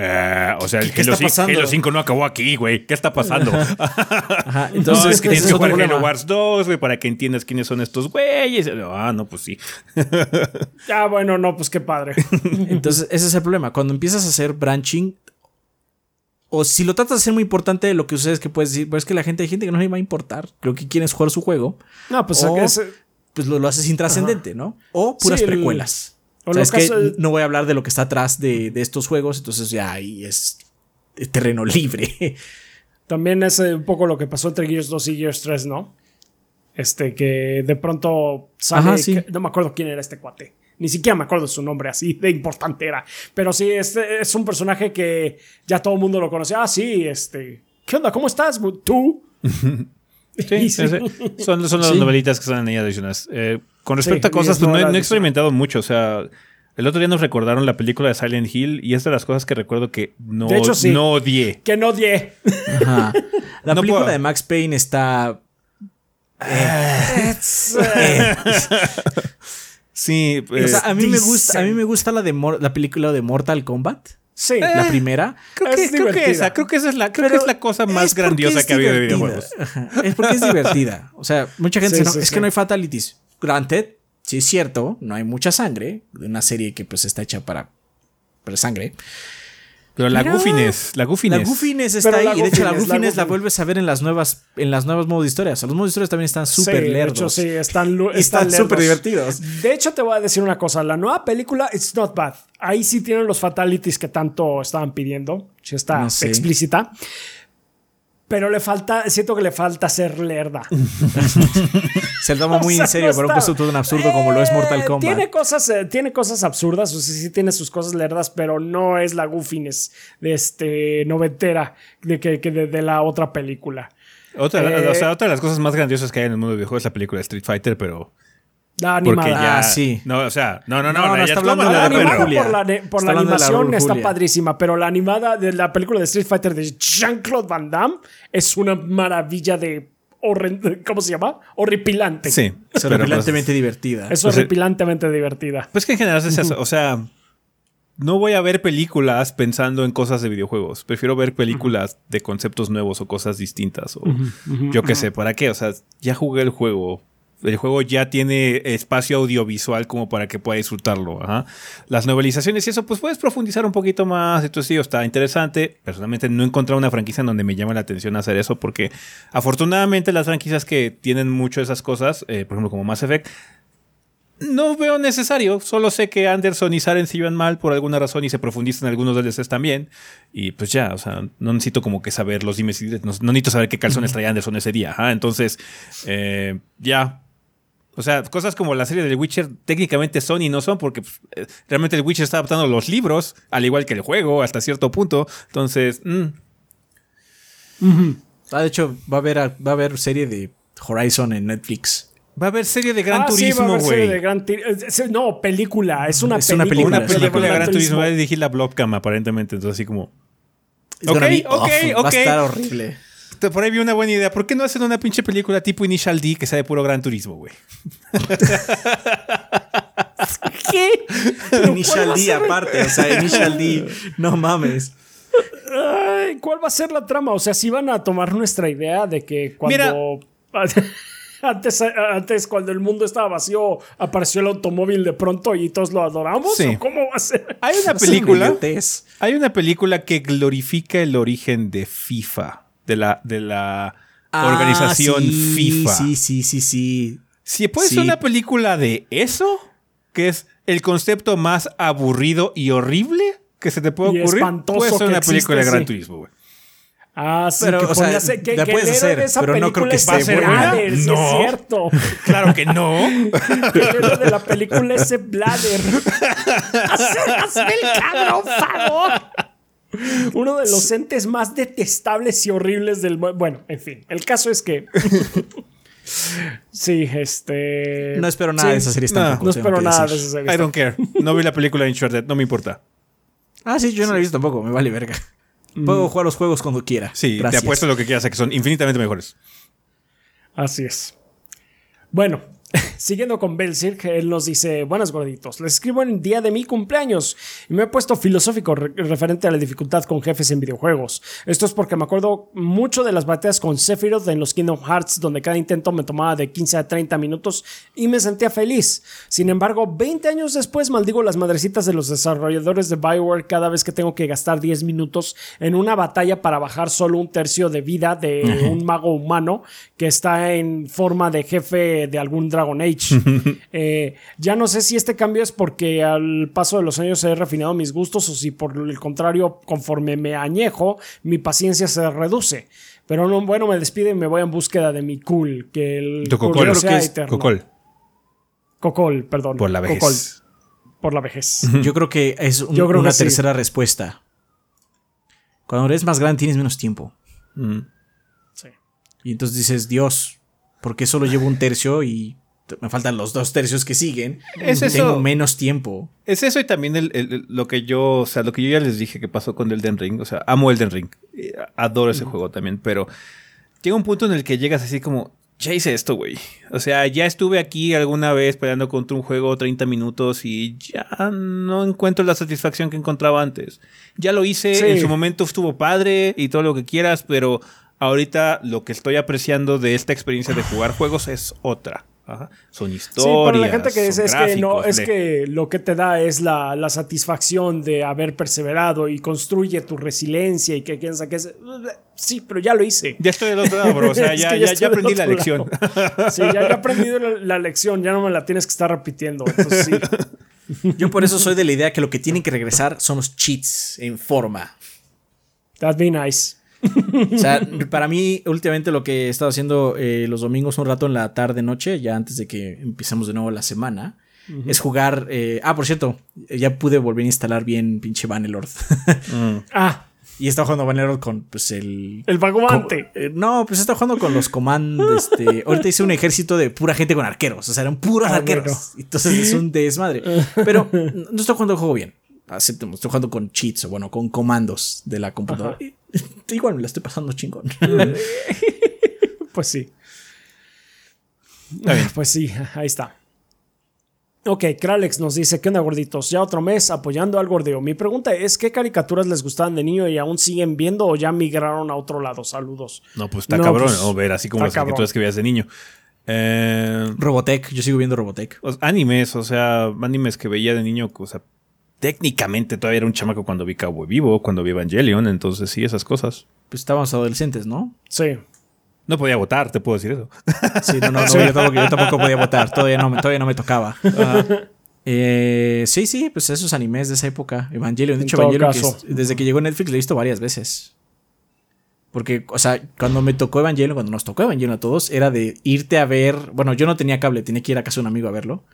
Eh, o sea, el Halo, 5, no acabó aquí, güey. ¿Qué está pasando? Ajá, entonces no, es que tienes que jugar Halo Wars 2, güey, para que entiendas quiénes son estos güeyes. Ah, no, pues sí. ah, bueno, no, pues qué padre. entonces, ese es el problema. Cuando empiezas a hacer branching, o si lo tratas de hacer muy importante, lo que sucede es que puedes decir, pues es que la gente, hay gente que no le va a importar. Creo que quieres jugar su juego. No, pues, o, pues lo, haces intrascendente, ¿no? O puras precuelas. O es que no voy a hablar de lo que está atrás de, estos juegos, entonces ya ahí es, terreno libre. También es eh, un poco lo que pasó entre Gears 2 y Gears 3, ¿no? Este, que de pronto sale. no me acuerdo quién era este cuate. Ni siquiera me acuerdo su nombre, así de importante era. Pero sí, este es un personaje que ya todo el mundo lo conoce. Ah, sí, este. ¿Qué onda? ¿Cómo estás? ¿Tú? Sí, son, son las novelitas que están ahí adicionales. Eh, con respecto a cosas, pues no, he experimentado mucho. O sea, el otro día nos recordaron la película de Silent Hill y es de las cosas que recuerdo que no, no odié. Que no odié. La película de Max Payne está. Eh, eh. Sí, a mí me gusta, a mí me gusta la de la película de Mortal Kombat. Sí. La primera. Creo que, creo que esa, creo que esa es la, creo que es la cosa más grandiosa que ha habido de videojuegos. Es porque es divertida. O sea, mucha gente dice, no, es que no hay fatalities. Granted, sí es cierto, no hay mucha sangre. De una serie que pues está hecha para, para sangre. Pero la goofiness, la goofiness. La goofiness está ahí. y de hecho, la goofiness la, vuelves a ver en las nuevas, en las nuevas modos de historias. Los modos de historias también están súper sí, lerdos. De hecho, sí, están, están súper divertidos. De hecho, te voy a decir una cosa. La nueva película, It's Not Bad. Ahí sí tienen los fatalities que tanto estaban pidiendo. Si está explícita pero le falta, siento que le falta ser lerda. Se lo toma muy en serio, pero un puesto todo un absurdo como lo es Mortal Kombat. Tiene cosas, eh, tiene cosas absurdas, o sea, sí tiene sus cosas lerdas, pero no es la goofiness de este noventera de, que, de, la otra película. Otra, o sea, eh, otra de las cosas más grandiosas que hay en el mundo de videojuegos es la película Street Fighter, pero la animada. ah, sí. No, o sea, no, no, no. no, está hablando de la, animada por la, por la animación está padrísima, pero la animada de la película de Street Fighter de Jean-Claude Van Damme es una maravilla de ¿Cómo se llama? Horripilante. Sí, es horripilantemente divertida. Es horripilantemente divertida. Pues que en general es eso. O sea, no voy a ver películas pensando en cosas de videojuegos. Prefiero ver películas de conceptos nuevos o cosas distintas. O yo qué sé, ¿para qué? O sea, ya jugué el juego el juego ya tiene espacio audiovisual como para que pueda disfrutarlo. Las novelizaciones y eso, pues puedes profundizar un poquito más. Entonces, sí, está interesante. Personalmente no he encontrado una franquicia en donde me llame la atención hacer eso, porque afortunadamente las franquicias que tienen mucho de esas cosas, eh, por ejemplo, como Mass Effect, no veo necesario. Solo sé que Anderson y Saren se iban mal por alguna razón y se profundizan en algunos DLCs también. Y pues ya, o sea, no necesito como que saber los dimes no, no necesito saber qué calzones traía Anderson ese día. Entonces, eh, ya, o sea, cosas como la serie del Witcher técnicamente son y no son porque pues, eh, realmente el Witcher está adaptando los libros, al igual que el juego, hasta cierto punto. Entonces, mm. ah, de hecho, va a, haber, va a haber serie de Horizon en Netflix. Va a haber serie de Gran Turismo, güey. No, película. Es una película. Una película, una película de Gran Turismo. Va a dirigir la Blobcam, aparentemente. Entonces, así como. Ok, ok, ok. Va a estar horrible. Por ahí vi una buena idea. ¿Por qué no hacen una pinche película tipo Initial D que sea de puro gran turismo, güey? ¿Qué? Initial D aparte, o sea, Initial D, no mames. ¿Cuál va a ser la trama? O sea, si van a tomar nuestra idea de que cuando. antes, antes, cuando el mundo estaba vacío, apareció el automóvil de pronto y todos lo adoramos. ¿Cómo va a ser? Hay una película. Hay una película que glorifica el origen de FIFA de la, de la ah, organización FIFA. Sí, sí, sí, sí. Si puede ser una película de eso, que es el concepto más aburrido y horrible que se te puede ocurrir, puede ser una película de Gran Turismo, güey. Ah, sí, pero, que o sea, que, la puedes hacer, pero no creo que esté buena. no, es cierto. Claro que no. el de la película ese Bladder. Hazme el cabrón, favor. Uno de los entes más detestables y horribles del. Bueno, en fin. El caso es que. sí, este. No espero nada de esa serie No, no espero nada de esa serie. I don't care. No vi la película de Uncharted, no me importa. Ah, sí, yo no la he visto tampoco, me vale verga. Mm. Puedo jugar los juegos cuando quiera. Sí, te apuesto lo que quieras, a que son infinitamente mejores. Así es. Bueno, Siguiendo con Belzir, él nos dice, buenas gorditos, les escribo en el día de mi cumpleaños y me he puesto filosófico referente a la dificultad con jefes en videojuegos. Esto es porque me acuerdo mucho de las batallas con Sephiroth en los Kingdom Hearts, donde cada intento me tomaba de 15 a 30 minutos y me sentía feliz. Sin embargo, 20 años después maldigo las madrecitas de los desarrolladores de Bioware cada vez que tengo que gastar 10 minutos en una batalla para bajar solo un tercio de vida de un mago humano que está en forma de jefe de algún Dragon Age. Eh, ya no sé si este cambio es porque al paso de los años he refinado mis gustos o si por el contrario, conforme me añejo, mi paciencia se reduce. Pero no, bueno, me despido y me voy en búsqueda de mi cool, que el cocol, sea Cocol. Cocol, perdón. Por la vejez. Por la vejez. Yo creo que es una tercera respuesta. Cuando eres más grande tienes menos tiempo. Mm. Sí. Y entonces dices, Dios, ¿por qué solo llevo un tercio y me faltan los dos tercios que siguen. Es eso. Tengo menos tiempo. Es eso y también lo que yo, o sea, lo que yo ya les dije que pasó con Elden Ring. O sea, amo Elden Ring. Adoro ese juego también, pero llega un punto en el que llegas así como, ya hice esto, güey. O sea, ya estuve aquí alguna vez peleando contra un juego 30 minutos y ya no encuentro la satisfacción que encontraba antes. Ya lo hice, en su momento estuvo padre y todo lo que quieras, pero ahorita lo que estoy apreciando de esta experiencia de jugar juegos es otra. Son historias. Sí, para la gente que dice es que no, es que lo que te da es la, satisfacción de haber perseverado y construye tu resiliencia y que piensa que es. Sí, pero ya lo hice. Ya estoy del otro lado, bro. O sea, ya, ya, aprendí la lección. Sí, ya, he aprendido la, lección, ya no me la tienes que estar repitiendo. Entonces, sí. Yo por eso soy de la idea que lo que tienen que regresar son los cheats en forma. That'd be nice. O sea, para mí, últimamente lo que he estado haciendo eh, los domingos un rato en la tarde, noche, ya antes de que empecemos de nuevo la semana, es jugar. Eh, ah, por cierto, ya pude volver a instalar bien pinche Bannerlord. Mm. Ah. Y estaba jugando Bannerlord con pues el. El vagomante. Eh, no, pues estaba jugando con los comandos. Este, ahorita hice un ejército de pura gente con arqueros. O sea, eran puros ah, arqueros. Entonces es un desmadre. Pero no estoy jugando el juego bien. Aceptemos, estoy jugando con cheats o bueno, con comandos de la computadora. Igual me la estoy pasando chingón. pues sí. Pues sí, ahí está. Ok, Kralex nos dice, ¿qué onda gorditos? Ya otro mes apoyando al gordeo. Mi pregunta es, ¿qué caricaturas les gustaban de niño y aún siguen viendo o ya migraron a otro lado? Saludos. No, pues está cabrón, pues, o ver así como las caricaturas que veías de niño. Eh, Robotech, yo sigo viendo Robotech. animes, o sea, animes que veía de niño, o sea, técnicamente todavía era un chamaco cuando vi Cowboy Vivo, cuando vi Evangelion, entonces sí, esas cosas. Pues estábamos adolescentes, ¿no? Sí. No podía votar, te puedo decir eso. Sí, no, no, yo, tampoco, podía votar, todavía no, todavía no me tocaba. Eh, sí, sí, pues esos animes de esa época, Evangelion, de hecho Evangelion, desde que llegó Netflix lo he visto varias veces. Porque, o sea, cuando me tocó Evangelion, cuando nos tocó Evangelion a todos, era de irte a ver. Bueno, yo no tenía cable, tenía que ir a casa de un amigo a verlo.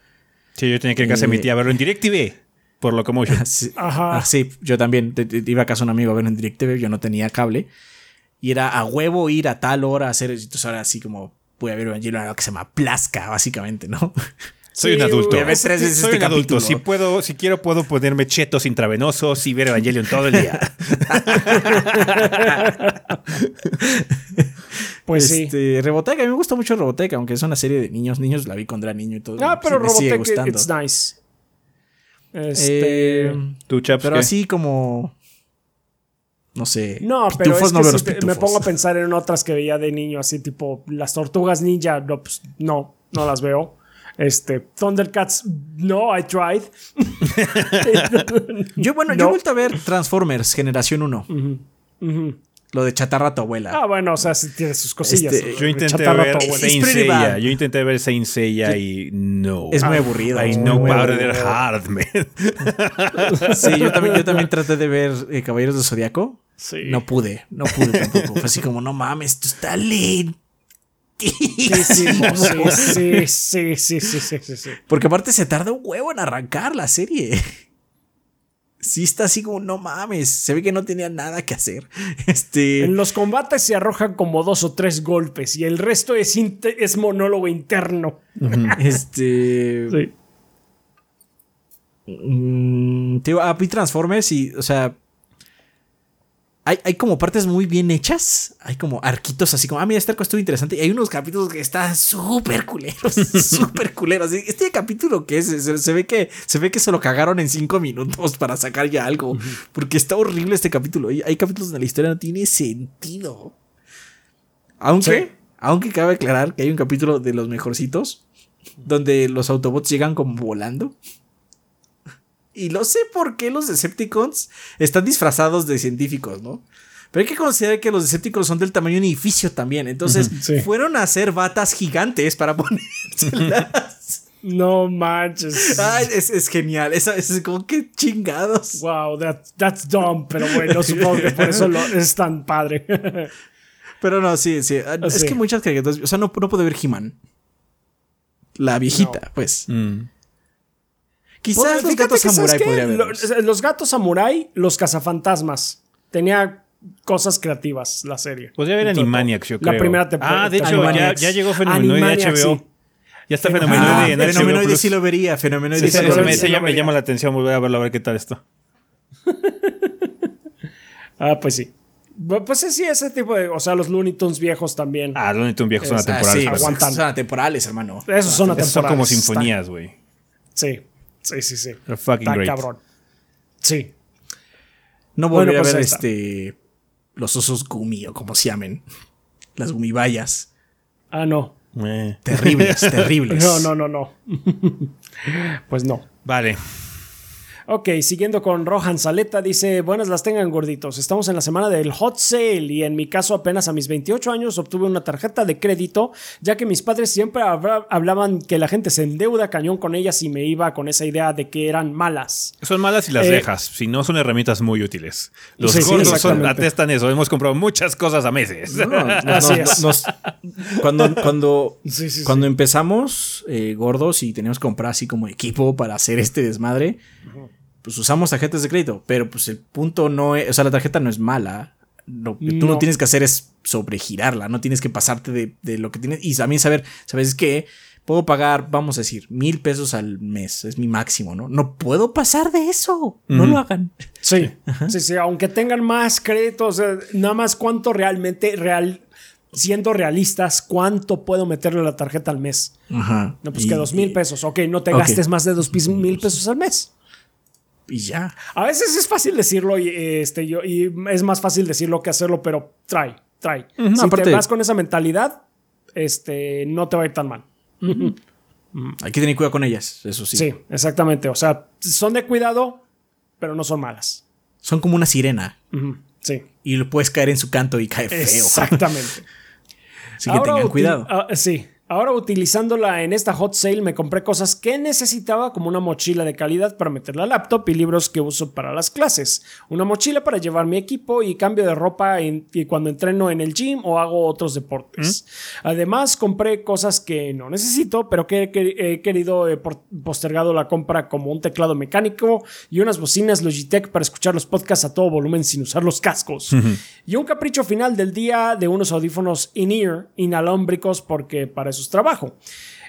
Sí, yo tenía que ir a casa de mi tía a verlo en DirecTV por lo que sí, Ajá. Ah, sí, yo también iba a casa de un amigo a ver en DirecTV, yo no tenía cable. Y era a huevo ir a tal hora a hacer. Entonces ahora así como voy a ver Evangelion, que se llama Plasca, básicamente, ¿no? Soy un adulto. Soy este un adulto. Si puedo, si quiero, puedo ponerme chetos intravenosos y ver Evangelion todo el día. pues este, sí. Robotech, a mí me gusta mucho Robotech, aunque es una serie de niños. Niños la vi cuando era niño y todo. Ah, pero Robotech, it's nice. Este. Eh, pero así como. No sé. No, pero es que me pongo a pensar en otras que veía de niño, así tipo las tortugas ninja. No, pues, no, no las veo. Este, Thundercats, no, I tried. yo, bueno, yo he vuelto a ver Transformers Generación 1. Lo de chatarra a tu abuela. Ah, bueno, o sea, tiene sus cosillas. Este, yo intenté ver Saint Seiya. Yo intenté ver Saint Seiya y no. Es muy aburrido. I know powder hard, man. sí, yo también, yo también traté de ver eh, Caballeros del Zodiaco. Sí. No pude, no pude tampoco. Fue así como, no mames, esto está lento. Sí, sí, sí, sí, sí, sí, sí. Porque aparte se tarda un huevo en arrancar la serie sí está así como, no mames, se ve que no tenía nada que hacer. Este... En los combates se arrojan como dos o tres golpes y el resto es, es monólogo interno. este... Sí. Mm, a Transformers y, o sea... hay, hay, como partes muy bien hechas. Hay como arquitos así como, ah, mira, este arco estuvo interesante. Y hay unos capítulos que están súper culeros, súper culeros. Este capítulo que es, se, ve que se ve que se lo cagaron en cinco minutos para sacar ya algo. Porque está horrible este capítulo. Hay, hay capítulos donde la historia no tiene sentido. Aunque, aunque cabe aclarar que hay un capítulo de los mejorcitos donde los Autobots llegan como volando. Y no sé por qué los Decepticons están disfrazados de científicos, ¿no? Pero hay que considerar que los Decepticons son del tamaño de un edificio también. Entonces, fueron a hacer batas gigantes para ponérselas. No manches. es, genial. Es, es, como que chingados. Wow, that's dumb. Pero bueno, supongo que por eso es tan padre. pero no, sí, sí. Es que muchas caricaturas. O sea, no, no puedo ver He-Man. La viejita, pues. Mm. Quizás los gatos samurai podría haber. Los, gatos samurai, los cazafantasmas. Tenía cosas creativas la serie. Podría haber Animaniacs, yo creo. La primera temporada. Ah, de hecho, ya, ya, llegó Fenomenoide de HBO. Ya está Fenomenoide en HBO. Fenomenoide sí lo vería. Fenomenoide sí, lo vería. me, llama la atención volver a verlo, a ver qué tal esto. ah, pues sí. Pues sí, ese tipo de. O sea, los Looney Tunes viejos también. Ah, los Looney Tunes viejos son atemporales. Ah, sí, aguantan. Son atemporales, hermano. Esos son atemporales. Esos son como sinfonías, güey. Sí. Sí, sí, sí. fucking Está cabrón. Sí. No volveré a pues ver este. Los osos gumi o como se llamen. Las gumibayas. Ah, no. Eh. Terribles, terribles. No, no, no, no. pues no. Vale. Ok, siguiendo con Rohan Saleta, dice, buenas las tengan gorditos, estamos en la semana del hot sale y en mi caso apenas a mis 28 años obtuve una tarjeta de crédito, ya que mis padres siempre hablaban que la gente se endeuda cañón con ellas y me iba con esa idea de que eran malas. Son malas y las eh, dejas, si no son herramientas muy útiles. Los gordos atestan eso, hemos comprado muchas cosas a meses. Así es. cuando cuando, cuando empezamos eh, gordos y teníamos que comprar así como equipo para hacer este desmadre, pues usamos tarjetas de crédito, pero pues el punto no es, o sea, la tarjeta no es mala. Lo que tú no. tienes que hacer es sobregirarla, no tienes que pasarte de, lo que tienes. Y también saber, ¿sabes qué? Puedo pagar, vamos a decir, mil pesos al mes, es mi máximo, ¿no? No puedo pasar de eso, no lo hagan. Sí, sí, sí, aunque tengan más créditos, nada más cuánto realmente, real, siendo realistas, ¿cuánto puedo meterle a la tarjeta al mes? Ajá. No, pues que dos mil pesos. Ok, no te gastes más de dos mil pesos al mes y ya. A veces es fácil decirlo y, este, yo, y es más fácil decirlo que hacerlo, pero trae, trae. si te vas con esa mentalidad, este, no te va a ir tan mal. Hay que tener cuidado con ellas, eso sí. Sí, exactamente. O sea, son de cuidado, pero no son malas. Son como una sirena. Sí. Y puedes caer en su canto y cae feo. Exactamente. Así que tengan cuidado. Ah, sí. Ahora utilizándola en esta hot sale me compré cosas que necesitaba como una mochila de calidad para meter la laptop y libros que uso para las clases, una mochila para llevar mi equipo y cambio de ropa y cuando entreno en el gym o hago otros deportes. ¿Mm? Además compré cosas que no necesito pero que he querido he postergado la compra como un teclado mecánico y unas bocinas Logitech para escuchar los podcasts a todo volumen sin usar los cascos. Y un capricho final del día de unos audífonos in-ear inalámbricos porque para su trabajo.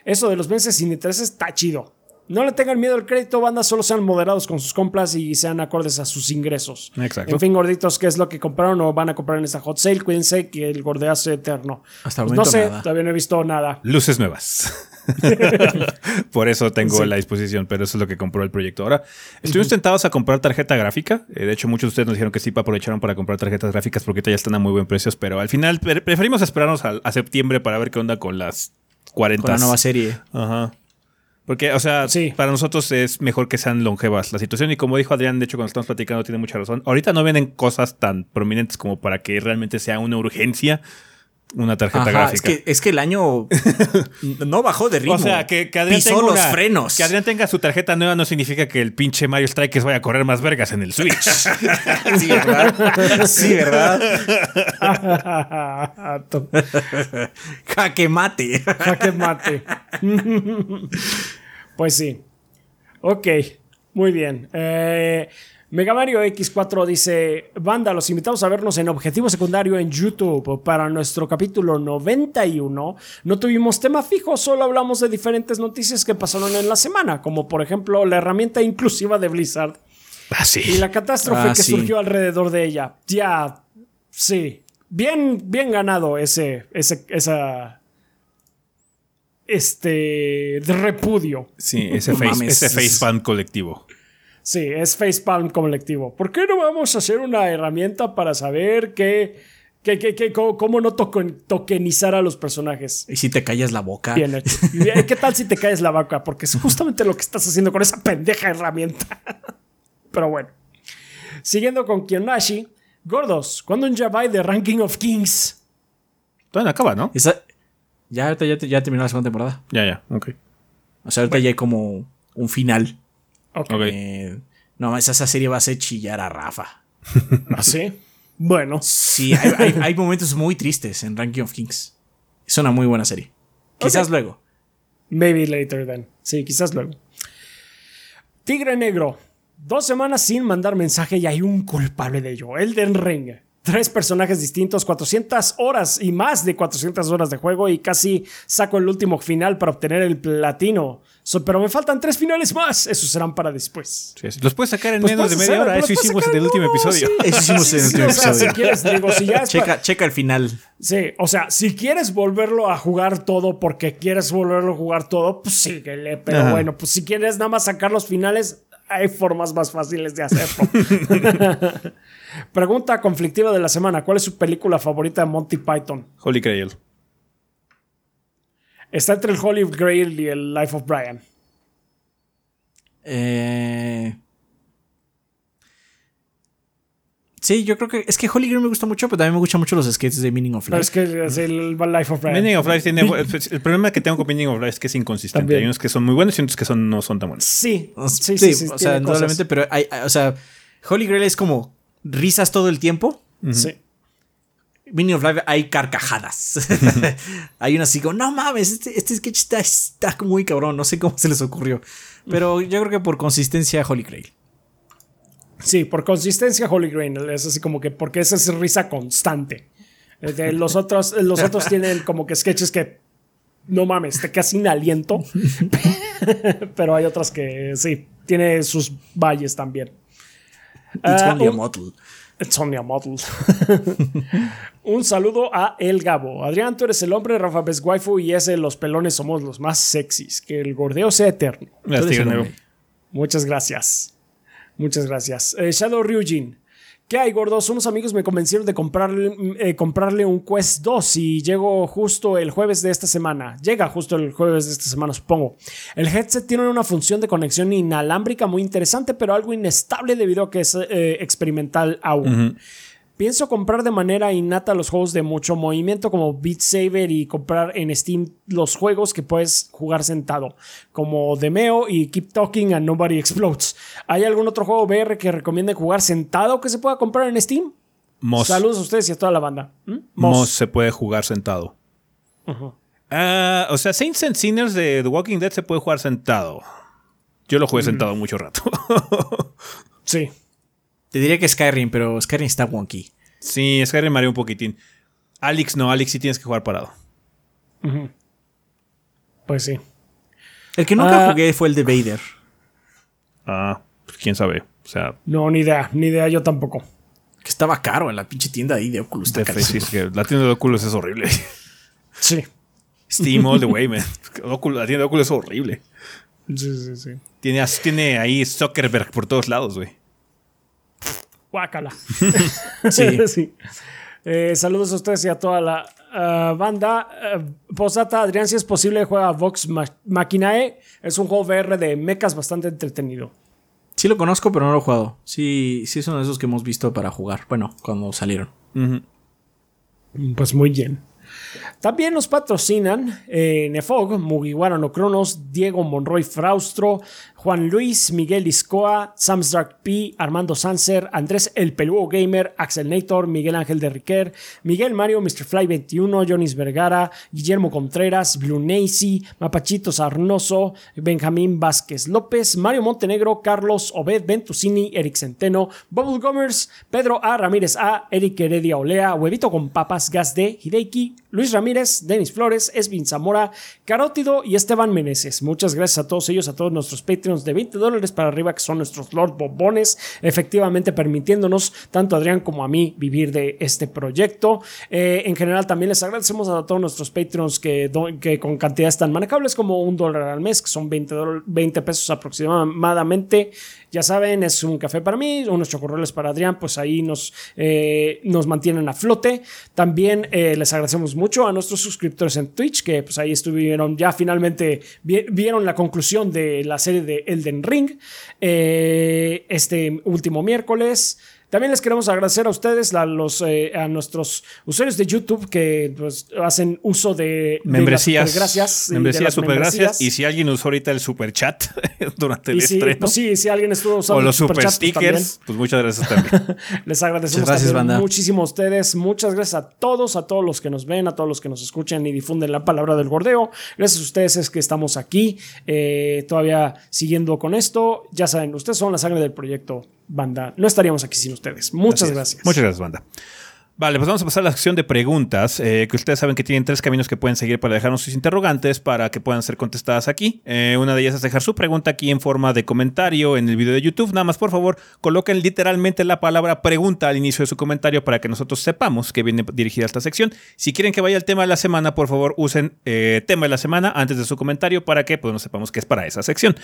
Eso de los meses sin intereses está chido. No le tengan miedo al crédito, banda, solo sean moderados con sus compras y sean acordes a sus ingresos. Exacto. En fin, gorditos, ¿qué es lo que compraron o van a comprar en esta hot sale? Cuídense que el gordeazo eterno. Hasta el pues no sé, todavía no he visto nada. Luces nuevas. Por eso tengo la disposición, pero eso es lo que compró el proyecto. Ahora, estuvimos tentados a comprar tarjeta gráfica. Eh, de hecho, muchos de ustedes nos dijeron que sí aprovecharon para comprar tarjetas gráficas porque ya están a muy buen precios, pero al final preferimos esperarnos a, septiembre para ver qué onda con las 40. Con la nueva serie. Ajá. Porque, o sea, para nosotros es mejor que sean longevas la situación. Y como dijo Adrián, de hecho, cuando estamos platicando, tiene mucha razón. Ahorita no vienen cosas tan prominentes como para que realmente sea una urgencia una tarjeta gráfica. Es que, es que el año no bajó de ritmo. O sea, que, Adrián pisó los frenos. Que Adrián tenga su tarjeta nueva no significa que el pinche Mario Strikers vaya a correr más vergas en el Switch. sí, ¿verdad? Sí, ¿verdad? Jaque mate. Jaque mate. pues sí. Ok, muy bien. Eh, Mega Mario X4 dice, banda, los invitamos a vernos en Objetivo Secundario en YouTube. Para nuestro capítulo 91 no tuvimos tema fijo, solo hablamos de diferentes noticias que pasaron en la semana, como por ejemplo la herramienta inclusiva de Blizzard. Ah, sí. Y la catástrofe ah, que surgió alrededor de ella. Ya, sí. Bien, bien ganado ese, ese, esa, este, de repudio. Sí, ese, face, ese es- facepalm colectivo. Sí, es facepalm colectivo. ¿Por qué no vamos a hacer una herramienta para saber qué, qué, qué, qué- cómo, cómo no token- tokenizar a los personajes? Y si te callas la boca. Bien hecho. Y, eh, ¿Qué tal si te caes la vaca? Porque es justamente lo que estás haciendo con esa pendeja herramienta. Pero bueno. Siguiendo con Kionashi. Gordos, ¿cuándo un Yabai de Ranking of Kings? Todavía no acaba, ¿no? Esa- ya, ya, ya terminó la segunda temporada. Ya, ya, ok. O sea, ahorita ya hay como un final. Ok. Eh, no, esa, esa serie va a hacer chillar a Rafa. ¿Ah, sí? Bueno. Sí, hay, hay- hay momentos muy tristes en Ranking of Kings. Es una muy buena serie. Quizás luego. Maybe later then. Sí, quizás luego. Tigre Negro. Dos semanas sin mandar mensaje y hay un culpable de ello. Elden Ring. Tres personajes distintos, 400 horas y más de 400 horas de juego y casi saco el último final para obtener el platino. So- pero me faltan tres finales más. Esos serán para después. Sí, sí. Los puedes sacar en Pues menos de media hora. Eso hicimos en el último episodio. Eso hicimos en el último o sea, si episodio. quieres, digo, si ya es Checa, checa el final. Sí, o sea, si quieres volverlo a jugar todo porque quieres volverlo a jugar todo, pues síguele. Pero Ajá. bueno, pues si quieres nada más sacar los finales, hay formas más fáciles de hacerlo. Pregunta conflictiva de la semana: ¿Cuál es su película favorita de Monty Python? Holy Grail. Está entre el Holy Grail y el Life of Brian. Eh... Sí, yo creo que. Es que Holy Grail me gusta mucho, pero también me gustan mucho los sketches de Meaning of Pero Life. es que es el Life of Brian. Meaning of Life tiene. El problema que tengo con Meaning of Life es que es inconsistente. También. Hay unos que son muy buenos y otros que son, no son tan buenos. Sí, O- sí, sí, sí. o sea, indudablemente, pero hay, hay- o sea, Holy Grail es como risas todo el tiempo. Sí. Meaning of Life hay carcajadas. hay unas así como, no mames, este, este sketch está, está muy cabrón, no sé cómo se les ocurrió. Pero yo creo que por consistencia, Holy Grail. Sí, por consistencia Holy Grail es así como que porque esa es risa constante. De Los otros, los otros tienen como que sketches que no mames, te quedas sin aliento. Pero hay otras que sí, tiene sus valles también. It's Ah, only a model. It's only a model. Un saludo a El Gabo. Adrián, tú eres el hombre, Rafa Best Waifu y ese los pelones somos los más sexys. Que el gordeo sea eterno. Muchas gracias. Muchas gracias. Eh, Shadow Ryujin. ¿Qué hay, gordos? Unos amigos me convencieron de comprarle, eh, comprarle un Quest 2 y llego justo el jueves de esta semana. Llega justo el jueves de esta semana, supongo. El headset tiene una función de conexión inalámbrica muy interesante, pero algo inestable debido a que es eh, experimental aún. Pienso comprar de manera innata los juegos de mucho movimiento como Beat Saber y comprar en Steam los juegos que puedes jugar sentado, como Demeo y Keep Talking and Nobody Explodes. ¿Hay algún otro juego VR que recomienden jugar sentado que se pueda comprar en Steam? Moss. Saludos a ustedes y a toda la banda. ¿Mm? Moss se puede jugar sentado. Ah, o sea, Saints and Sinners de The Walking Dead se puede jugar sentado. Yo lo jugué sentado mucho rato. Sí. Te diría que Skyrim, pero Skyrim está wonky. sí, Skyrim mareó un poquitín. Alex no, Alex sí tienes que jugar parado. Pues sí. El que nunca Ah. jugué fue el de Vader. Ah, pues quién sabe. O sea, No, ni idea, ni idea, yo tampoco. Que estaba caro en la pinche tienda ahí de Oculus. De fe, sí, es que la tienda de Oculus es horrible. Sí. Steam all the way, man. Oculus- la tienda de Oculus es horrible. Sí, sí, sí. Tiene, tiene ahí Zuckerberg por todos lados, güey. Guácala. Sí. sí. Eh, saludos a ustedes y a toda la ah, banda. Uh, Posdata, Adrián, si es posible, juega Vox Ma- Machinae. Es un juego VR de mechas bastante entretenido. Sí lo conozco, pero no lo he jugado. Sí, sí es uno de esos que hemos visto para jugar. Bueno, cuando salieron. Pues muy bien. También nos patrocinan eh, Nefog, Mugiwara no Cronos, Diego Monroy Fraustro, Juan Luis, Miguel Iscoa, Sam's Dark P, Armando Sanser, Andrés El Peludo Gamer, Axel Nator, Miguel Ángel de Riquer, Miguel Mario, Mr. Fly 21, Jonis Vergara, Guillermo Contreras, Blue Nacy, Mapachitos Arnoso, Benjamín Vázquez López, Mario Montenegro, Carlos Obed Ventusini, Eric Centeno, Bubble Gomers, Pedro A. Ramírez A, Eric Heredia Olea, Huevito con Papas, Gas D, Hideiki, Luis Ramírez, Denis Flores, Esvin Zamora, Carótido y Esteban Meneses. Muchas gracias a todos ellos, a todos nuestros Patreons De 20 dólares para arriba, que son nuestros Lord Bobones, efectivamente permitiéndonos, tanto a Adrián como a mí, vivir de este proyecto. Eh, en general, también les agradecemos a todos nuestros Patreons que, que con cantidades tan manejables como un dólar al mes, que son 20, 20 pesos aproximadamente. Ya saben, es un café para mí, unos chocorroles para Adrián, pues ahí nos, eh, nos mantienen a flote. También eh, les agradecemos mucho a nuestros suscriptores en Twitch, que pues ahí estuvieron, ya finalmente vieron la conclusión de la serie de Elden Ring eh, este último miércoles. También les queremos agradecer a ustedes, a, los, eh, a nuestros usuarios de YouTube que pues, hacen uso de, membresías. gracias. Membresías, super gracias. Y si alguien usó ahorita el super chat durante el estreno. Pues sí, si alguien estuvo usando o los super, pues stickers, pues, muchas gracias también. les agradecemos muchísimo a ustedes. Muchas gracias a todos, a todos los que nos ven, a todos los que nos escuchan y difunden la palabra del gordeo. Gracias a ustedes es que estamos aquí eh, todavía siguiendo con esto. Ya saben, ustedes son la sangre del proyecto banda. No estaríamos aquí sin ustedes. Muchas gracias. Muchas gracias, banda. Vale, pues vamos a pasar a la sección de preguntas, eh, que ustedes saben que tienen tres caminos que pueden seguir para dejarnos sus interrogantes para que puedan ser contestadas aquí. Eh, una de ellas es dejar su pregunta aquí en forma de comentario en el video de YouTube. Nada más, por favor, coloquen literalmente la palabra pregunta al inicio de su comentario para que nosotros sepamos que viene dirigida a esta sección. Si quieren que vaya el tema de la semana, por favor, usen eh, tema de la semana antes de su comentario para que pues, no sepamos que es para esa sección.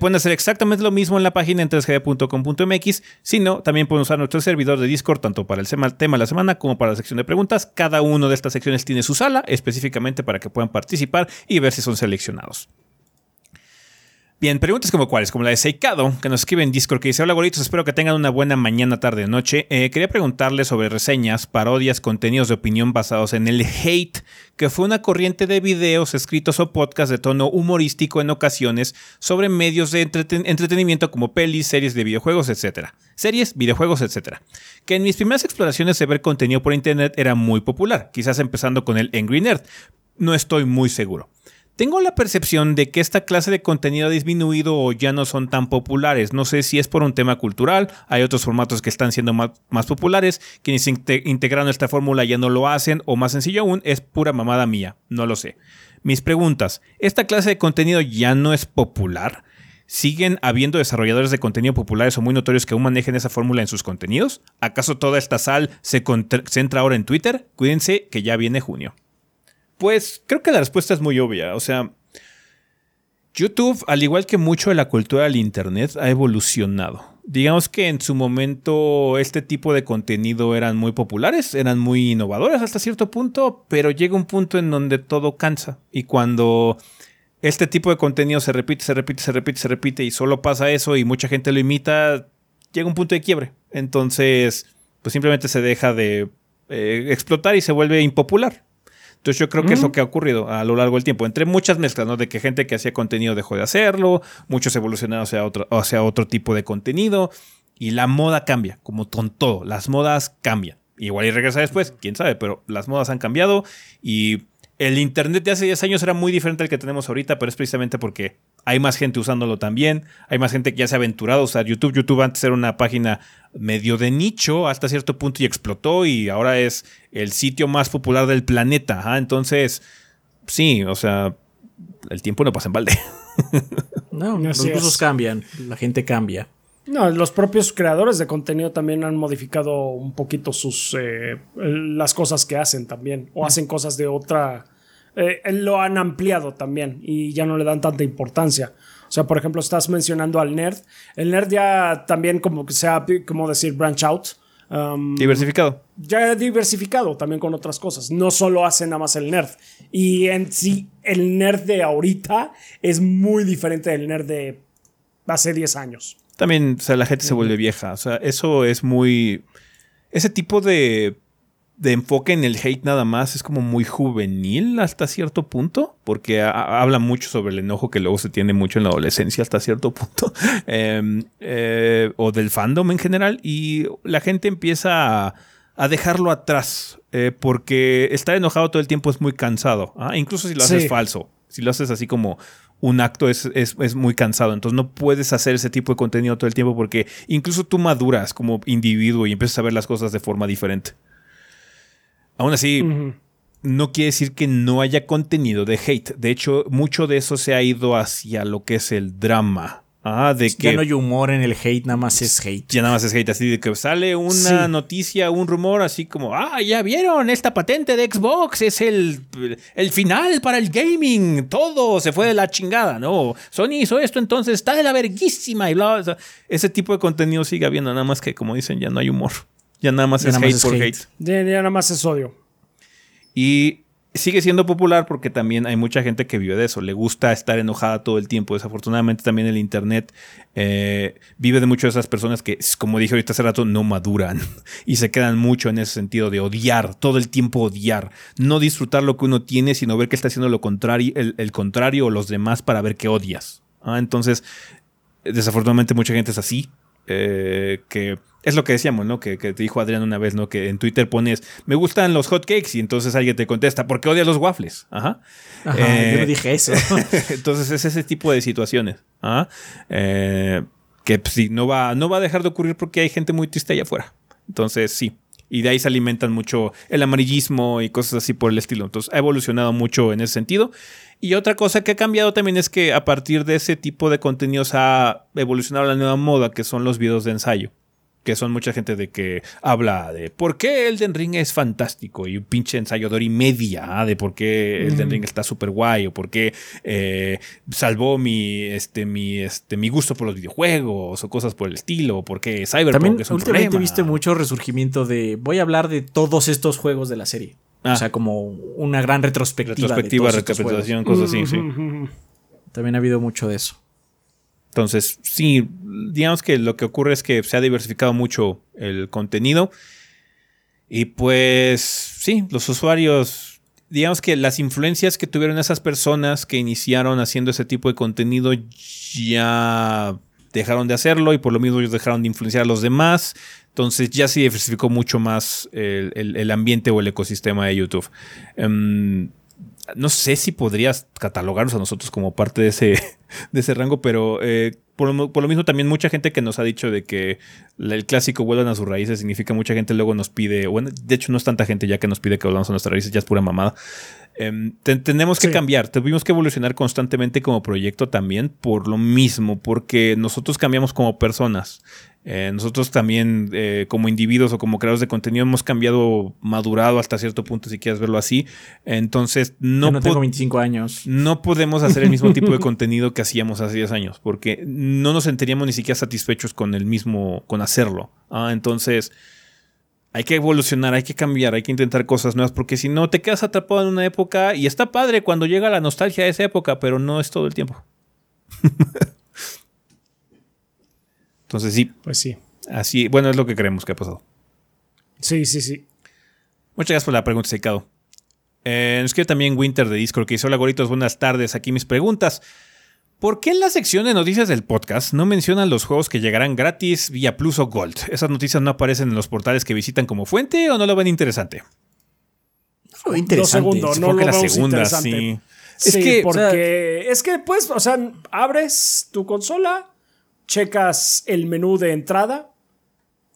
pueden hacer exactamente lo mismo en la página en 3gd.com.mx, si no, también pueden usar nuestro servidor de Discord tanto para el tema de la semana como para la sección de preguntas. Cada uno de estas secciones tiene su sala específicamente para que puedan participar y ver si son seleccionados. Bien, preguntas como cuáles, como la de Seikado, que nos escribe en Discord, que dice, hola goritos, espero que tengan una buena mañana, tarde o noche. Eh, quería preguntarle sobre reseñas, parodias, contenidos de opinión basados en el hate, que fue una corriente de videos, escritos o podcasts de tono humorístico en ocasiones sobre medios de entretenimiento como pelis, series de videojuegos, etc. Series, videojuegos, etc. Que en mis primeras exploraciones de ver contenido por internet era muy popular, quizás empezando con el Angry Nerd. No estoy muy seguro. Tengo la percepción de que esta clase de contenido ha disminuido o ya no son tan populares. No sé si es por un tema cultural, hay otros formatos que están siendo más, populares, quienes integraron esta fórmula ya no lo hacen, o más sencillo aún, es pura mamada mía, no lo sé. Mis preguntas, ¿esta clase de contenido ya no es popular? ¿Siguen habiendo desarrolladores de contenido populares o muy notorios que aún manejen esa fórmula en sus contenidos? ¿Acaso toda esta sal se centra ahora en Twitter? Cuídense que ya viene junio. Pues creo que la respuesta es muy obvia. O sea, YouTube, al igual que mucho de la cultura del Internet, ha evolucionado. Digamos que en su momento este tipo de contenido eran muy populares, eran muy innovadores hasta cierto punto, pero llega un punto en donde todo cansa. Y cuando este tipo de contenido se repite, se repite, se repite, se repite y solo pasa eso y mucha gente lo imita, llega un punto de quiebre. Entonces, pues simplemente se deja de eh, explotar y se vuelve impopular. Entonces yo creo que es lo que ha ocurrido a lo largo del tiempo, entre muchas mezclas, ¿no? De que gente que hacía contenido dejó de hacerlo, muchos evolucionaron hacia otro, hacia otro tipo de contenido y la moda cambia, como con todo, las modas cambian. Igual y regresa después, quién sabe, pero las modas han cambiado y el Internet de hace 10 años era muy diferente al que tenemos ahorita, pero es precisamente porque hay más gente usándolo también, hay más gente que ya se ha aventurado a usar YouTube. YouTube antes era una página medio de nicho hasta cierto punto y explotó y ahora es el sitio más popular del planeta. Entonces, sí, o sea, el tiempo no pasa en balde. No, los usos cambian, la gente cambia. No, los propios creadores de contenido también han modificado un poquito sus eh, las cosas que hacen también o hacen cosas de otra eh, lo han ampliado también y ya no le dan tanta importancia. O sea, por ejemplo, estás mencionando al nerd. El nerd ya también como que sea, como decir, branch out. Um, diversificado. Ya diversificado también con otras cosas. No solo hace nada más el nerd. Y en sí, el nerd de ahorita es muy diferente del nerd de hace 10 años. También, o sea, la gente se vuelve vieja. O sea, eso es muy... Ese tipo de de enfoque en el hate nada más es como muy juvenil hasta cierto punto, porque habla mucho sobre el enojo que luego se tiene mucho en la adolescencia hasta cierto punto, em, eh, o del fandom en general, y la gente empieza a, dejarlo atrás, eh, porque estar enojado todo el tiempo es muy cansado, ¿ah? incluso si lo haces falso, si lo haces así como un acto es, es, muy cansado. Entonces no puedes hacer ese tipo de contenido todo el tiempo porque incluso tú maduras como individuo y empiezas a ver las cosas de forma diferente. Aún así, no quiere decir que no haya contenido de hate. De hecho, mucho de eso se ha ido hacia lo que es el drama. Ah, de que Ya no hay humor en el hate, nada más es hate. ya nada más es hate, así de que sale una Sí. noticia, un rumor, así como, ah, ya vieron, esta patente de Xbox es el, el final para el gaming, todo se fue de la chingada, ¿no? Sony hizo esto, entonces está de la verguísima y bla, bla, bla. Ese tipo de contenido sigue habiendo, nada más que, como dicen, ya no hay humor. Ya nada más Ya es nada más hate es por hate. hate. Ya, ya nada más es odio. Y sigue siendo popular porque también hay mucha gente que vive de eso. Le gusta estar enojada todo el tiempo. Desafortunadamente también el Internet eh, vive de mucho de esas personas que, como dije ahorita hace rato, no maduran. Y se quedan mucho en ese sentido de odiar, todo el tiempo odiar. No disfrutar lo que uno tiene, sino ver que está haciendo lo contrario, el, el contrario o los demás para ver que odias. Ah, entonces, desafortunadamente mucha gente es así. Eh, que es lo que decíamos, ¿no? Que, que te dijo Adrián una vez, ¿no? Que en Twitter pones, me gustan los hotcakes y entonces alguien te contesta, ¿por qué odias los waffles? Ajá. Ajá, Eh, yo no dije eso. entonces es ese tipo de situaciones. ¿ah? Eh, que pues, sí, no va, no va a dejar de ocurrir porque hay gente muy triste allá afuera. Entonces sí. Y de ahí se alimentan mucho el amarillismo y cosas así por el estilo. Entonces ha evolucionado mucho en ese sentido. Y otra cosa que ha cambiado también es que a partir de ese tipo de contenidos ha evolucionado la nueva moda, que son los videos de ensayo. Que son mucha gente de que habla de por qué Elden Ring es fantástico y un pinche ensayo de hora y media ah, de por qué Elden Ring está súper guay o por qué eh, salvó mi, este, mi, este, mi gusto por los videojuegos o cosas por el estilo o por qué Cyberpunk También es un últimamente problema. viste mucho resurgimiento de. Voy a hablar de todos estos juegos de la serie. Ah. O sea, como una gran retrospectiva. retrospectiva, recapitulación, cosas así, sí. También ha habido mucho de eso. Entonces, sí, digamos que lo que ocurre es que se ha diversificado mucho el contenido. Y pues, sí, los usuarios, digamos que las influencias que tuvieron esas personas que iniciaron haciendo ese tipo de contenido ya dejaron de hacerlo y por lo mismo ellos dejaron de influenciar a los demás. Entonces ya se diversificó mucho más el, el- ambiente o el ecosistema de YouTube. Em, no sé si podrías catalogarnos a nosotros como parte de ese, de ese rango, pero eh, por, lo, por lo mismo también mucha gente que nos ha dicho de que el clásico vuelvan a sus raíces significa mucha gente luego nos pide, bueno, de hecho no es tanta gente ya que nos pide que volvamos a nuestras raíces, ya es pura mamada. Em, te- tenemos que Sí. cambiar, tuvimos que evolucionar constantemente como proyecto también por lo mismo, porque nosotros cambiamos como personas. Eh, nosotros también, eh, como individuos o como creadores de contenido, hemos cambiado, madurado hasta cierto punto, si quieres verlo así. Entonces, no, Yo no tengo po- 25 años. no podemos hacer el mismo tipo de contenido que hacíamos hace 10 años, porque no nos sentiríamos ni siquiera satisfechos con el mismo, con hacerlo. Ah, entonces, hay que evolucionar, hay que cambiar, hay que intentar cosas nuevas, porque si no, te quedas atrapado en una época y está padre cuando llega la nostalgia de esa época, pero no es todo el tiempo. entonces, sí, Pues sí. así, bueno, es lo que creemos que ha pasado. Sí, sí, sí. Muchas gracias por la pregunta, Seicado. Eh, nos quiere también Winter de Discord que dice: Hola, goritos, buenas tardes. Aquí mis preguntas. ¿Por qué en la sección de noticias del podcast no mencionan los juegos que llegarán gratis vía Plus o Gold? ¿Esas noticias no aparecen en los portales que visitan como fuente o no lo ven interesante? Lo interesante. segundo, no lo que la segunda, interesante. sí. Es Es que, que, porque es que pues, o sea, abres tu consola, checas el menú de entrada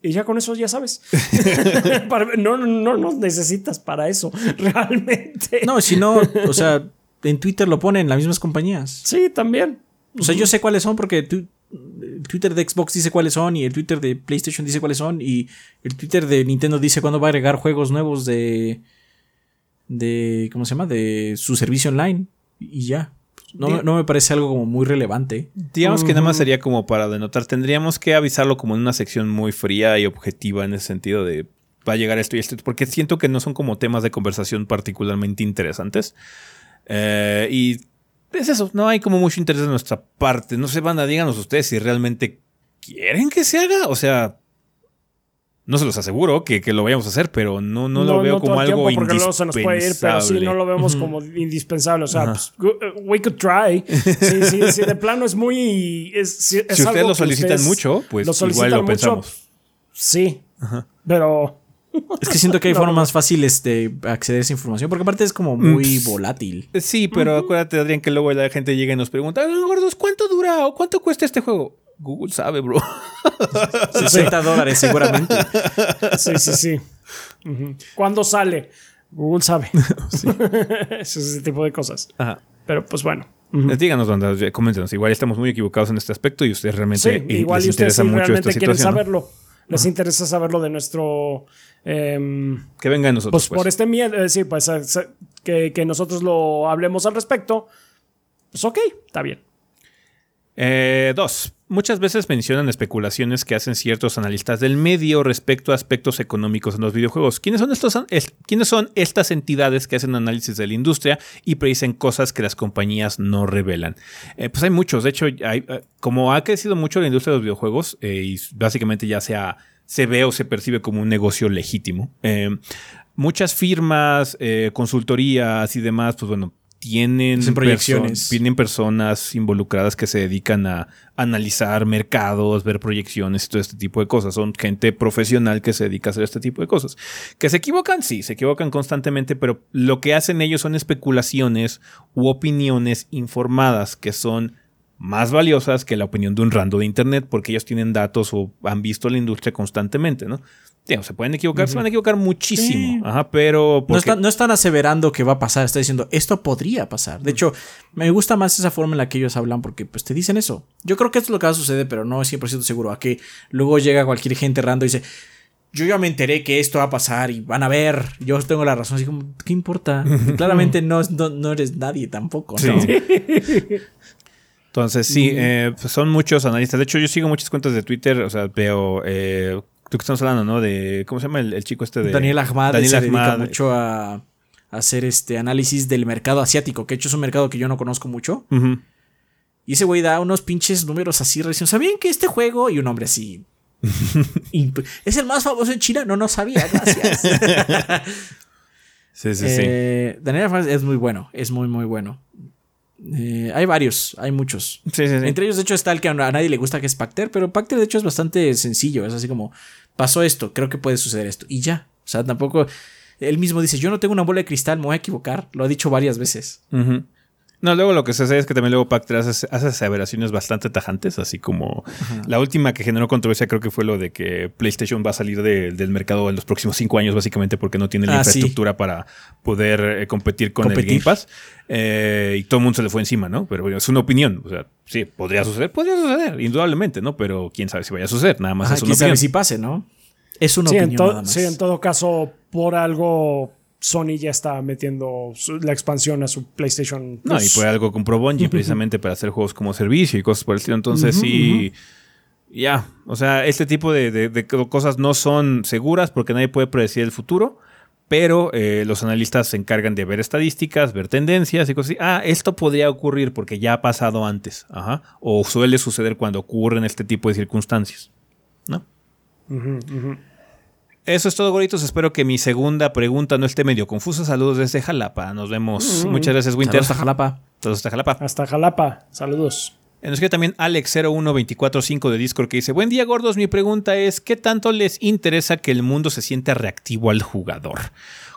y ya con eso ya sabes. Para- no, no, no, no necesitas para eso, realmente. No, si no, o sea, en Twitter lo ponen las mismas compañías. Sí, también. O sea, yo sé cuáles son porque tu- el Twitter de Xbox dice cuáles son y el Twitter de PlayStation dice cuáles son y el Twitter de Nintendo dice cuándo va a agregar juegos nuevos de de ¿cómo se llama? de su servicio online y ya. No, no me parece algo como muy relevante. digamos que nada más sería como para denotar. Tendríamos que avisarlo como en una sección muy fría y objetiva en ese sentido de va a llegar esto y esto, porque siento que no son como temas de conversación particularmente interesantes. Eh, y es eso, no hay como mucho interés de nuestra parte. No sé, banda, díganos ustedes si realmente quieren que se haga. O sea, no se los aseguro que, que lo vayamos a hacer, pero no, no, lo veo todo como algo porque luego se nos puede ir, pero sí indispensable. no lo vemos como indispensable. O sea, pues, uh, we could try. Sí, sí, sí, de plano es muy. Es, es Si ustedes algo lo que solicitan ustedes mucho, pues lo igual solicitan lo mucho, pensamos. Sí, pero. Es que siento que hay No. formas fáciles de acceder a esa información porque aparte es como muy volátil. Sí, pero acuérdate, Adrián, que luego la gente llega y nos pregunta, "Ah, gordos, ¿cuánto dura o cuánto cuesta este juego? Google sabe, bro. 60 dólares seguramente. Sí, sí, sí. ¿Cuándo sale? Google sabe. Ese- Ese tipo de cosas. Ajá. Pero pues bueno. Uh Díganos, banda, coméntenos. Igual estamos muy equivocados en este aspecto y ustedes realmente sí, igual les interesa mucho esta situación. quieren saberlo. Les interesa saberlo de nuestro. Eh, que venga de nosotros. Pues, por pues. este miedo, eh, sí, pues que, que nosotros lo hablemos al respecto. Pues ok, está bien. Eh, dos. Muchas veces mencionan especulaciones que hacen ciertos analistas del medio respecto a aspectos económicos en los videojuegos. ¿Quiénes son, estos, ¿quiénes son estas entidades que hacen análisis de la industria y predicen cosas que las compañías no revelan? Eh, pues hay muchos. De hecho, hay, eh, como ha crecido mucho la industria de los videojuegos y básicamente ya sea se ve o se percibe como un negocio legítimo. muchas firmas, consultorías y demás, pues bueno, tienen, proyecciones. tienen personas involucradas que se dedican a analizar mercados, ver proyecciones y todo este tipo de cosas. Son gente profesional que se dedica a hacer este tipo de cosas. Que se equivocan, sí, se equivocan constantemente, pero lo que hacen ellos son especulaciones u opiniones informadas que son más valiosas que la opinión de un rando de internet porque ellos tienen datos o han visto la industria constantemente, ¿no? se pueden equivocar, se van a equivocar muchísimo. Ajá, pero. No, están aseverando que va a pasar, está diciendo esto podría pasar. De hecho, me gusta más esa forma en la que ellos hablan porque pues te dicen eso. Yo creo que esto es lo que va a suceder, pero no es 100% seguro. A que luego llega cualquier gente rando y dice. Yo ya me enteré que esto va a pasar y van a ver, yo tengo la razón, así como, ¿qué importa? Claramente no, no, eres nadie tampoco, ¿no? Entonces, sí, eh, pues, son muchos analistas. De hecho, yo sigo muchas cuentas de Twitter, o sea, veo eh, tú que estamos hablando, ¿no? De, ¿cómo se llama el, chico este de... Daniel Ahmad. Daniel se dedica mucho a, hacer este análisis del mercado asiático, que de hecho es un mercado que yo no conozco mucho. Y ese güey da unos pinches números así recién. ¿Sabían que este juego? Y un hombre así... ¿Es el más famoso en China? No, no sabía, gracias. sí, sí, sí. Eh, Daniel Ahmad es muy bueno, es muy, muy bueno. Eh, hay varios, hay muchos. Entre ellos, de hecho, está el que a nadie le gusta, que es Pacter, pero Pacter, de hecho, es bastante sencillo. Es así como, pasó esto, creo que puede suceder esto. Y ya. O sea, tampoco. Él mismo dice, yo no tengo una bola de cristal, me voy a equivocar. Lo ha dicho varias veces. No, luego lo que se hace es que también luego Pacter hace, hace aseveraciones bastante tajantes, así como la última que generó controversia creo que fue lo de que PlayStation va a salir del mercado en los próximos cinco años, básicamente porque no tiene la ah, infraestructura para poder eh, competir con el Game Pass. Eh, y todo el mundo se le fue encima, ¿no? Pero es una opinión. O sea, sí, podría suceder, podría suceder, indudablemente, ¿no? Pero quién sabe si vaya a suceder, nada más es una opinión. si pase, ¿no? Es una opinión. nada más. Sí, en todo caso, por algo Sony ya está metiendo la expansión a su PlayStation. No, y fue algo compró Bungie precisamente para hacer juegos como servicio y cosas por el estilo. Entonces, sí. Ya, o sea, este tipo de, cosas no son seguras porque nadie puede predecir el futuro, pero eh, los analistas se encargan de ver estadísticas, ver tendencias y cosas así. Ah, esto podría ocurrir porque ya ha pasado antes, ajá, o suele suceder cuando ocurren este tipo de circunstancias, ¿no? Eso es todo, goritos. Espero que mi segunda pregunta no esté medio confusa. Saludos desde Jalapa. Nos vemos. Mm. Muchas gracias, Winter. Hasta Jalapa. Saludos hasta Jalapa. Hasta Jalapa. Saludos. Nos queda también Alex01245 de Discord que dice: Buen día, gordos. Mi pregunta es: ¿qué tanto les interesa que el mundo se sienta reactivo al jugador?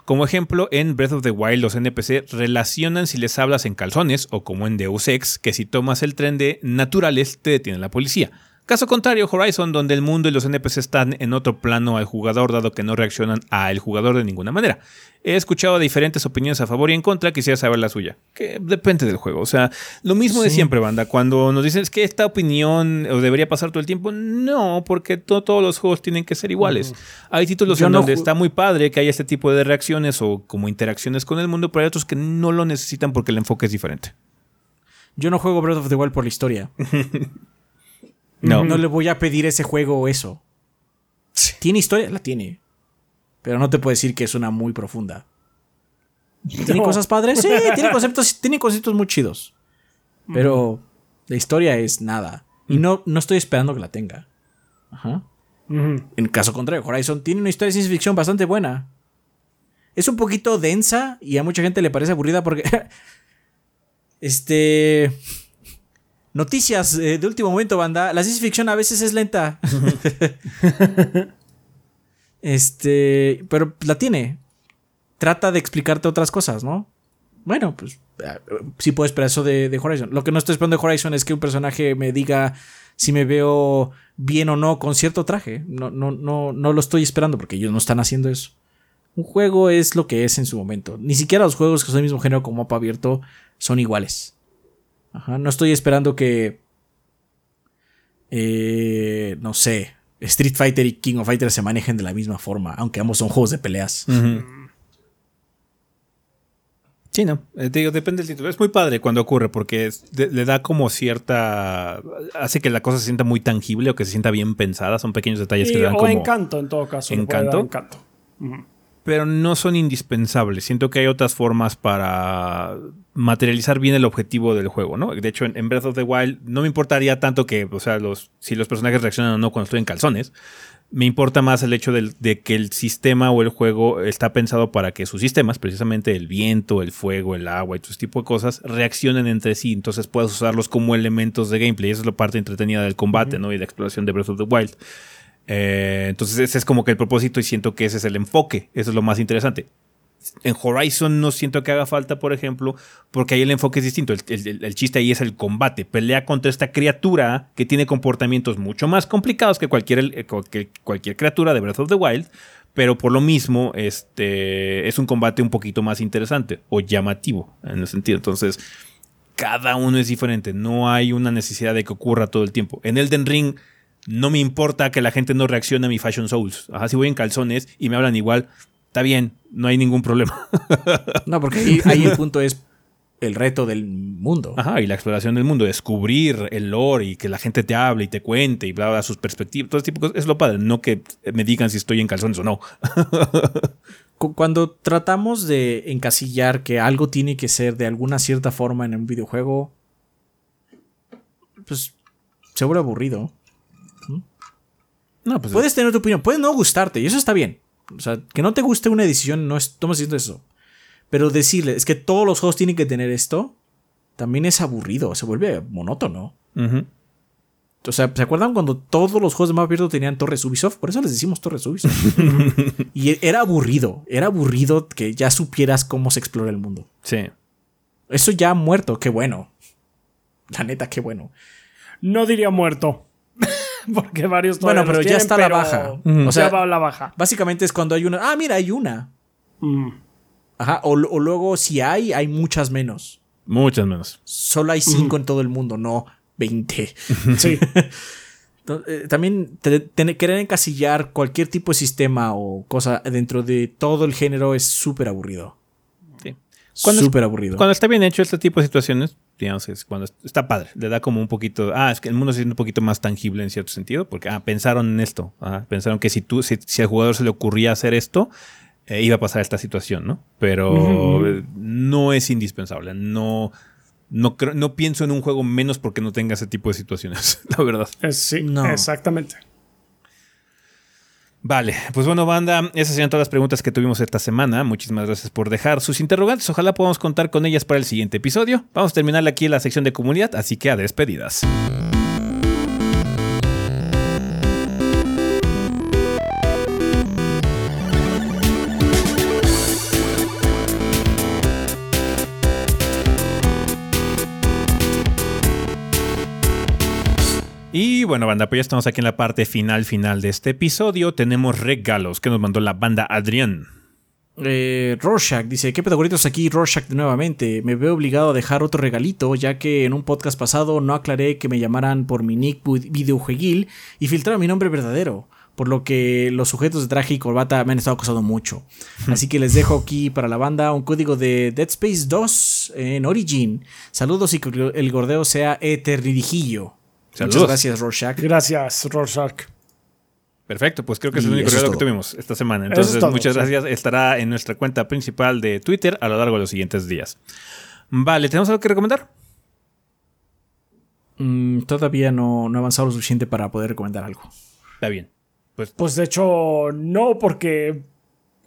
Como ejemplo, en Breath of the Wild los NPC relacionan si les hablas en calzones o como en Deus Ex, que si tomas el tren de naturales te detiene la policía. Caso contrario, Horizon, donde el mundo y los NPC están en otro plano al jugador, dado que no reaccionan al jugador de ninguna manera. He escuchado diferentes opiniones a favor y en contra, quisiera saber la suya. Que depende del juego. O sea, lo mismo de siempre, banda. Cuando nos dicen que esta opinión debería pasar todo el tiempo, no, porque todos los juegos tienen que ser iguales. Hay títulos en donde está muy padre que haya este tipo de reacciones o como interacciones con el mundo, pero hay otros que no lo necesitan porque el enfoque es diferente. Yo no juego Breath of the Wild por la historia. No. No le voy a pedir ese juego o eso. ¿Tiene historia? La tiene. Pero no te puedo decir que es una muy profunda. ¿Tiene cosas padres? Sí, tiene conceptos, tiene conceptos muy chidos. Pero la historia es nada. Y no, no estoy esperando que la tenga. Ajá. En caso contrario, Horizon tiene una historia de ciencia ficción bastante buena. Es un poquito densa y a mucha gente le parece aburrida porque. este. Noticias eh, de último momento, banda. La ciencia ficción a veces es lenta. este, pero la tiene. Trata de explicarte otras cosas, ¿no? Bueno, pues eh, sí puedo esperar eso de, Horizon. Lo que no estoy esperando de Horizon es que un personaje me diga si me veo bien o no con cierto traje. No, no, no, no lo estoy esperando porque ellos no están haciendo eso. Un juego es lo que es en su momento. Ni siquiera los juegos que son del mismo género como mapa abierto son iguales. Ajá, no estoy esperando que. eh, no sé. Street Fighter y King of Fighters se manejen de la misma forma, aunque ambos son juegos de peleas. Sí, no. Eh, te digo, depende del título. Es muy padre cuando ocurre porque es- de- le da como cierta. Hace que la cosa se sienta muy tangible o que se sienta bien pensada. Son pequeños detalles que le dan o como. encanto, en todo caso. le puede dar ¿Encanto? Pero no son indispensables. Siento que hay otras formas para materializar bien el objetivo del juego, ¿no? De hecho, en, Breath of the Wild no me importaría tanto que, o sea, los, si los personajes reaccionan o no cuando estoy en calzones. Me importa más el hecho de que el sistema o el juego está pensado para que sus sistemas, precisamente el viento, el fuego, el agua y todo ese tipo de cosas, reaccionen entre sí. Entonces puedas usarlos como elementos de gameplay. Esa es la parte entretenida del combate, ¿no? Y la exploración de Breath of the Wild. Eh, entonces ese es como que el propósito y siento que ese es el enfoque. Eso es lo más interesante. En Horizon no siento que haga falta, por ejemplo, porque ahí el enfoque es distinto. El, el- chiste ahí es el combate. Pelea contra esta criatura que tiene comportamientos mucho más complicados que cualquier, eh, cualquier criatura de Breath of the Wild. Pero por lo mismo, este es un combate un poquito más interesante o llamativo en el sentido. Entonces, cada uno es diferente. No hay una necesidad de que ocurra todo el tiempo. En Elden Ring no me importa que la gente no reaccione a mi Fashion Souls. Ajá, si voy en calzones y me hablan igual, está bien, no hay ningún problema. No, porque ahí, ahí el punto es el reto del mundo. Ajá, y la exploración del mundo, descubrir el lore y que la gente te hable y te cuente y bla, bla, sus perspectivas, todo ese tipo de cosas. Es lo padre, no que me digan si estoy en calzones o no. Cu- Cuando tratamos de encasillar que algo tiene que ser de alguna cierta forma en un videojuego, pues se vuelve aburrido. No, pues Puedes tener tu opinión, puede no gustarte, y eso está bien. O sea, que no te guste una decisión, no estamos diciendo eso. Pero decirle, es que todos los juegos tienen que tener esto, también es aburrido, se vuelve monótono. ujú. O sea, ¿se acuerdan cuando todos los juegos de mapa abierto tenían torres Ubisoft? Por eso les decimos torres Ubisoft. y era aburrido, era aburrido que ya supieras cómo se explora el mundo. Sí. Eso ya ha muerto, qué bueno. La neta, qué bueno. No diría muerto. Porque varios Bueno, pero ya tienen, está a la pero baja. O O sea, sea, va a la baja. Básicamente es cuando hay una. Ah, mira, hay una. Mm. Ajá. O, o luego, si hay, hay muchas menos. Muchas menos. Solo hay cinco en todo el mundo, no 20. Sí. Eh, También te- te- querer encasillar cualquier tipo de sistema o cosa dentro de todo el género es súper aburrido. Sí. Súper aburrido. Cuando está bien hecho este tipo de situaciones, digamos, es cuando está padre, le da como un poquito, ah, es que el mundo se siente un poquito más tangible en cierto sentido, porque, ah, pensaron en esto, ah, pensaron que si tú, si, si al jugador se le ocurría hacer esto, eh, iba a pasar esta situación, ¿no? Pero eh, no es indispensable, no, no, creo- no pienso en un juego menos porque no tenga ese tipo de situaciones, la verdad. Es- sí, No. exactamente. Vale, pues bueno, banda, esas serían todas las preguntas que tuvimos esta semana. Muchísimas gracias por dejar sus interrogantes. Ojalá podamos contar con ellas para el siguiente episodio. Vamos a terminar aquí la sección de comunidad, así que a despedidas. Bueno, banda, pues ya estamos aquí en la parte final final de este episodio. Tenemos regalos que nos mandó la banda Adrián. Eh, Rorschach dice: ¿Qué pedagoritos aquí? Rorschach nuevamente. Me veo obligado a dejar otro regalito, ya que en un podcast pasado no aclaré que me llamaran por mi nick videojueguil y filtraron mi nombre verdadero. Por lo que los sujetos de traje y corbata me han estado acosando mucho. Así que les dejo aquí para la banda un código de Dead Space 2 en Origin. Saludos y que el gordeo sea eternirijillo. Muchas Saludos. gracias, Rorschach. Gracias, Rorschach. Perfecto, pues creo que es Y el único regalo que tuvimos esta semana. Es Entonces, todo, muchas sí. gracias. Estará en nuestra cuenta principal de Twitter a lo largo de los siguientes días. Vale, ¿tenemos algo que recomendar? Mm, todavía no, no he avanzado lo suficiente para poder recomendar algo. Está bien. Pues Pues de hecho, no, porque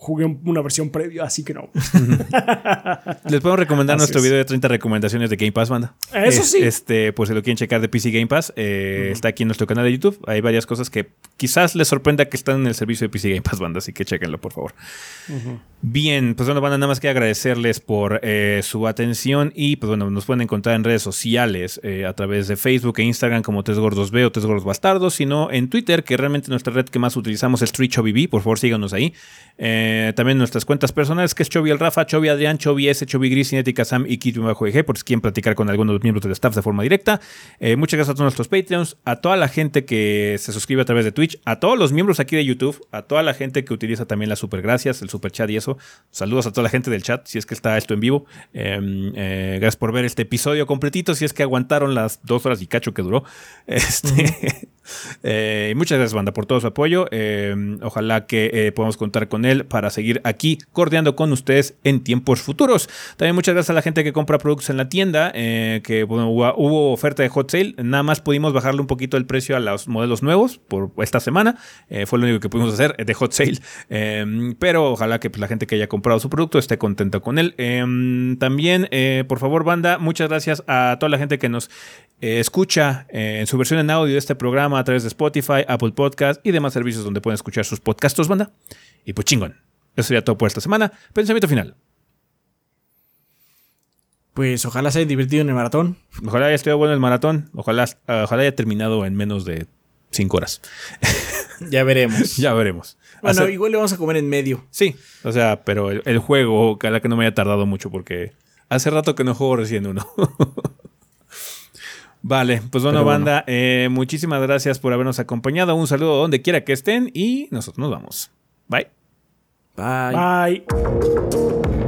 jugué un- una versión previa, así que no. les podemos recomendar Así nuestro es. video de 30 recomendaciones de Game Pass, banda. Eso Es- sí. Este, pues si lo quieren checar de PC Game Pass, eh, está aquí en nuestro canal de YouTube. Hay varias cosas que quizás les sorprenda que están en el servicio de PC Game Pass, banda, así que chequenlo, por favor. Bien, pues bueno, banda, nada más que agradecerles por eh, su atención y pues bueno, nos pueden encontrar en redes sociales eh, a través de Facebook e Instagram como Tres Gordos B o Tres Gordos Bastardos, sino en Twitter, que realmente nuestra red que más utilizamos es TwitchOBB, por favor síganos ahí. Eh, Eh, también nuestras cuentas personales, que es Chovy el Rafa, Chovy Adrián, Chovy S, Chovy Gris, Cinética Sam y Kit bajo EG, por si quieren platicar con alguno de los miembros del staff de forma directa. Eh, muchas gracias a todos nuestros Patreons, a toda la gente que se suscribe a través de Twitch, a todos los miembros aquí de YouTube, a toda la gente que utiliza también las super gracias, el super chat y eso. Saludos a toda la gente del chat, si es que está esto en vivo. Em, eh, gracias por ver este episodio completito, si es que aguantaron las dos horas y cacho que duró. Este, muchas gracias, banda, por todo su apoyo. Em, ojalá que podamos contar con él para seguir aquí cordeando con ustedes en tiempos futuros. También muchas gracias a la gente que compra productos en la tienda, que hubo, oferta de hot sale. Nada más pudimos bajarle un poquito el precio a los modelos nuevos por esta semana. fue lo único que pudimos hacer de hot sale. Em, pero ojalá que pues, la gente que haya comprado su producto esté contenta con él. Em, también, por favor, banda, muchas gracias a toda la gente que nos eh, escucha eh, en su versión en audio de este programa a través de Spotify, Apple Podcast y demás servicios donde pueden escuchar sus podcasts, banda. Y pues chingón. Eso sería todo por esta semana. Pensamiento final. Pues ojalá se haya divertido en el maratón. Ojalá haya estado bueno el maratón. Ojalá, ojalá haya terminado en menos de 5 horas. Ya veremos. ya veremos. Bueno, igual le vamos a comer en medio. Sí, o sea, pero el, el juego, ojalá que no me haya tardado mucho porque hace rato que no juego recién uno. Vale, pues bueno, banda, eh, muchísimas gracias por habernos acompañado. Un saludo donde quiera que estén y nosotros nos vamos. Bye. Bye. Bye.